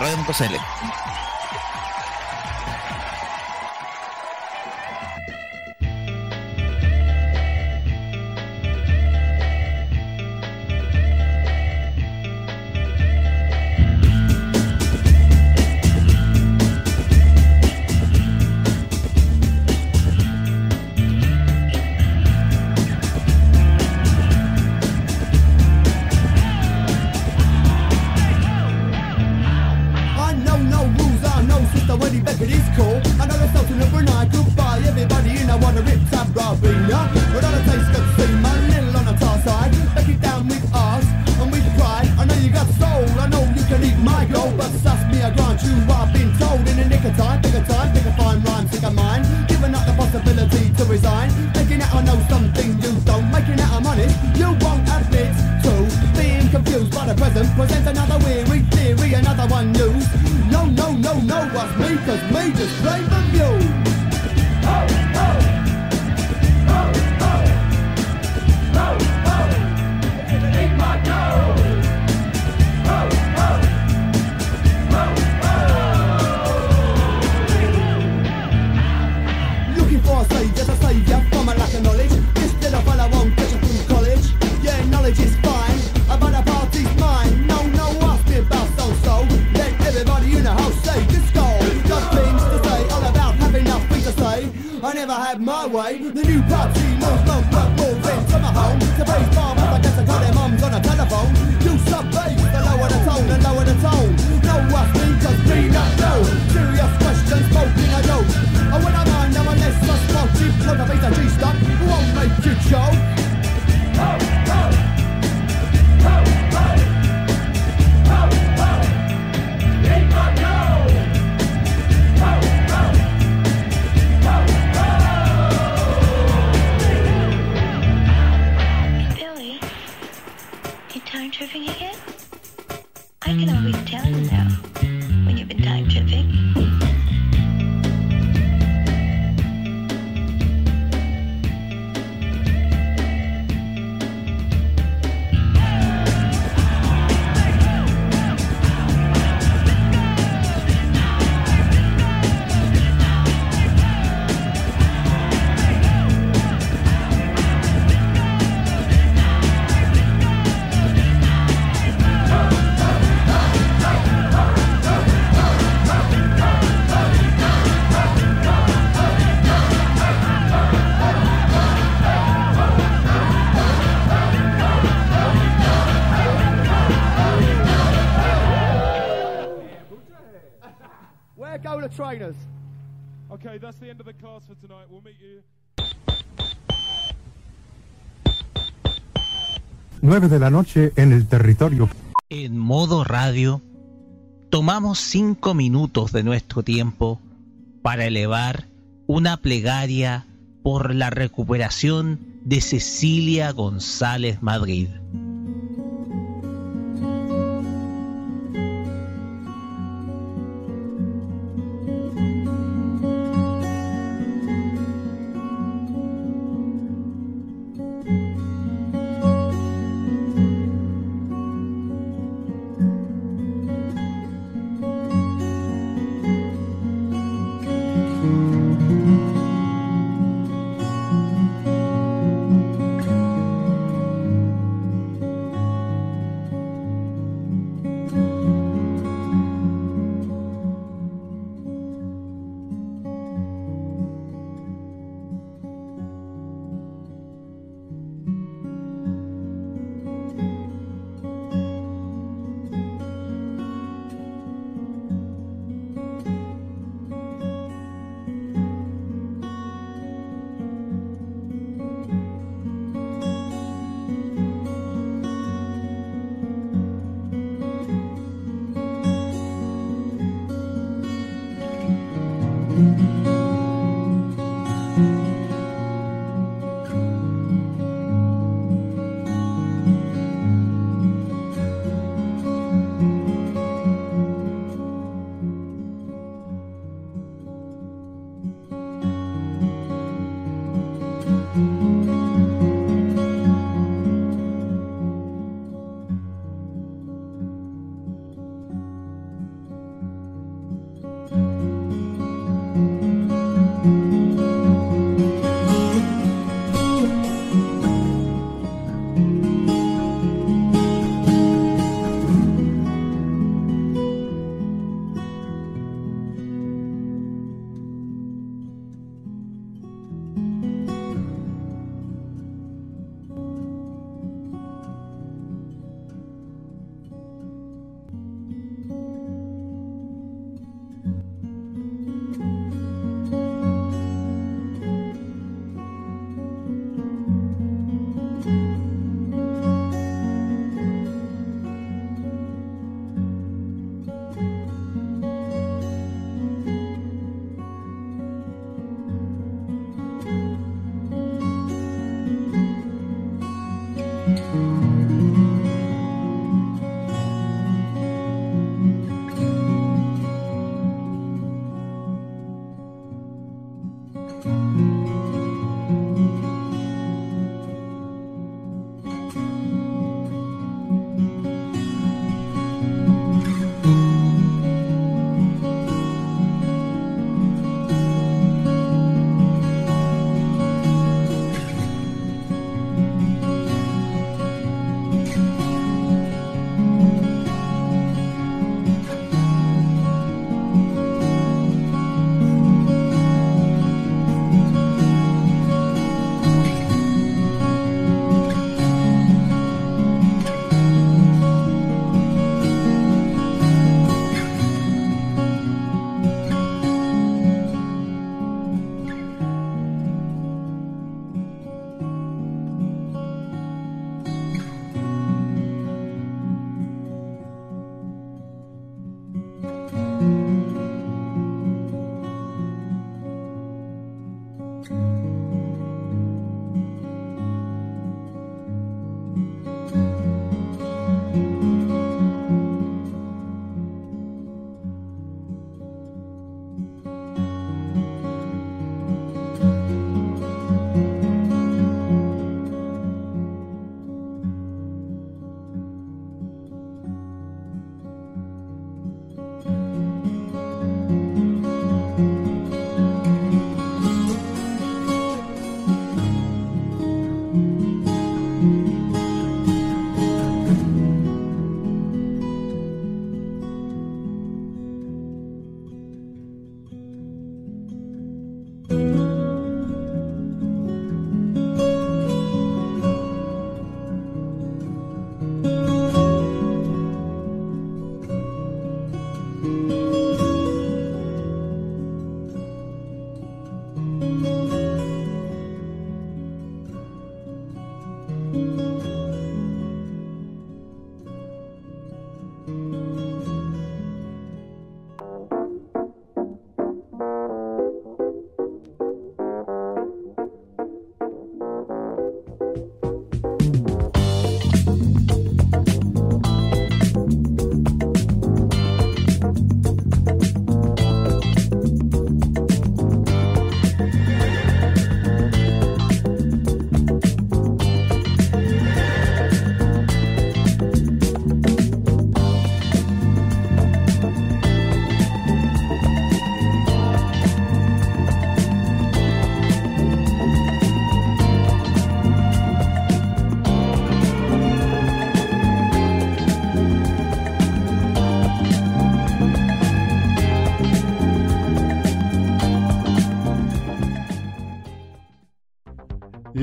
9 de la noche en el territorio. En modo radio, tomamos cinco minutos de nuestro tiempo para elevar una plegaria por la recuperación de Cecilia González Madrid.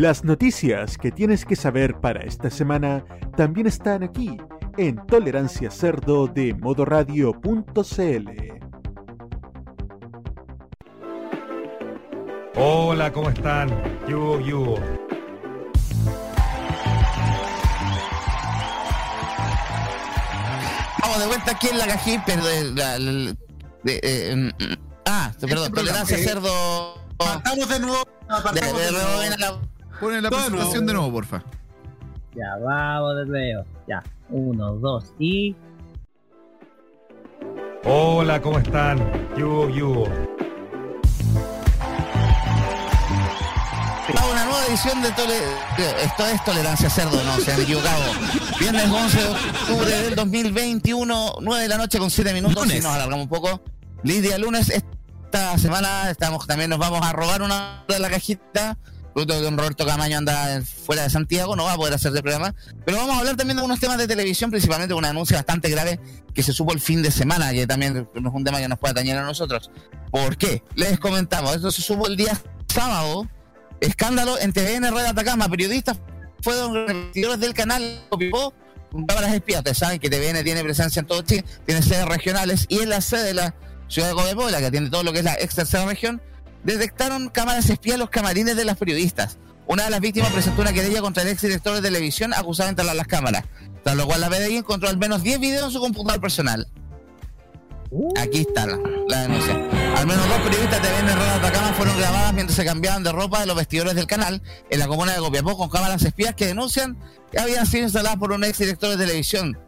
Las noticias que tienes que saber para esta semana también están aquí en Tolerancia Cerdo de modoradio.cl. Hola, ¿cómo están? Yugo, yugo. Vamos de vuelta aquí en la cajita, pero de, la- la- de- eh, mm, ah, perdón, tolerancia ok. cerdo. Partamos de nuevo. De, de nuevo, a la- Ponen la Todo de presentación de nuevo, porfa. Ya, vamos de nuevo. Ya, uno, dos y. Hola, ¿cómo están? Yugo, yugo. a una nueva edición de Tole... Esto es Tolerancia Cerdo, no se han equivocado. Viernes 11 de octubre del 2021, 9 de la noche con 7 minutos. Lunes. Y nos alargamos un poco. Lidia, lunes, esta semana estamos también nos vamos a robar una de la cajita. Producto de don Roberto Camaño anda fuera de Santiago, no va a poder hacer el programa. Pero vamos a hablar también de algunos temas de televisión, principalmente una denuncia bastante grave que se supo el fin de semana, que también es un tema que nos puede atañer a nosotros. ¿Por qué? Les comentamos, esto se supo el día sábado, escándalo en TVN Red Atacama, periodistas fueron repetidores del canal Copiapó con cámaras espías. Ustedes saben que TVN tiene presencia en todo Chile, tiene sedes regionales y en la sede de la ciudad de Copiapó, la que atiende todo lo que es la ex tercera región, detectaron cámaras espías en los camarines de las periodistas. Una de las víctimas presentó una querella contra el ex director de televisión acusado de instalar las cámaras, tras lo cual la PDI encontró al menos 10 videos en su computador personal. Aquí está la, denuncia. Al menos dos periodistas de TVN Red Atacama fueron grabadas mientras se cambiaban de ropa de los vestidores del canal en la comuna de Copiapó con cámaras espías que denuncian que habían sido instaladas por un ex director de televisión.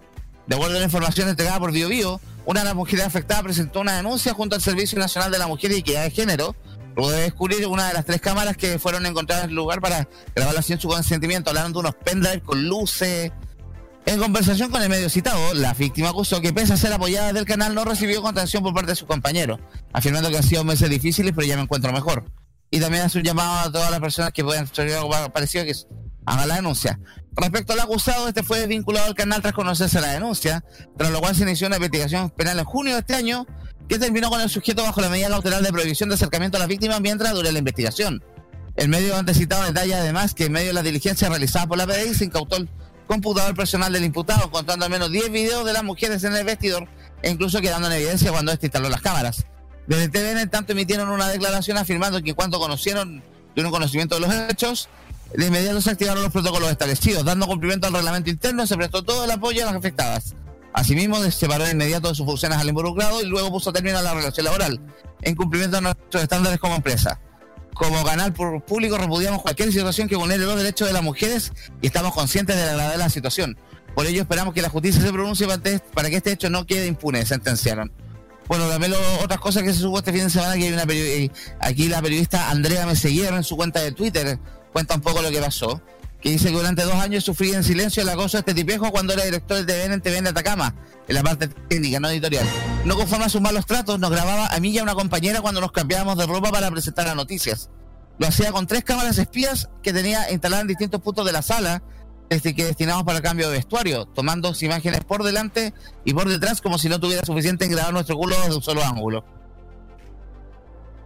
De acuerdo a la información entregada por BioBio, una de las mujeres afectadas presentó una denuncia junto al Servicio Nacional de la Mujer y Equidad de Género, luego de descubrir una de las tres cámaras que fueron encontradas en el lugar para grabarla sin su consentimiento, hablando de unos pendrives con luces. En conversación con el medio citado, la víctima acusó que pese a ser apoyada del canal no recibió contención por parte de sus compañeros, afirmando que han sido meses difíciles pero ya me encuentro mejor. Y también hace un llamado a todas las personas que puedan hacer algo parecido que hagan la denuncia. Respecto al acusado, este fue vinculado al canal tras conocerse la denuncia, tras lo cual se inició una investigación penal en junio de este año que terminó con el sujeto bajo la medida cautelar de prohibición de acercamiento a la víctima mientras dure la investigación. El medio antes citado detalla además que en medio de la diligencia realizada por la PDI se incautó el computador personal del imputado, contando al menos 10 videos de las mujeres en el vestidor e incluso quedando en evidencia cuando este instaló las cámaras. Desde TVN, tanto, emitieron una declaración afirmando que en cuanto conocieron, tuvieron conocimiento de los hechos, de inmediato se activaron los protocolos establecidos, dando cumplimiento al reglamento interno, se prestó todo el apoyo a las afectadas. Asimismo, se separó de inmediato de sus funciones al involucrado y luego puso término a la relación laboral, en cumplimiento de nuestros estándares como empresa. Como canal público repudiamos cualquier situación que vulnere los derechos de las mujeres y estamos conscientes de la gravedad de la situación. Por ello esperamos que la justicia se pronuncie para este- que este hecho no quede impune, sentenciaron. Bueno, también lo- otras cosas que se supo este fin de semana que hay una eh, aquí la periodista Andrea Meseguer en su cuenta de Twitter cuenta un poco lo que pasó. Que dice que durante dos años sufrí en silencio el acoso de este tipejo cuando era director de TVN en TVN Atacama, en la parte técnica, no editorial. No conforme a sus malos tratos, nos grababa a mí y a una compañera cuando nos cambiábamos de ropa para presentar las noticias. Lo hacía con tres cámaras espías que tenía instaladas en distintos puntos de la sala, este, que destinamos para el cambio de vestuario, tomando imágenes por delante y por detrás como si no tuviera suficiente en grabar nuestro culo desde un solo ángulo.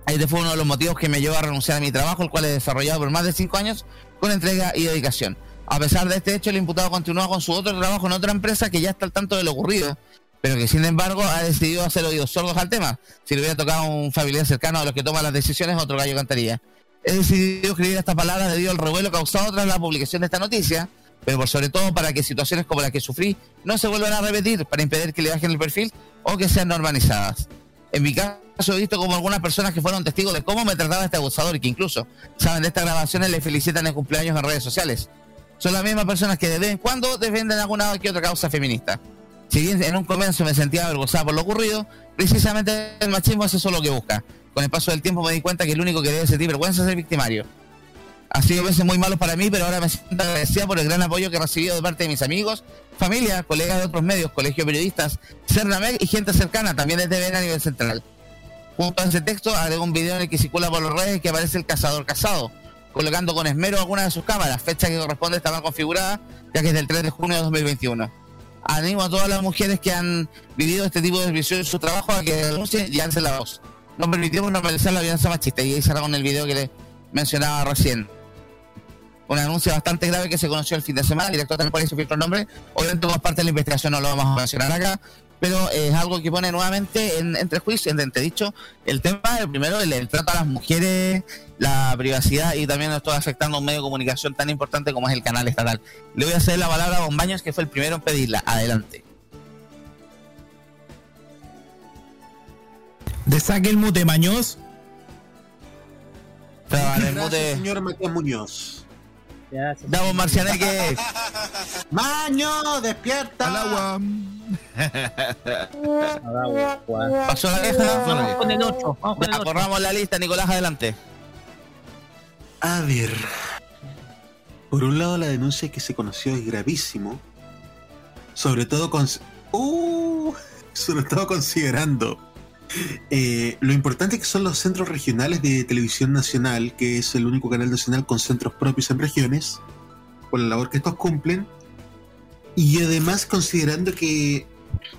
Este fue uno de los motivos que me llevó a renunciar a mi trabajo, el cual he desarrollado por más de cinco años con entrega y dedicación. A pesar de este hecho, el imputado continúa con su otro trabajo en otra empresa que ya está al tanto de lo ocurrido, pero que sin embargo ha decidido hacer oídos sordos al tema. Si le hubiera tocado un familiar cercano a los que toma las decisiones, otro gallo cantaría. He decidido escribir estas palabras debido al revuelo causado tras la publicación de esta noticia, pero por sobre todo para que situaciones como las que sufrí no se vuelvan a repetir, para impedir que le bajen el perfil o que sean normalizadas. En mi caso he visto como algunas personas que fueron testigos de cómo me trataba este abusador y que incluso saben de estas grabaciones le felicitan en cumpleaños en redes sociales. Son las mismas personas que de vez en cuando defienden alguna que otra causa feminista. Si bien en un comienzo me sentía avergonzada por lo ocurrido, precisamente el machismo es eso lo que busca. Con el paso del tiempo me di cuenta que el único que debe sentir vergüenza es el victimario. Ha sido veces muy malos para mí, pero ahora me siento agradecida por el gran apoyo que he recibido de parte de mis amigos, familia, colegas de otros medios, colegios de periodistas, Cernamec y gente cercana, también de TVN a nivel central. Junto a ese texto agrego un video en el que circula por las redes que aparece el cazador casado, colocando con esmero algunas de sus cámaras, fecha que corresponde a estar mal configurada, ya que es del 3 de junio de 2021. Animo a todas las mujeres que han vivido este tipo de desviación en su trabajo a que denuncien y alcen la voz. No permitimos normalizar la violencia machista y ahí cerra con el video que le mencionaba recién. Una denuncia bastante grave que se conoció el fin de semana. El director también por eso filtró el nombre. Obviamente, como parte de la investigación, no lo vamos a mencionar acá, pero es algo que pone nuevamente en, entre juicio, en entredicho, el tema, el primero, el, el trato a las mujeres, la privacidad y también esto afectando a un medio de comunicación tan importante como es el canal estatal. Le voy a hacer la palabra a Bombaños, que fue el primero en pedirla. Adelante. De saque el mute, Maños. Gracias, señor Matías Muñoz. Damos Marcianeque. Maño, despierta. Al agua. Pasó la queja. Vamos con el 8. Vamos con el Ya, 8. corramos la lista, Nicolás, adelante. A ver. Por un lado, la denuncia que se conoció es gravísimo. Sobre todo con. Uh, sobre todo considerando eh, lo importante que son los centros regionales de televisión nacional, que es el único canal nacional con centros propios en regiones, por la labor que estos cumplen. Y además considerando que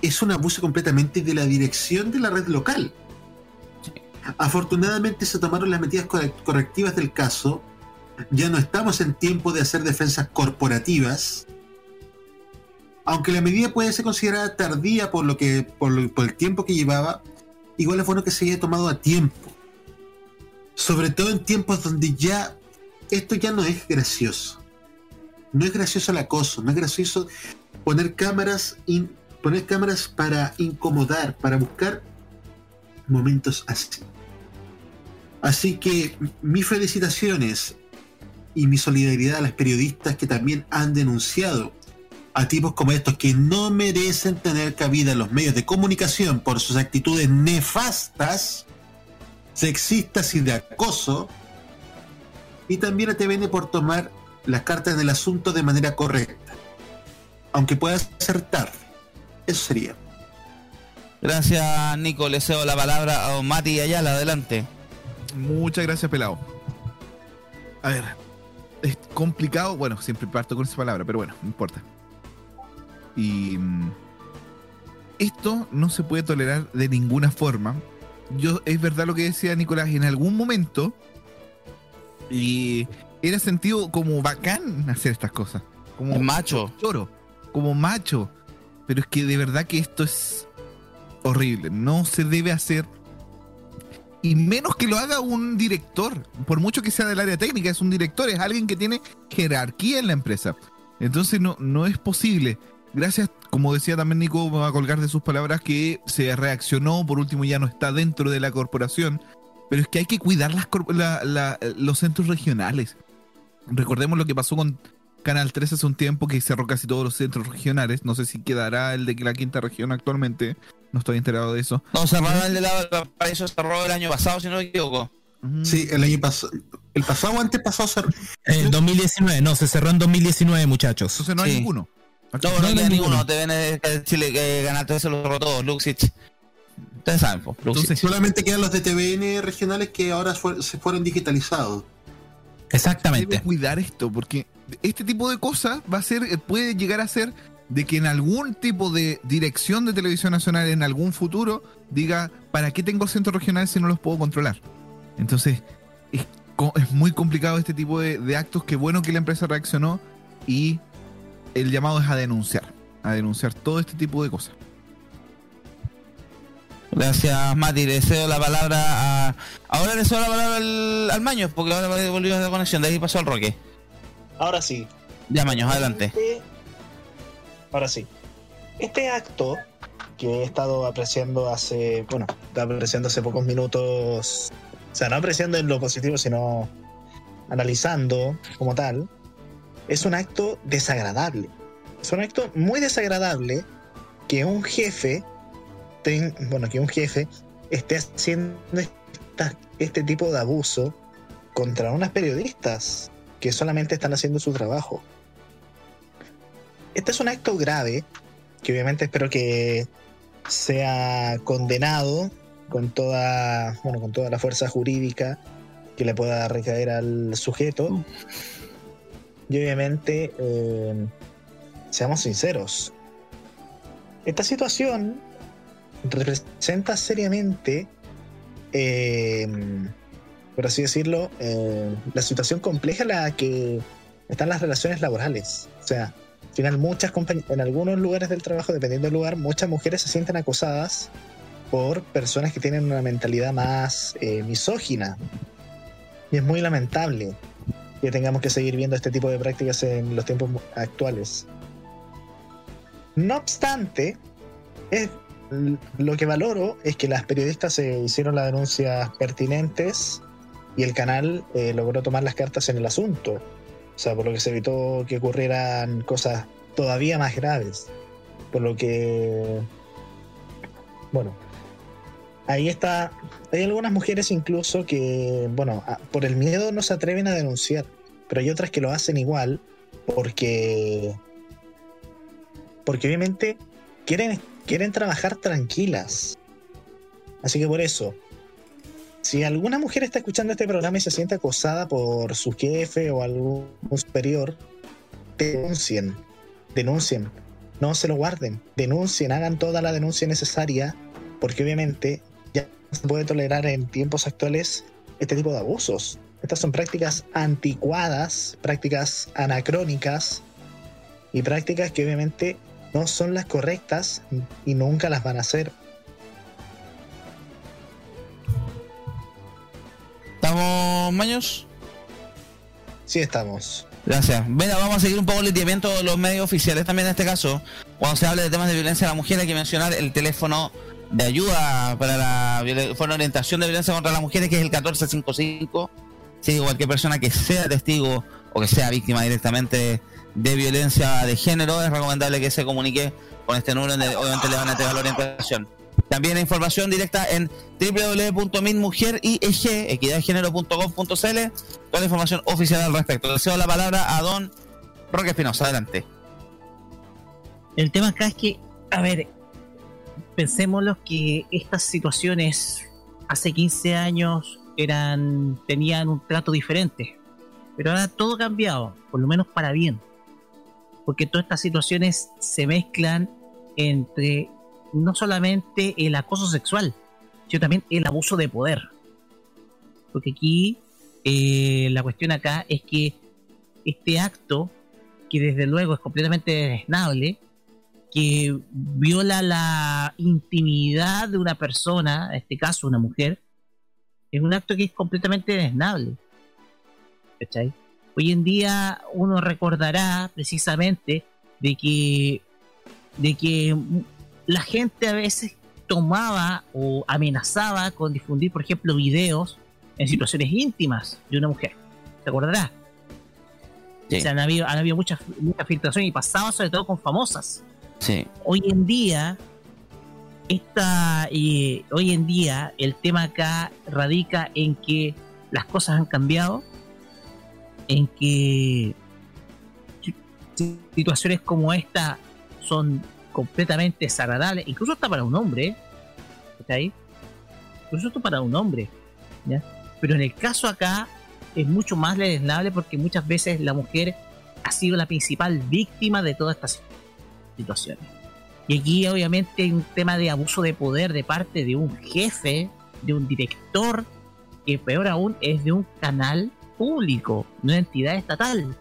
es un abuso completamente de la dirección de la red local. Afortunadamente se tomaron las medidas corre- correctivas del caso. Ya no estamos en tiempo de hacer defensas corporativas. Aunque la medida puede ser considerada tardía por lo que por el tiempo que llevaba, igual es bueno que se haya tomado a tiempo. Sobre todo en tiempos donde ya esto ya no es gracioso. No es gracioso el acoso, no es gracioso poner cámaras, poner cámaras para incomodar, para buscar momentos así. Así que mis felicitaciones y mi solidaridad a las periodistas que también han denunciado a tipos como estos que no merecen tener cabida en los medios de comunicación por sus actitudes nefastas, sexistas y de acoso, y también a TVN por tomar las cartas del asunto de manera correcta, aunque pueda ser tarde. Eso sería. Gracias, Nico. Le cedo la palabra a don Mati Ayala. Adelante. Muchas gracias, pelado. A ver, es complicado. Bueno, siempre parto con esa palabra, pero bueno, no importa. Y mm, esto no se puede tolerar de ninguna forma. Yo, es verdad lo que decía Nicolás, en algún momento y era sentido como bacán hacer estas cosas. Como macho. Choro, como macho. Pero es que de verdad que esto es horrible. No se debe hacer. Y menos que lo haga un director. Por mucho que sea del área técnica, es un director, es alguien que tiene jerarquía en la empresa. Entonces no, no es posible. Gracias, como decía también Nico, me va a colgar de sus palabras, que se reaccionó, por último ya no está dentro de la corporación. Pero es que hay que cuidar las corp- la- la- los centros regionales. Recordemos lo que pasó con Canal 3 hace un tiempo, que cerró casi todos los centros regionales. No sé si quedará el de la quinta región actualmente. No estoy enterado de eso. No, cerraron el de lado del paraíso, cerró el año pasado, si no me equivoco. Sí, el año pasado. El pasado o antes pasado cerró. En 2019, no, se cerró en 2019, muchachos. Entonces no hay Sí. ninguno. No, no, queda ninguno. TVN de Chile que 3 se lo todo. Luxich. Ustedes saben, pues. Luxich. Solamente quedan los de TVN regionales que ahora fue- se fueron digitalizados. Exactamente. Debe cuidar esto, porque este tipo de cosas va a ser, eh, puede llegar a ser de que en algún tipo de dirección de televisión nacional en algún futuro diga, ¿para qué tengo centros regionales si no los puedo controlar? Entonces, es muy complicado este tipo de, de actos. Qué bueno que la empresa reaccionó y el llamado es a denunciar, a denunciar todo este tipo de cosas. Gracias, Mati. Le cedo la palabra a. Ahora le cedo la palabra al, al Maños, porque ahora volvió a la conexión. De ahí pasó al Roque. Ahora sí. Ya, Maños, adelante. Este- Ahora sí. Este acto que he estado apreciando hace, bueno, estaba apreciando hace pocos minutos, o sea, no apreciando en lo positivo, sino analizando como tal, es un acto desagradable. Es un acto muy desagradable que un jefe, ten- bueno, que un jefe esté haciendo este tipo de abuso contra unas periodistas que solamente están haciendo su trabajo. Este es un acto grave que obviamente espero que sea condenado con toda, bueno, con toda la fuerza jurídica que le pueda recaer al sujeto. Y obviamente, eh, seamos sinceros, esta situación representa seriamente, eh, por así decirlo, eh, la situación compleja a la que están las relaciones laborales. O sea, al final muchas en algunos lugares del trabajo, dependiendo del lugar, muchas mujeres se sienten acosadas por personas que tienen una mentalidad más misógina. Y es muy lamentable que tengamos que seguir viendo este tipo de prácticas en los tiempos actuales. No obstante, lo que valoro es que las periodistas se hicieron las denuncias pertinentes y el canal eh, logró tomar las cartas en el asunto. O sea, por lo que se evitó que ocurrieran cosas todavía más graves. Por lo que... Bueno, ahí está. Hay algunas mujeres incluso que, bueno, por el miedo no se atreven a denunciar, pero hay otras que lo hacen igual porque, porque obviamente quieren, quieren trabajar tranquilas. Así que por eso, si alguna mujer está escuchando este programa y se siente acosada por su jefe o algún superior, denuncien, denuncien, no se lo guarden, denuncien, hagan toda la denuncia necesaria, porque obviamente se puede tolerar en tiempos actuales este tipo de abusos. Estas son prácticas anticuadas, prácticas anacrónicas y prácticas que obviamente no son las correctas y nunca las van a hacer. ¿Estamos, Maños? Sí, estamos. Gracias. Venga, vamos a seguir un poco el lineamiento de los medios oficiales también en este caso. Cuando se hable de temas de violencia a la mujer hay que mencionar el teléfono de ayuda para la la orientación de violencia contra las mujeres que es el 1455. Sí, cualquier persona que sea testigo o que sea víctima directamente de violencia de género es recomendable que se comunique con este número donde obviamente le van a entregar la orientación. También hay información directa en www.minmujerieg.equidaddegénero.gov.cl toda la información oficial al respecto. Le cedo la palabra a don Roque Espinosa. Adelante. El tema acá es que, a ver, pensémoslo que estas situaciones hace 15 años eran tenían un trato diferente, pero ahora todo ha cambiado, por lo menos para bien, porque todas estas situaciones se mezclan entre no solamente el acoso sexual, sino también el abuso de poder, porque aquí eh, la cuestión acá es que este acto, que desde luego es completamente desnable, que viola la intimidad de una persona, en este caso una mujer, es un acto que es completamente desnable. ¿Cachai? Hoy en día uno recordará precisamente de que, de que la gente a veces tomaba o amenazaba con difundir, por ejemplo, videos en situaciones íntimas de una mujer. ¿Se acordará? O sea, han habido, han habido muchas, muchas filtraciones y pasaba sobre todo con famosas Sí. hoy en día esta eh, hoy en día el tema acá radica en que las cosas han cambiado en que si- situaciones como esta son completamente desagradables incluso hasta para un hombre ¿eh? ¿está incluso hasta para un hombre ¿ya? pero en el caso acá es mucho más lesnable porque muchas veces la mujer ha sido la principal víctima de todas estas situaciones. Y aquí obviamente hay un tema de abuso de poder de parte de un jefe, de un director, que peor aún es de un canal público, una entidad estatal.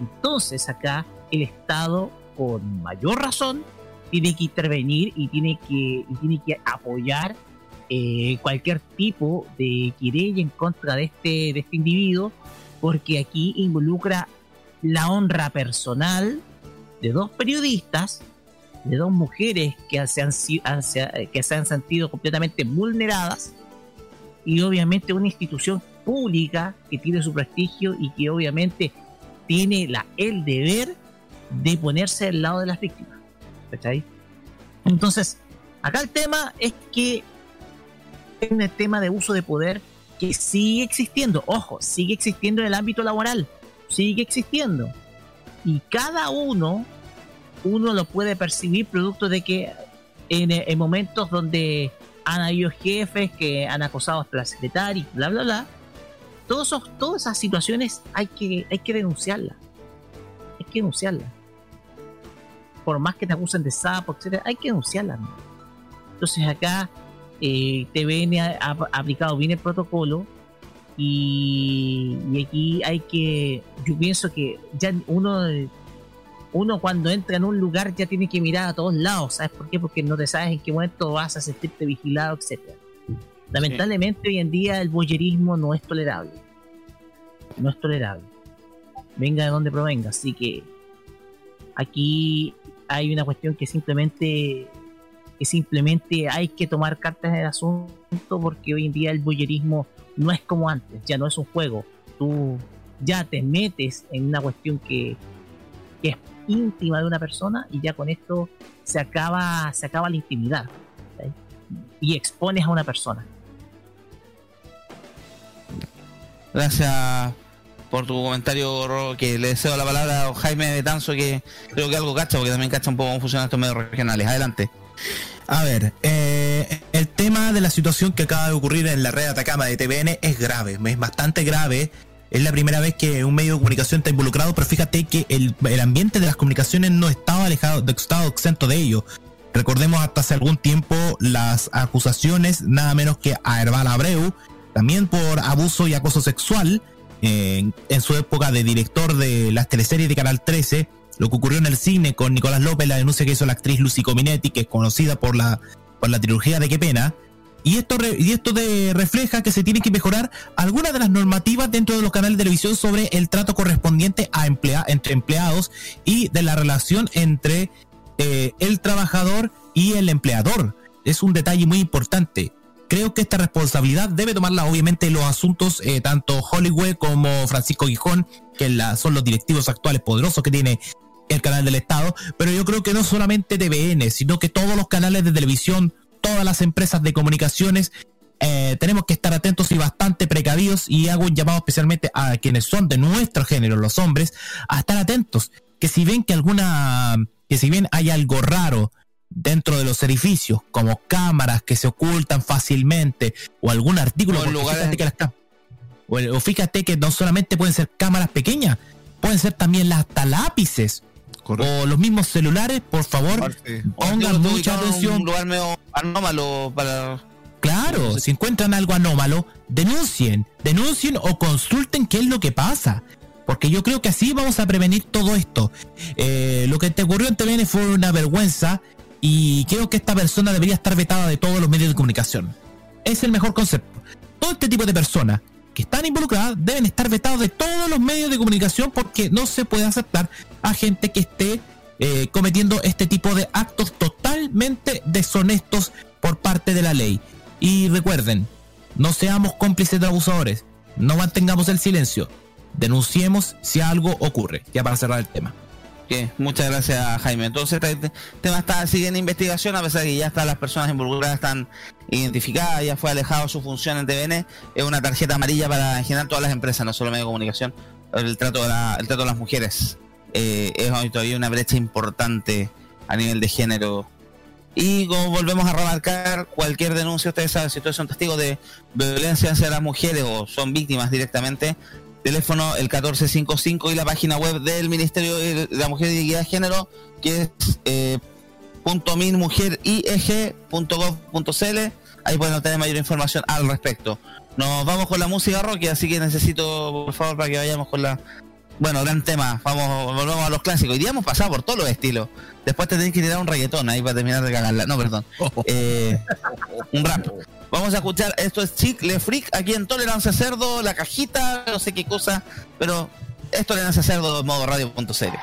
Entonces acá el Estado, con mayor razón, tiene que intervenir y tiene que, tiene que apoyar eh, cualquier tipo de querella en contra de este, de este individuo, porque aquí involucra la honra personal de dos periodistas, de dos mujeres que se han, que se han sentido completamente vulneradas, y obviamente una institución pública que tiene su prestigio y que obviamente tiene la, el deber de ponerse al lado de las víctimas. ¿Cachai? Entonces, acá el tema es que es un tema de uso de poder que sigue existiendo, ojo, sigue existiendo en el ámbito laboral, sigue existiendo. Y cada uno, uno lo puede percibir producto de que en, en momentos donde han habido jefes que han acosado hasta la secretaria, bla, bla, bla, todos esos, todas esas situaciones hay que, hay que denunciarlas. Hay que denunciarlas. Por más que te acusen de sapo, etcétera, hay que denunciarlas. Entonces acá eh, TVN ha, ha aplicado bien el protocolo Y, aquí hay que, yo pienso que ya uno, uno cuando entra en un lugar ya tiene que mirar a todos lados, ¿sabes por qué? Porque no te sabes en qué momento vas a sentirte vigilado, etcétera. Lamentablemente hoy en día el boyerismo no es tolerable. No es tolerable. Venga de donde provenga. Así que aquí hay una cuestión que simplemente que simplemente hay que tomar cartas en el asunto porque hoy en día el boyerismo no es como antes, ya no es un juego. Tú ya te metes en una cuestión que, que es íntima de una persona y ya con esto se acaba, se acaba la intimidad y expones a una persona. Gracias por tu comentario, que le deseo la palabra a Jaime Betanzo, que creo que algo cacha, porque también cacha un poco cómo funcionan estos medios regionales. Adelante. A ver, eh, el tema de la situación que acaba de ocurrir en la red Atacama de TVN es grave, es bastante grave. Es la primera vez que un medio de comunicación está involucrado, pero fíjate que el, ambiente de las comunicaciones no estaba alejado, estaba exento de ello. Recordemos hasta hace algún tiempo las acusaciones, nada menos que a Herbal Abreu, también por abuso y acoso sexual, eh, en su época de director de las teleseries de Canal 13, lo que ocurrió en el cine con Nicolás López, la denuncia que hizo la actriz Lucy Cominetti, que es conocida por la, por la trilogía de Qué Pena. Y esto, y esto de, refleja que se tiene que mejorar algunas de las normativas dentro de los canales de televisión sobre el trato correspondiente a emplea, entre empleados y de la relación entre eh, el trabajador y el empleador. Es un detalle muy importante. Creo que esta responsabilidad debe tomarla obviamente los asuntos, eh, tanto Hollywood como Francisco Gijón, que son los directivos actuales poderosos que tiene el canal del Estado, pero yo creo que no solamente TVN, sino que todos los canales de televisión, todas las empresas de comunicaciones, eh, tenemos que estar atentos y bastante precavidos y hago un llamado especialmente a quienes son de nuestro género, los hombres, a estar atentos, que si ven que alguna, que si bien hay algo raro dentro de los edificios, como cámaras que se ocultan fácilmente o algún artículo, O fíjate que las o fíjate que no solamente pueden ser cámaras pequeñas, pueden ser también las hasta lápices o los mismos celulares, por favor, pongan mucha atención. Un lugar medio anómalo para. Claro, si encuentran algo anómalo, denuncien, denuncien o consulten qué es lo que pasa. Porque yo creo que así vamos a prevenir todo esto. Eh, lo que te ocurrió en TVN fue una vergüenza y creo que esta persona debería estar vetada de todos los medios de comunicación. Es el mejor concepto. Todo este tipo de personas están involucradas deben estar vetados de todos los medios de comunicación porque no se puede aceptar a gente que esté eh, cometiendo este tipo de actos totalmente deshonestos por parte de la ley. Y recuerden, no seamos cómplices de abusadores, no mantengamos el silencio, denunciemos si algo ocurre, ya para cerrar el tema. Ok, muchas gracias Jaime. Entonces este tema está sigue en investigación a pesar de que ya están las personas involucradas están identificadas, ya fue alejado su función en TVN, es una tarjeta amarilla para en general todas las empresas, no solo medios de comunicación, el trato de, la- el trato de las mujeres. Eh, es hoy todavía una brecha importante a nivel de género. Y como volvemos a remarcar, cualquier denuncia, ustedes saben, si ustedes son testigos de violencia hacia las mujeres o son víctimas directamente, teléfono el 1455 y la página web del Ministerio de la Mujer y Equidad de Género, que es eh, minmujerieg.gov.cl. Ahí pueden obtener mayor información al respecto. Nos vamos con la música rock, así que necesito, por favor, para que vayamos con la. Bueno, gran tema. Vamos, volvemos a los clásicos. Hoy día hemos pasado por todos los estilos. Después te tenés que tirar un reggaetón ahí para terminar de cagarla. No, perdón. Eh, un rap. Vamos a escuchar, esto es Chic Le Freak aquí en Tolerancia Cerdo, la cajita, no sé qué cosa, pero es Tolerancia Cerdo modo radio.cl.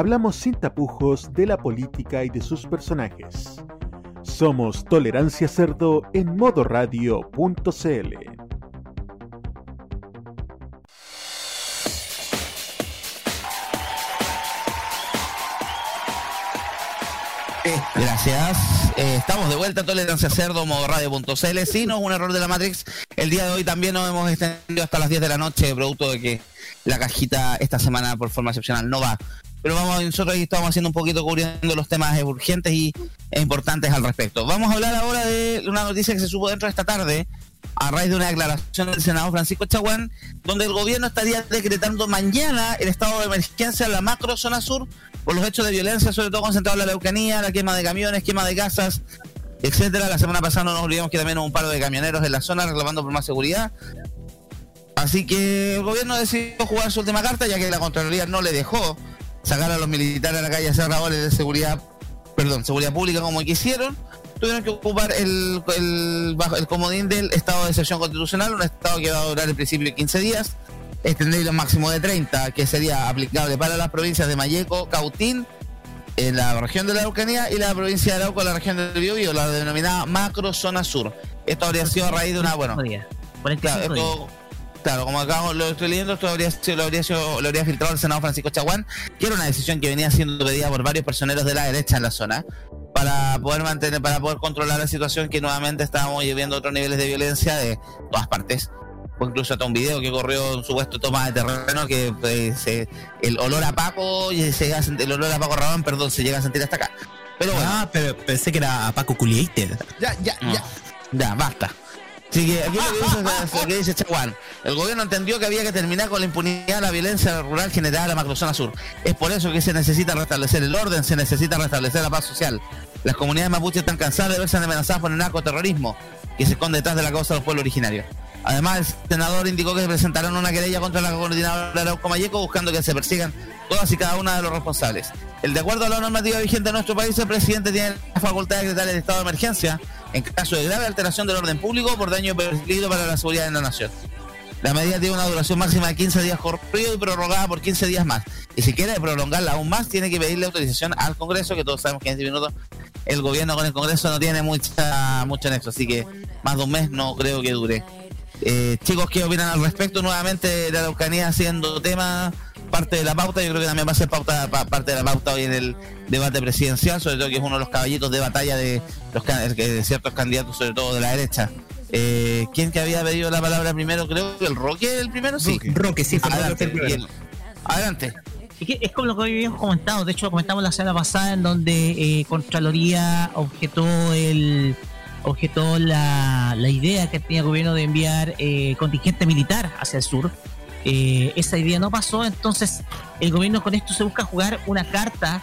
hablamos sin tapujos de la política y de sus personajes. Somos Tolerancia Cerdo en modoradio.cl. Gracias. Eh, estamos de vuelta, Tolerancia Cerdo, modo radio.cl. Sí, no es un error de la Matrix. El día de hoy también nos hemos extendido hasta las 10 de la noche, producto de que la cajita esta semana por forma excepcional no va. Pero vamos, nosotros ahí estamos haciendo un poquito cubriendo los temas urgentes y e importantes al respecto. Vamos a hablar ahora de una noticia que se supo dentro de esta tarde, a raíz de una declaración del senador Francisco Chaguán, donde el gobierno estaría decretando mañana el estado de emergencia en la macro zona sur por los hechos de violencia, sobre todo concentrados en la leucanía, la quema de camiones, quema de casas, etcétera. La semana pasada no nos olvidamos que también hubo un paro de camioneros en la zona reclamando por más seguridad. Así que el gobierno decidió jugar su última carta, ya que la Contraloría no le dejó sacar a los militares a la calle a hacer labores de seguridad, perdón, seguridad pública como quisieron. Tuvieron que ocupar el, el, bajo- el comodín del estado de excepción constitucional, un estado que va a durar en principio 15 días, extendible un máximo de 30, que sería aplicable para las provincias de Mayeco, Cautín, en la región de la Araucanía y la provincia de Arauco, la región del Biobío, la denominada macro zona sur. Esto habría sido a raíz de una, bueno, claro, esto- claro, como acá lo estoy leyendo, esto habría sido, lo, habría sido- lo habría filtrado el senador Francisco Chaguán, que era una decisión que venía siendo pedida por varios personeros de la derecha en la zona para poder mantener, para poder controlar la situación que nuevamente estábamos viviendo otros niveles de violencia de todas partes. O incluso hasta un video que corrió un supuesto toma de terreno que pues, se- el olor a Paco, y se llega a sentir- el olor a Paco Rabán, perdón, se llega a sentir hasta acá. Pero bueno. Ah, pero pensé que era a Paco Culiated. Ya, ya, ya. Ya, basta. Así que aquí lo que dice, Chaguán. El gobierno entendió que había que terminar con la impunidad la violencia rural generada en la macrozona sur. Es por eso que se necesita restablecer el orden, se necesita restablecer la paz social. Las comunidades mapuches están cansadas de verse amenazadas por el narcoterrorismo que se esconde detrás de la causa de los pueblos originarios. Además, el senador indicó que presentarán una querella contra la coordinadora de Arauco Mayeco buscando que se persigan todas y cada una de los responsables. El de acuerdo a la normativa vigente en nuestro país, el presidente tiene la facultad de decretar el estado de emergencia en caso de grave alteración del orden público por daño peligro para la seguridad de la nación. La medida tiene una duración máxima de 15 días corrido y prorrogada por 15 días más. Y si quiere prolongarla aún más, tiene que pedirle autorización al Congreso, que todos sabemos que en 10 minutos el gobierno con el Congreso no tiene mucha mucho en esto, así que más de un mes no creo que dure. Eh, chicos, ¿qué opinan al respecto? Nuevamente la Araucanía siendo tema parte de la pauta, yo creo que también va a ser pauta, pa- parte de la pauta hoy en el debate presidencial, sobre todo que es uno de los caballitos de batalla de, los, de ciertos candidatos, sobre todo de la derecha. Eh, ¿Quién que había pedido la palabra primero? Creo que el Roque el primero, sí. Roque, sí, fue Adelante, Roque el primero. y el- Adelante. Es, que es como lo que habíamos comentado, de hecho lo comentamos la semana pasada en donde eh, Contraloría objetó el objetó la, la idea que tenía el gobierno de enviar eh, contingente militar hacia el sur. Eh, esa idea no pasó, entonces el gobierno con esto se busca jugar una carta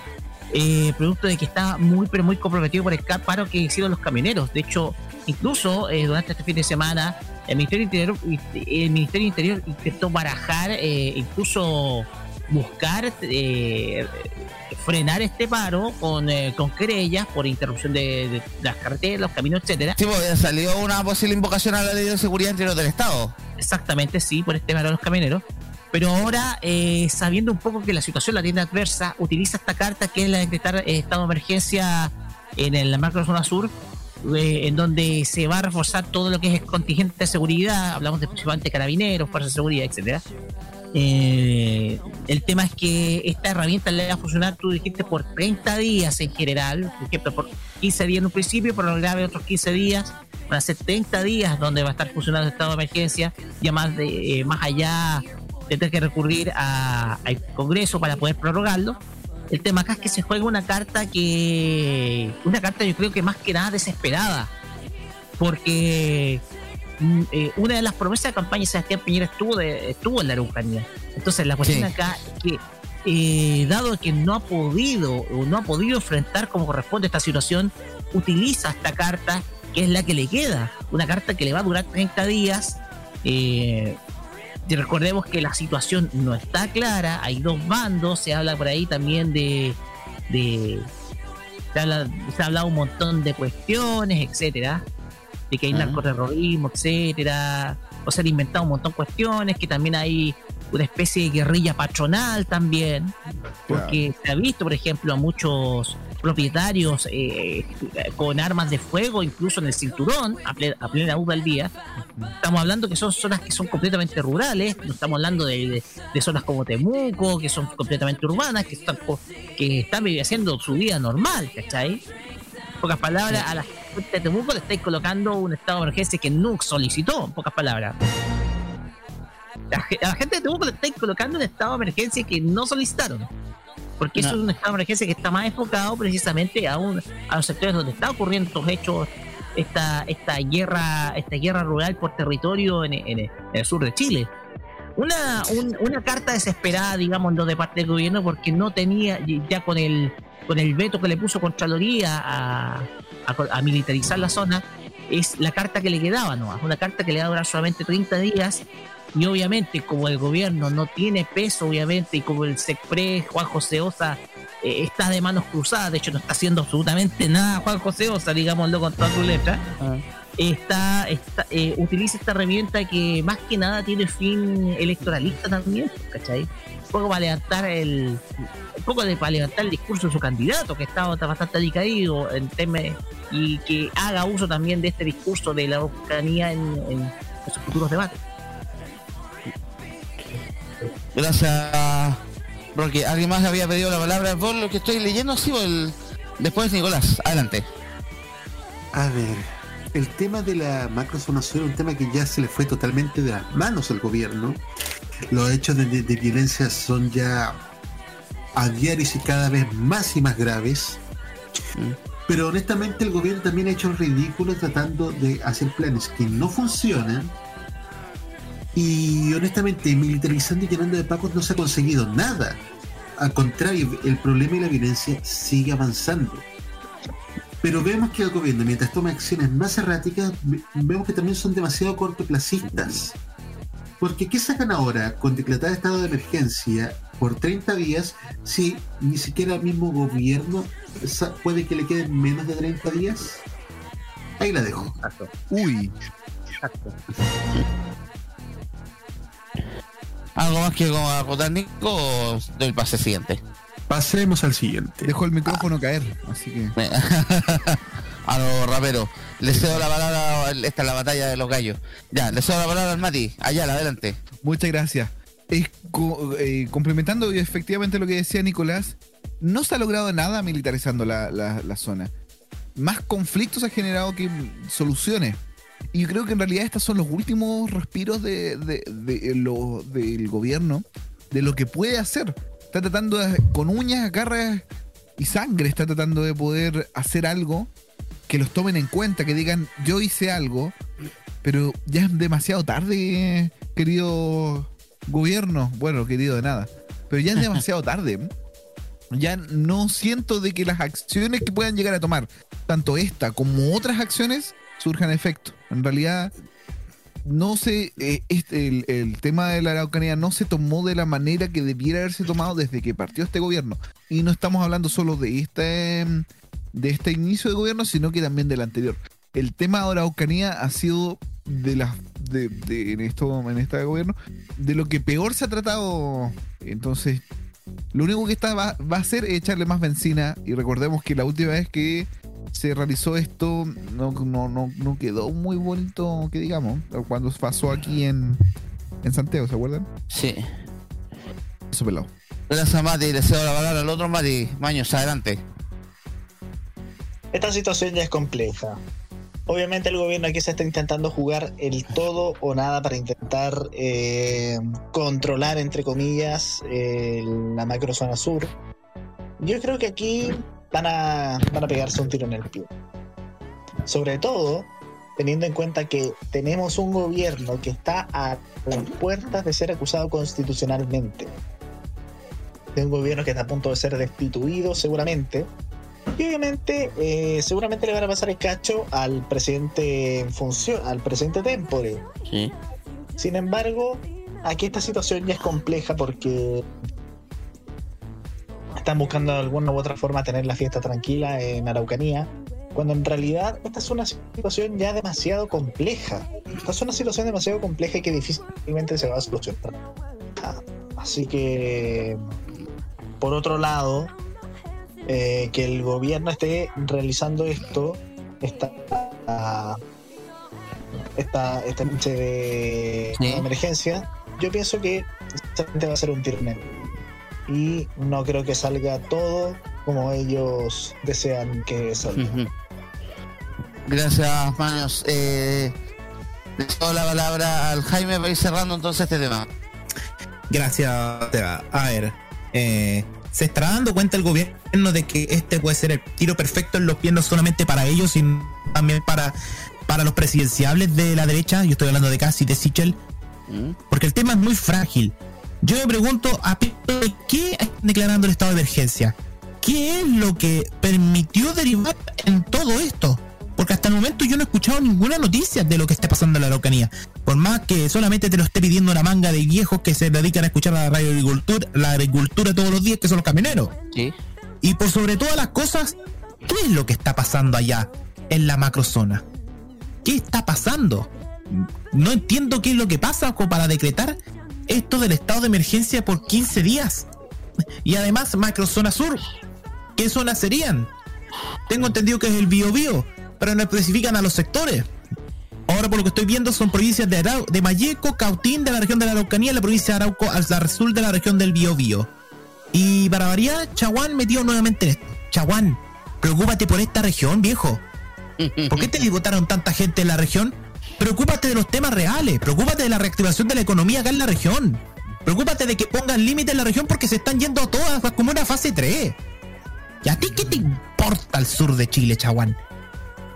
eh, producto de que está muy pero muy comprometido por el paro que hicieron los camioneros. De hecho, incluso eh, durante este fin de semana el Ministerio Interior el Ministerio Interior intentó barajar eh, incluso buscar eh, frenar este paro con, eh, con querellas por interrupción de, de las carreteras, los caminos, etcétera. Sí, pues salió una posible invocación a la ley de seguridad interior del Estado. Exactamente, sí, por este paro de los camioneros. Pero ahora, eh, sabiendo un poco que la situación la tiene adversa, utiliza esta carta que es la de decretar eh, estado de emergencia en el- la macro zona sur, eh, en donde se va a reforzar todo lo que es el contingente de seguridad, hablamos de principalmente carabineros, fuerzas de seguridad, etcétera. Eh, el tema es que esta herramienta le va a funcionar, tú dijiste, por 30 días en general, por ejemplo, por 15 días en un principio, lo grave otros 15 días, van a ser 30 días donde va a estar funcionando el estado de emergencia, ya más, de, eh, más allá de tener que recurrir al Congreso para poder prorrogarlo. El tema acá es que se juega una carta que, una carta yo creo que más que nada desesperada, porque eh, una de las promesas de campaña de Sebastián Piñera estuvo, de- estuvo en la Araucanía. Entonces la cuestión Sí. acá es que, eh, dado que no ha podido o no ha podido enfrentar como corresponde esta situación, utiliza esta carta que es la que le queda, una carta que le va a durar 30 días. eh, y recordemos que la situación no está clara, hay dos bandos, se habla por ahí también de, de se, habla, se ha hablado un montón de cuestiones, etcétera, de que hay narcoterrorismo, etcétera, o se han inventado un montón de cuestiones, que también hay una especie de guerrilla patronal también, porque se ha visto, por ejemplo, a muchos propietarios eh, con armas de fuego, incluso en el cinturón, a, ple- a plena luz del día. Estamos hablando que son zonas que son completamente rurales, no estamos hablando de, de- de zonas como Temuco, que son completamente urbanas, que están, que están haciendo su vida normal, ¿cachai? Pocas palabras, a la de Temuco le estáis colocando un estado de emergencia que Nuke solicitó, en pocas palabras. La, a la gente de Temuco le estáis colocando un estado de emergencia que no solicitaron. Porque eso es un estado de emergencia que está más enfocado precisamente a, un, a los sectores donde están ocurriendo estos hechos, esta, esta guerra, esta guerra rural por territorio en, en- en el sur de Chile. Una, un- una carta desesperada, digamos, de parte del gobierno, porque no tenía, ya con el, con el veto que le puso Contraloría a, a, militarizar la zona, es la carta que le quedaba, ¿no? Una carta que le va a durar solamente 30 días. Y obviamente, como el gobierno no tiene peso, obviamente, y como el SECPRE, Juan José Osa, eh, está de manos cruzadas, de hecho no está haciendo absolutamente nada Juan José Osa, digámoslo con toda su letra, está, está, eh, utiliza esta herramienta que más que nada tiene fin electoralista también, ¿cachai? Un poco para levantar el un poco de para levantar el discurso de su candidato, que estaba bastante decaído en tema y que haga uso también de este discurso de la Araucanía en, en- en sus futuros debates. Gracias, Rocky. ¿Alguien más había pedido la palabra por lo que estoy leyendo? Sí, o el... después Nicolás. Adelante. A ver, el tema de la macrozonación es un tema que ya se le fue totalmente de las manos al gobierno. Los hechos de, violencia son ya a diarios y cada vez más y más graves. Pero honestamente el gobierno también ha hecho el ridículo tratando de hacer planes que no funcionan. Y honestamente, militarizando y llenando de pacos no se ha conseguido nada. Al contrario, el problema y la violencia sigue avanzando. Pero vemos que el gobierno, mientras toma acciones más erráticas, ve- vemos que también son demasiado cortoplacistas. Porque ¿qué sacan ahora con declarar estado de emergencia por 30 días si ni siquiera el mismo gobierno puede que le queden menos de 30 días? Ahí la dejo. Uy. ¿Algo más que acotar, Nico? O doy pase siguiente. Pasemos al siguiente. Dejó el micrófono caer, así que. A los raperos. Le cedo la palabra. Esta es la batalla de los gallos. Ya, le cedo la palabra al Mati. Allá, adelante. Muchas gracias. Es co- eh, complementando efectivamente lo que decía Nicolás, no se ha logrado nada militarizando la, la- la zona. Más conflictos ha generado que soluciones. Y yo creo que en realidad estos son los últimos respiros de, de- de lo- del gobierno, de lo que puede hacer. Está tratando de- con uñas, garras y sangre, está tratando de poder hacer algo que los tomen en cuenta, que digan, yo hice algo, pero ya es demasiado tarde, querido gobierno. Bueno, querido de nada. Pero ya es demasiado tarde. Ya no siento de que las acciones que puedan llegar a tomar, tanto esta como otras acciones, surjan efecto. En realidad, no se, eh, este, el, el tema de la Araucanía no se tomó de la manera que debiera haberse tomado desde que partió este gobierno. Y no estamos hablando solo de este, de este inicio de gobierno, sino que también del anterior. El tema de Araucanía ha sido de las de, de- en esto en este gobierno de lo que peor se ha tratado. Entonces, lo único que está va, va a hacer es echarle más benzina. Y recordemos que la última vez que se realizó esto no, no, no, no quedó muy bonito, que digamos, cuando pasó aquí en, en Santiago, ¿se acuerdan? Sí. Eso pelado. Gracias, Mati. Le cedo la palabra al otro Mati. Maños, adelante. Esta situación ya es compleja. Obviamente el gobierno aquí se está intentando jugar el todo o nada para intentar eh, controlar, entre comillas, eh, la macrozona sur. Yo creo que aquí van a, van a pegarse un tiro en el pie. Sobre todo teniendo en cuenta que tenemos un gobierno que está a las puertas de ser acusado constitucionalmente. De un gobierno que está a punto de ser destituido seguramente. Y obviamente, eh, seguramente le van a pasar el cacho al presidente en función, al presidente Tempore. Sí. Sin embargo, aquí esta situación ya es compleja porque están buscando de alguna u otra forma tener la fiesta tranquila en Araucanía, cuando en realidad esta es una situación ya demasiado compleja. Esta es una situación demasiado compleja y que difícilmente se va a solucionar. así que, por otro lado, eh, que el gobierno esté realizando esto, esta, esta, esta noche de Sí. emergencia, yo pienso que va a ser un el- Y no creo que salga todo como ellos desean que salga. Gracias, Maños. Eh, le doy la palabra al Jaime para ir cerrando entonces este tema. Gracias, Teba. A ver, eh, se estará dando cuenta el gobierno de que este puede ser el tiro perfecto en los pies no solamente para ellos, sino también para, para los presidenciables de la derecha. Yo estoy hablando de Casi de Sichel. Porque el tema es muy frágil. Yo me pregunto, ¿a qué están declarando el estado de emergencia? ¿Qué es lo que permitió derivar en todo esto? Porque hasta el momento yo no he escuchado ninguna noticia de lo que esté pasando en la Araucanía. Por más que solamente te lo esté pidiendo una manga de viejos que se dedican a escuchar la radio agricultura, la agricultura todos los días, que son los camioneros. Sí. Y por sobre todas las cosas, ¿qué es lo que está pasando allá en la macrozona? ¿Qué está pasando? No entiendo qué es lo que pasa para decretar esto del estado de emergencia por 15 días. Y además, macrozona sur. ¿Qué zonas serían? Tengo entendido que es el Bio Bio, pero no especifican a los sectores. Ahora por lo que estoy viendo son provincias de, Arau de Mayeco, Cautín de la región de la Araucanía, la provincia de Arauco al sur de la región del Biobío. Y para variar, Chaguán metió nuevamente en esto. Chaguán, preocúpate por esta región, viejo. ¿Por qué te votaron tanta gente en la región? Preocúpate de los temas reales, preocúpate de la reactivación de la economía acá en la región. Preocúpate de que pongan límites en la región porque se están yendo todas como una fase 3. ¿Y a ti qué te importa el sur de Chile, Chaguán?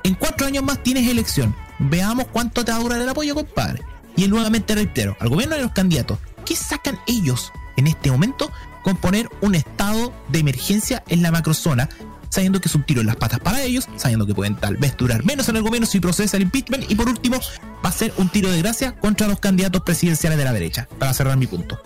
En cuatro años más tienes elección. Veamos cuánto te va a durar el apoyo, compadre. Y nuevamente reitero, al gobierno y a los candidatos, ¿qué sacan ellos en este momento con poner un estado de emergencia en la macrozona? Sabiendo que es un tiro en las patas para ellos, sabiendo que pueden tal vez durar menos en el gobierno si procesa el impeachment, y por último, va a ser un tiro de gracia contra los candidatos presidenciales de la derecha, para cerrar mi punto.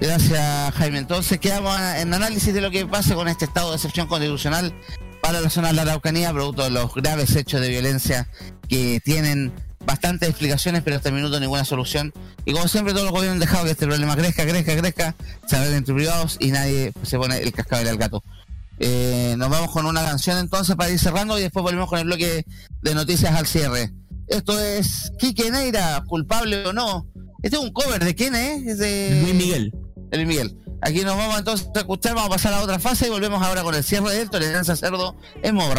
Gracias, Jaime. Entonces quedamos en análisis de lo que pasa con este estado de excepción constitucional para la zona de la Araucanía, producto de los graves hechos de violencia que tienen bastantes explicaciones, pero hasta el minuto ninguna solución. Y como siempre, todos los gobiernos han dejado que este problema crezca, crezca, crezca, se hablan entre privados y nadie se pone el cascabel al gato. Eh, nos vamos con una canción entonces para ir cerrando y después volvemos con el bloque de noticias al cierre. Esto es Quique Neira, culpable o no. Este es un cover de quién es? Es de Luis Miguel. de Luis Miguel. Aquí nos vamos entonces a escuchar, vamos a pasar a otra fase y volvemos ahora con el cierre de Tolerancia Cerdo en modo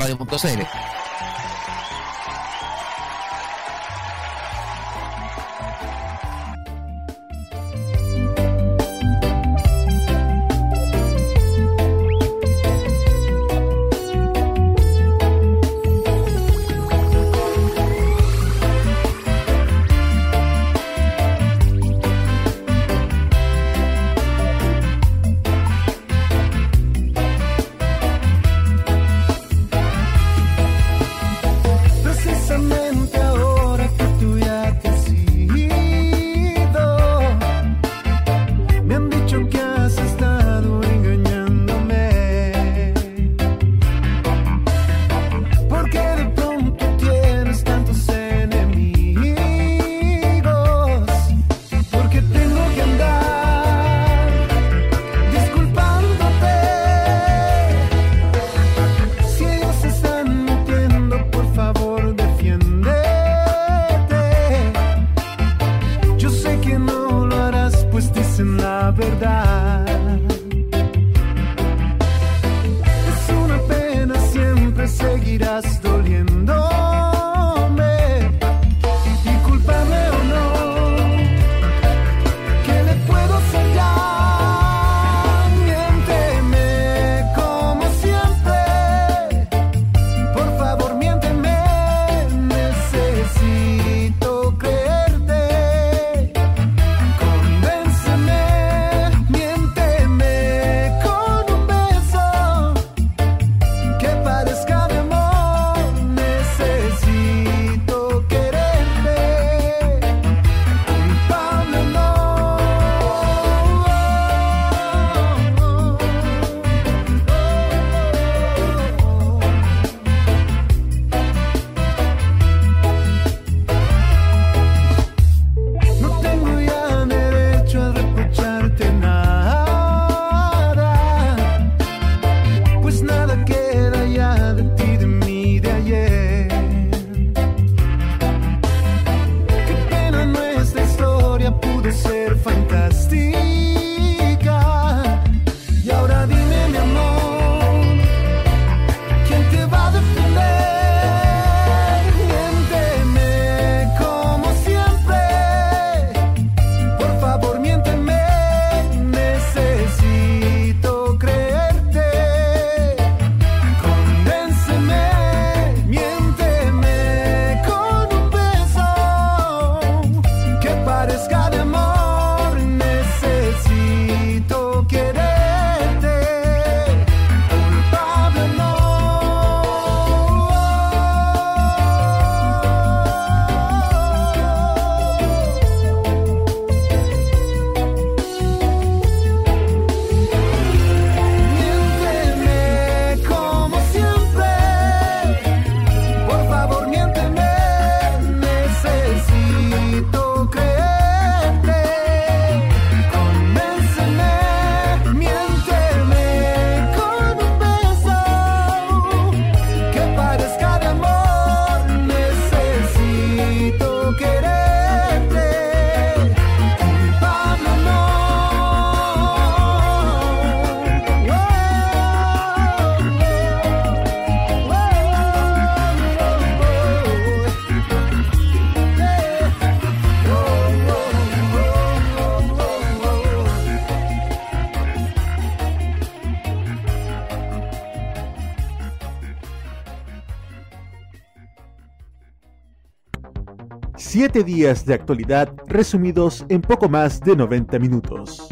días de actualidad resumidos en poco más de 90 minutos.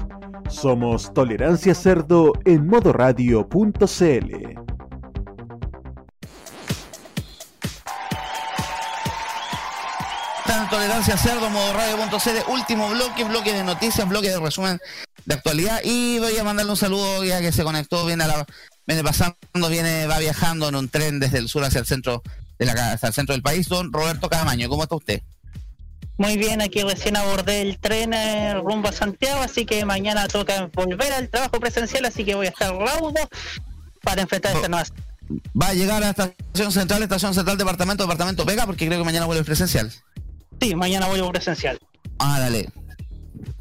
Somos Tolerancia Cerdo en modoradio.cl. Tolerancia Cerdo, modoradio.cl, último bloque, bloque de noticias, bloque de resumen de actualidad. Y voy a mandarle un saludo ya que se conectó, viene, pasando, viene, va viajando en un tren desde el sur hacia el centro el centro del país, don Roberto Camaño. ¿Cómo está usted? Muy bien, aquí recién abordé el tren eh, rumbo a Santiago, así que mañana toca volver al trabajo presencial, así que voy a estar raudo para enfrentar esta nueva. Va a llegar a Estación Central, Estación Central, Departamento, Departamento Vega, porque creo que mañana vuelve presencial. Sí, mañana vuelvo presencial. Ah, dale.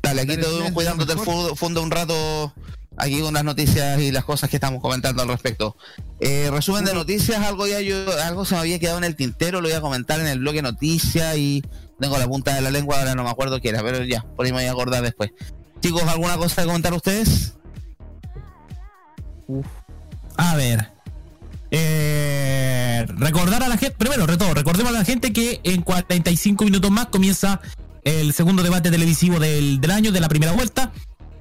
Dale, aquí te doy cuidándote el fu- fondo un rato aquí con las noticias y las cosas que estamos comentando al respecto. Eh, resumen de noticias, algo ya yo, algo se me había quedado en el tintero, lo voy a comentar en el bloque noticias y tengo la punta de la lengua, ahora no me acuerdo qué era, pero ya, por ahí me voy a acordar después. Chicos, ¿alguna cosa que comentar ustedes? A ver. Eh, recordar a la gente, primero, todo, recordemos a la gente que en 45 minutos más comienza el segundo debate televisivo del, del año, de la primera vuelta.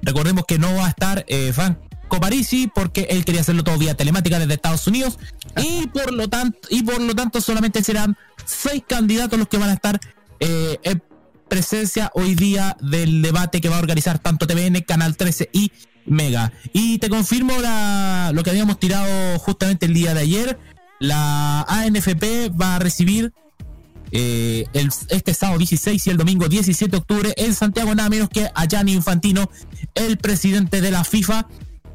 Recordemos que no va a estar eh, Franco Parisi porque él quería hacerlo todo vía telemática desde Estados Unidos y por lo tanto y por lo tanto solamente serán seis candidatos los que van a estar eh, en presencia hoy día del debate que va a organizar tanto TVN, Canal 13 y Mega. Y te confirmo la- lo que habíamos tirado justamente el día de ayer. La ANFP va a recibir eh, el- este sábado 16 y el domingo 17 de octubre en Santiago, nada menos que a Gianni Infantino, el presidente de la FIFA,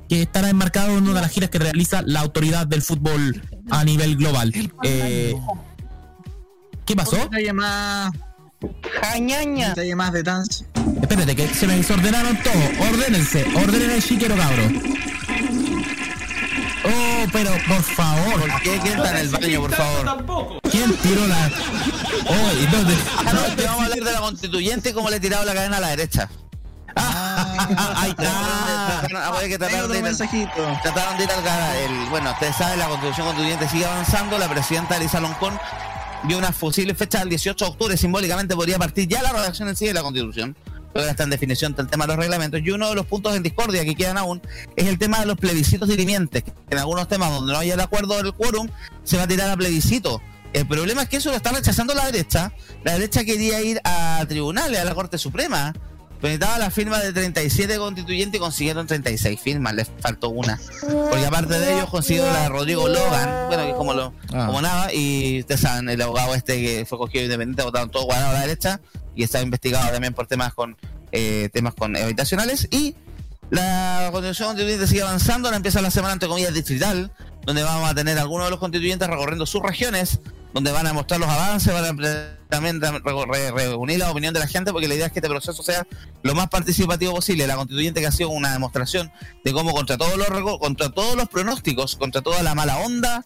que estará enmarcado en una de las giras que realiza la autoridad del fútbol a nivel global. Eh, ¿Qué pasó? Jañaña. Detalle más de dance. Espérate, que se me desordenaron todo. Ordénense, ordenen el chiquero, cabro. Oh, pero por favor. ¿Por qué? ¿Quién está en el baño, por favor? ¿Quién tiró la.? Oh, ¿y dónde? Ah, no, te vamos a hablar de la constituyente y cómo le he tirado la cadena a la derecha. ahí está. que trataron de, ir, trataron de ir al el- Bueno, ustedes saben, la constitución constituyente sigue avanzando. La presidenta Elisa Loncón dio una posible fecha del 18 de octubre. Simbólicamente podría partir ya la redacción en sí de la constitución. Pero está en definición el tema de los reglamentos. Y uno de los puntos en discordia que quedan aún es el tema de los plebiscitos dirimientes. En algunos temas donde no haya el acuerdo del quórum, se va a tirar a plebiscito. El problema es que eso lo está rechazando la derecha. La derecha quería ir a tribunales, a la Corte Suprema. Necesitaba la firma de 37 constituyentes y consiguieron 36 firmas, les faltó una. Porque aparte de ellos consiguieron la de Rodrigo Logan, bueno, que es como, lo, Ah. como nada, y ustedes saben, el abogado este que fue cogido independiente, votaron todo guardado a la derecha y está investigado también por temas con eh, temas con habitacionales. Y la constitución constituyente sigue avanzando, ahora empieza la semana entre comillas distrital, donde vamos a tener algunos de los constituyentes recorriendo sus regiones, donde van a mostrar los avances, van a también re- re- reunir la opinión de la gente, porque la idea es que este proceso sea lo más participativo posible. La constituyente que ha sido una demostración de cómo contra todos los contra todos los pronósticos, contra toda la mala onda,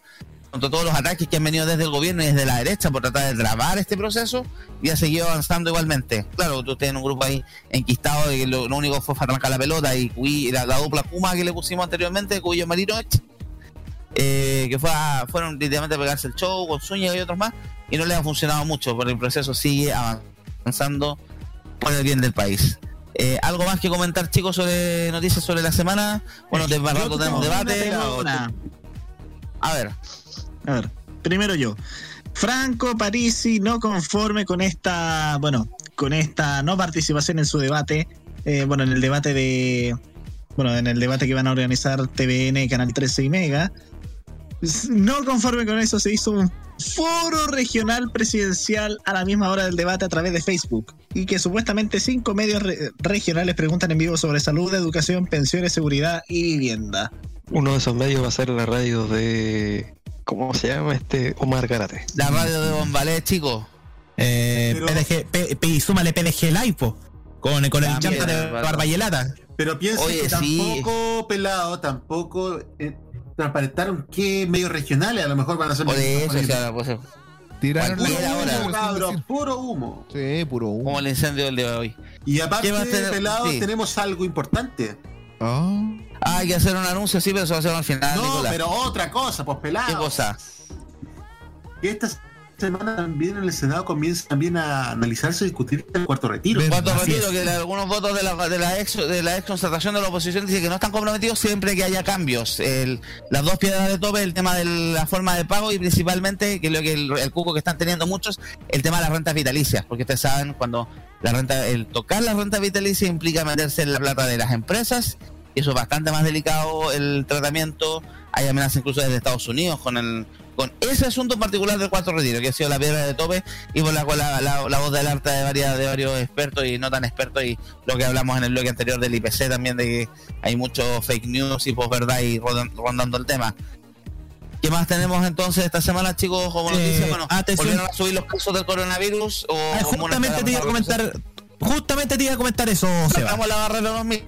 contra todos los ataques que han venido desde el gobierno y desde la derecha por tratar de trabar este proceso y ha seguido avanzando igualmente. Claro, tú tienes un grupo ahí enquistado de que lo, lo único fue arrancar la pelota y la, la dupla Kuma que le pusimos anteriormente, Cuyo Marino, eh, que fue a- fueron literalmente a pegarse el show con Zúñiga y otros más y no les ha funcionado mucho, pero el proceso sigue avanzando por el bien del país. Eh, ¿Algo más que comentar, chicos, sobre noticias sobre la semana? Bueno, de rato tenemos debate. Una. A ver. A ver, primero yo. Franco Parisi no conforme con esta, bueno, con esta no participación en su debate, eh, bueno, en el debate de, bueno, en el debate que van a organizar TVN, Canal 13 y Mega. No conforme con eso, se hizo un foro regional presidencial a la misma hora del debate a través de Facebook y que supuestamente cinco medios re- regionales preguntan en vivo sobre salud, educación, pensiones, seguridad y vivienda. Uno de esos medios va a ser la radio de. ¿Cómo se llama este? Omar Garate. La radio de Bombalé, chicos. Eh, PDG, P- súmale PDG Live, po, con, con el chanta de hermano. Pero piensa Oye, que sí. tampoco pelado, tampoco eh, transparentaron qué medios regionales a lo mejor van a ser Por eso, o sea, pues, Tiraron Puro humo, ahora. cabros, puro humo. Sí, puro humo. como el incendio del día de hoy. Y aparte, ¿Qué va a tener? pelado, Sí. tenemos algo importante. Ah. Ah, hay que hacer un anuncio, sí, pero eso va a ser al final, no, Nicolás. pero otra cosa, pues pelado. ¿Qué cosa? Que esta semana también en el Senado comienza también a analizarse y discutir el cuarto retiro. Cuarto Así retiro, es. que algunos votos de la, de la ex de la ex concertación de la oposición dicen que no están comprometidos siempre que haya cambios. El- las dos piedras de tope, el tema de la forma de pago y principalmente, que es lo que el, el cuco que están teniendo muchos, el tema de las rentas vitalicias, porque ustedes saben cuando la renta, el tocar la renta vitalicia implica meterse en la plata de las empresas y eso es bastante más delicado el tratamiento. Hay amenazas incluso desde Estados Unidos con el con ese asunto en particular del cuarto retiro, que ha sido la piedra de tope y por la cual la, la- la voz de alerta de, varias, de varios expertos y no tan expertos y lo que hablamos en el bloque anterior del IPC también de que hay mucho fake news y posverdad y rondan- rondando el tema. ¿Qué más tenemos entonces esta semana, chicos? Como Eh, noticia, bueno, atención. volvieron a subir los casos del coronavirus o Ah, justamente te iba a comentar, justamente te iba a comentar eso, Seba. La barrera de los mil,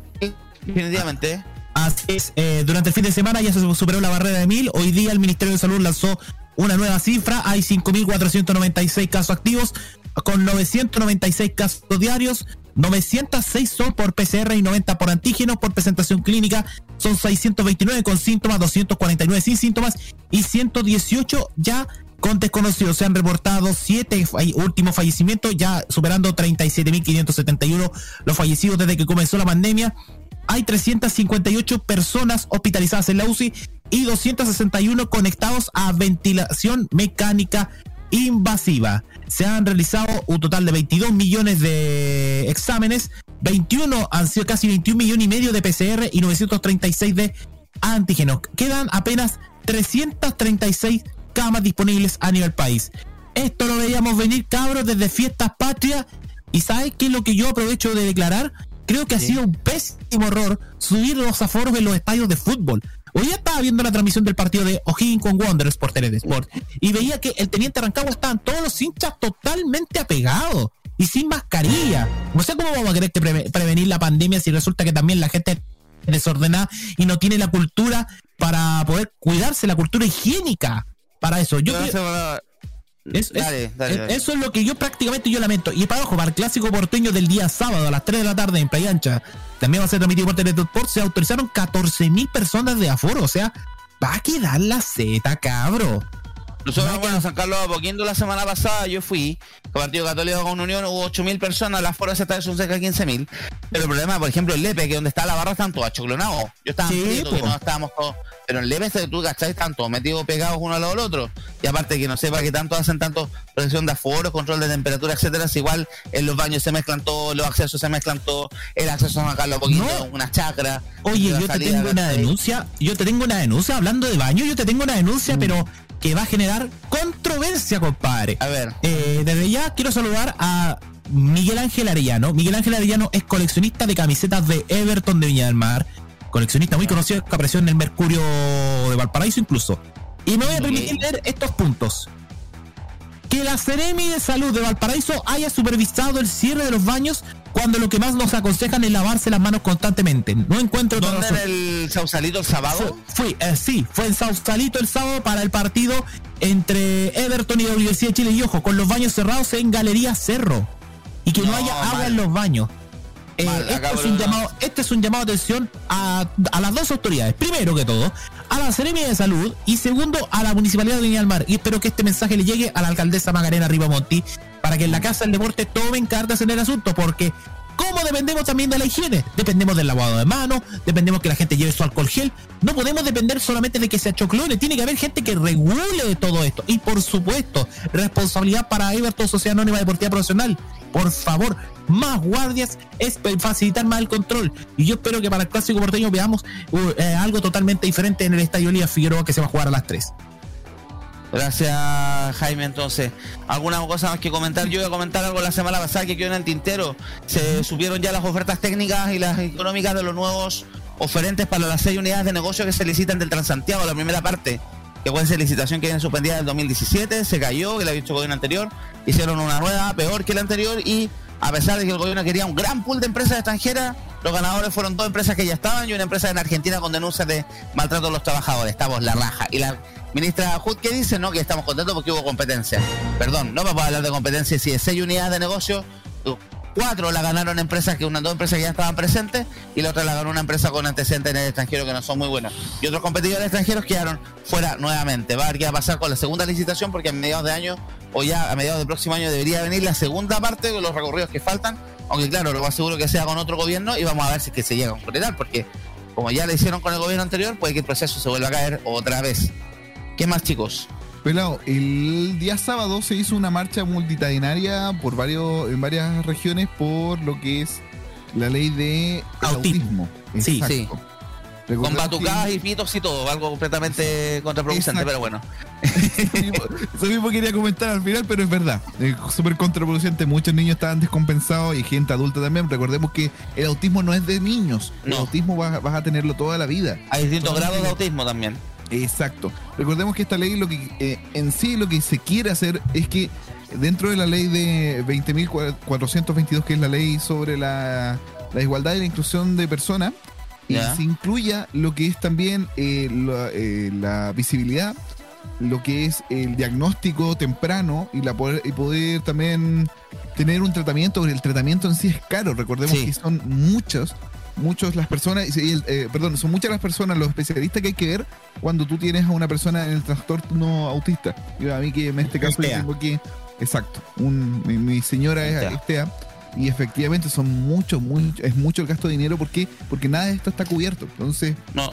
definitivamente. Así es, eh, durante el fin de semana ya se superó la barrera de 1000. Hoy día el Ministerio de Salud lanzó una nueva cifra. Hay 5.496 casos activos con 996 casos diarios. 906 son por PCR y 90 por antígenos. Por presentación clínica son 629 con síntomas, 249 sin síntomas y 118 ya con desconocidos. Se han reportado 7 últimos fallecimientos, ya superando 37.571 los fallecidos desde que comenzó la pandemia hay 358 personas hospitalizadas en la UCI y 261 conectados a ventilación mecánica invasiva. Se han realizado un total de 22 millones de exámenes, 21 han sido casi 21 millones y medio de PCR y 936 de antígenos. Quedan apenas 336 camas disponibles a nivel país. Esto lo veíamos venir, cabros, desde fiestas patrias. ¿Y sabes qué es lo que yo aprovecho de declarar? Creo que ha sido un pésimo error subir los aforos en los estadios de fútbol. Hoy ya estaba viendo la transmisión del partido de O'Higgins con Wanderers por Tele de Sport y veía que el teniente Rancagua estaban todos los hinchas totalmente apegados y sin mascarilla. No sé cómo vamos a querer que preve- prevenir la pandemia si resulta que también la gente es desordenada y no tiene la cultura para poder cuidarse, la cultura higiénica para eso. Yo no se es- Dale, dale, es- dale. Eso es lo que yo prácticamente yo lamento. Y para ojo, para el clásico porteño del día sábado a las 3 de la tarde en Playa Ancha, también va a ser transmitido por Teletransport, se autorizaron 14 mil personas de aforo. O sea, va a quedar la Z, cabro. Nosotros, bueno, San Carlos Apoquindo la semana pasada yo fui, con Partido Católico con Unión, hubo 8.000 personas, las foras esta vez son cerca de 15.000. Pero el problema, por ejemplo, el Lepe, que donde está la barra están todos achoclonados. Yo estaba Sí, que no estábamos todos. Pero en Lepe, tú cachai, están todos metidos pegados uno al lado del otro. Y aparte que no sepa que tanto hacen tanto protección de aforos, control de temperatura, etcétera, si igual en los baños se mezclan todos, los accesos se mezclan todos, el acceso a San Carlos Apoquindo, No. una chacra. Oye, yo te tengo una denuncia, yo te tengo una denuncia, hablando de baño, yo te tengo una denuncia, pero que va a generar controversia, compadre. A ver. Eh, desde ya quiero saludar a Miguel Ángel Arellano. Miguel Ángel Arellano es coleccionista de camisetas de Everton de Viña del Mar. Coleccionista muy conocido que apareció en el Mercurio de Valparaíso incluso. Y me voy a permitir leer estos puntos. Que la Ceremi de Salud de Valparaíso haya supervisado el cierre de los baños cuando lo que más nos aconsejan es lavarse las manos constantemente. No encuentro otra ¿Dónde razón. en el Sausalito el sábado? Fui, eh, sí, fue en Sausalito el sábado para el partido entre Everton y la Universidad de Chile. Y ojo, con los baños cerrados en Galería Cerro. Y que no, No, haya agua mal. en los baños. Eh, Mal, este, acá, es un llamado, este es un llamado de atención a, a las dos autoridades. Primero que todo, a la Seremia de Salud y segundo a la Municipalidad de Viña del Mar. Y espero que este mensaje le llegue a la alcaldesa Magarena Ribamonti para que en la Casa del Deporte tomen cartas en el asunto, porque ¿cómo dependemos también de la higiene? Dependemos del lavado de manos, dependemos que la gente lleve su alcohol gel. No podemos depender solamente de que se achoclone, tiene que haber gente que regule todo esto. Y por supuesto, responsabilidad para Everton Sociedad Anónima Deportiva Profesional. Por favor, más guardias es facilitar más el control. Y yo espero que para el clásico porteño veamos uh, eh, algo totalmente diferente en el Estadio Lía Figueroa que se va a jugar a las 3. Gracias, Jaime. Entonces, ¿alguna cosa más que comentar? Yo voy a comentar algo la semana pasada que quedó en el tintero. Se subieron ya las ofertas técnicas y las económicas de los nuevos oferentes para las seis unidades de negocio que se licitan del Transantiago, la primera parte. Que fue esa licitación que viene suspendida del 2017, se cayó, que la había hecho el gobierno anterior. Hicieron una nueva, peor que la anterior, y a pesar de que el gobierno quería un gran pool de empresas extranjeras, los ganadores fueron dos empresas que ya estaban y una empresa en Argentina con denuncias de maltrato a los trabajadores. Estamos la raja. Y la ministra Hood que dice, no, que estamos contentos porque hubo competencia. Perdón, no vamos a hablar de competencia si de seis unidades de negocio, cuatro la ganaron empresas que unas dos empresas que ya estaban presentes y la otra la ganó una empresa con antecedentes en el extranjero que no son muy buenos. Y otros competidores extranjeros quedaron fuera nuevamente. Va a qué va a pasar con la segunda licitación porque a mediados de año o ya a mediados del próximo año debería venir la segunda parte de los recorridos que faltan, aunque claro, lo más seguro que sea con otro gobierno y vamos a ver si es que se llega a concretar, porque como ya lo hicieron con el gobierno anterior, puede que el proceso se vuelva a caer otra vez. ¿Qué más chicos? Pelado, el día sábado se hizo una marcha multitudinaria por varios, en varias regiones por lo que es la ley de el autismo. Sí, sí. Con batucadas y pitos y todo, algo completamente contraproducente, Exacto. pero bueno. Eso mismo quería comentar al final, pero es verdad. Es súper contraproducente. Muchos niños estaban descompensados y gente adulta también. Recordemos que el autismo no es de niños. El No. autismo vas, vas a tenerlo toda la vida. Hay distintos Toda grados de autismo también. Exacto. Recordemos que esta ley lo que eh, en sí lo que se quiere hacer es que dentro de la ley de 20.422, que es la ley sobre la, la igualdad y la inclusión de personas, y se incluya lo que es también eh, la, eh, la visibilidad, lo que es el diagnóstico temprano y la poder, y poder también tener un tratamiento, porque el tratamiento en sí es caro. Recordemos Sí. que son muchos, muchos las personas, y el- eh, perdón, son muchas las personas, los especialistas que hay que ver cuando tú tienes a una persona en el trastorno autista. Yo, a mí que en este caso yo tengo aquí, exacto, un, mi, mi señora es, TEA, y efectivamente son muchos, muy, es mucho el gasto de dinero, ¿por qué? Porque nada de esto está cubierto. Entonces, No.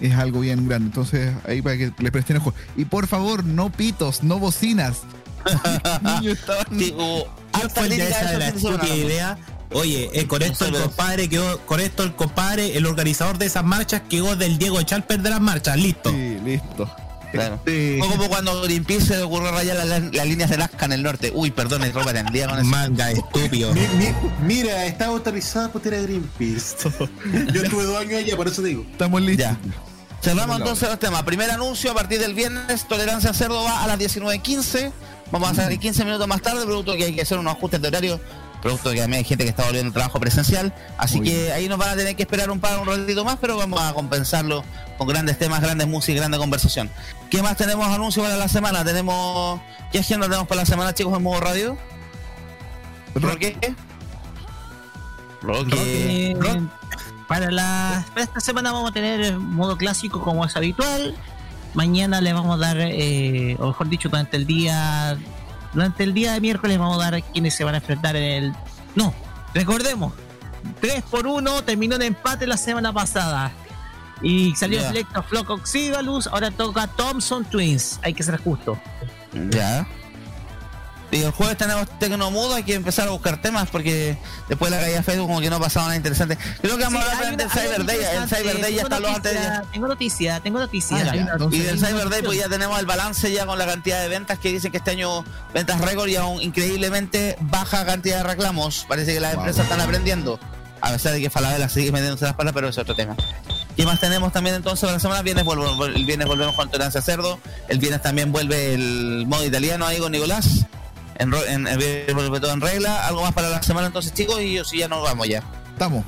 es algo bien grande. Entonces, ahí para que le presten ojo. Y por favor, no pitos, no bocinas. Niños estaban- Sí, hubo ¿Quién harta fue el de crítica esa de la estúpida idea? Oye, eh, con esto el compadre quedó, con esto el compadre, el organizador de esas marchas quedó del Diego Chalper de las marchas, listo. Sí, listo. Claro. Este, Fue como cuando Greenpeace se le ocurrió rayar las, las líneas de Nazca en el norte. Uy, perdón, es ropa tendida con eso. Manga estúpido. Mi- mi- mira, está autorizada por tirar Greenpeace. Yo estuve dos años allá, por eso digo. Estamos listos. Ya. Cerramos entonces los temas. Primer anuncio a partir del viernes, Tolerancia Cerdo va a las 19.15. Vamos a salir 15 minutos más tarde, producto que hay que hacer unos ajustes de horario, producto que también hay gente que está volviendo al trabajo presencial. Así Muy que ahí nos van a tener que esperar un par, un ratito más, pero vamos a compensarlo con grandes temas, grandes músicas, grande conversación. ¿Qué más tenemos anuncios para la semana? Tenemos. ¿Qué agenda tenemos para la semana, chicos, en modo radio? ¿Roque? Roque. Para, la, para esta semana vamos a tener modo clásico como es habitual. Mañana le vamos a dar, eh, o mejor dicho, durante el día durante el día de miércoles vamos a dar quienes se van a enfrentar en el... No, recordemos, 3 por 1 terminó en empate la semana pasada. Y salió Ya. selecto Flock Oxidalus, ahora toca Thompson Twins, hay que ser justo. Ya. Y el jueves tenemos Tecnomudo, hay que empezar a buscar temas porque después de la caída de Facebook como que no pasaba nada interesante. Creo que vamos Sí, a hablar del Cyber Day. El Cyber Day ya está los antes. Tengo noticia, tengo noticia. Ah, ya, Y del Cyber Day pues ya tenemos el balance ya con la cantidad de ventas que dicen que este año ventas récord y aún increíblemente baja cantidad de reclamos. Parece que las Wow. empresas están aprendiendo. A pesar de que Falabella sigue metiéndose las palas, pero es otro tema. ¿Qué más tenemos también entonces para la semana? Viernes, vuelvo- el viernes volvemos con Tolerancia Cerdo. El viernes también vuelve el modo italiano ahí con Nicolás. En, en, vuelve todo en regla. Algo más para la semana entonces, chicos, y yo sí ya nos vamos ya. Estamos.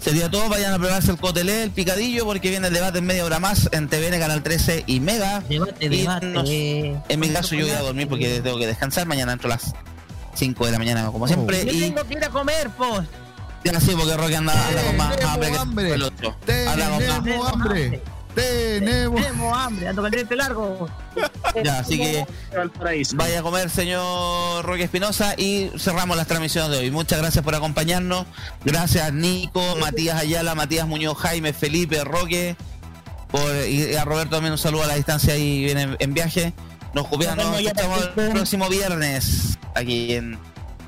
Sería todo, vayan a prepararse el cotelé, el picadillo, porque viene el debate en media hora más en TVN, Canal 13 y Mega. Debate, Y debate. nos- en mi caso yo voy a dormir porque tengo que descansar mañana entro a las 5 de la mañana como siempre. Yo y tengo que ir a comer, pues. ya sí, porque Rocky anda, anda con más hambre que el otro. Anda con más- Tenemos hambre. Tenemos. Tenemos hambre, ando con el diente largo. Ya, así que vaya a comer, señor Roque Espinosa, y cerramos las transmisiones de hoy. Muchas gracias por acompañarnos. Gracias, Nico, Matías Ayala, Matías Muñoz, Jaime, Felipe, Roque. Por, y a Roberto también un saludo a la distancia y viene en viaje. Nos copiamos, Nos escuchamos el próximo viernes aquí en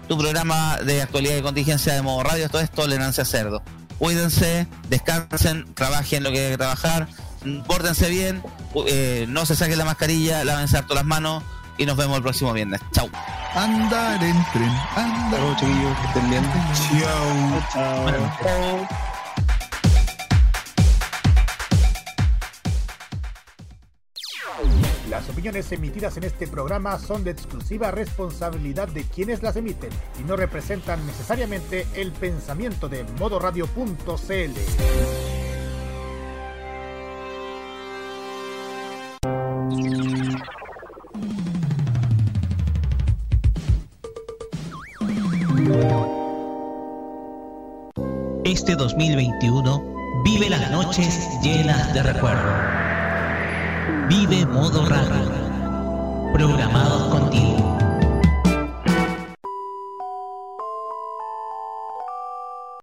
tu programa de actualidad y contingencia de modo radio. Esto es Tolerancia Cerdo. Cuídense, descansen, trabajen lo que hay que trabajar, pórtense bien, eh, no se saquen la mascarilla, lávense harto las manos y nos vemos el próximo viernes. Chau. Andar en tren. Andar. Chao, chiquillos, que estén bien. Chao. Las opiniones emitidas en este programa son de exclusiva responsabilidad de quienes las emiten y no representan necesariamente el pensamiento de modoradio.cl. Este 2021 vive las noches llenas de recuerdo. Vive modo radio. Programado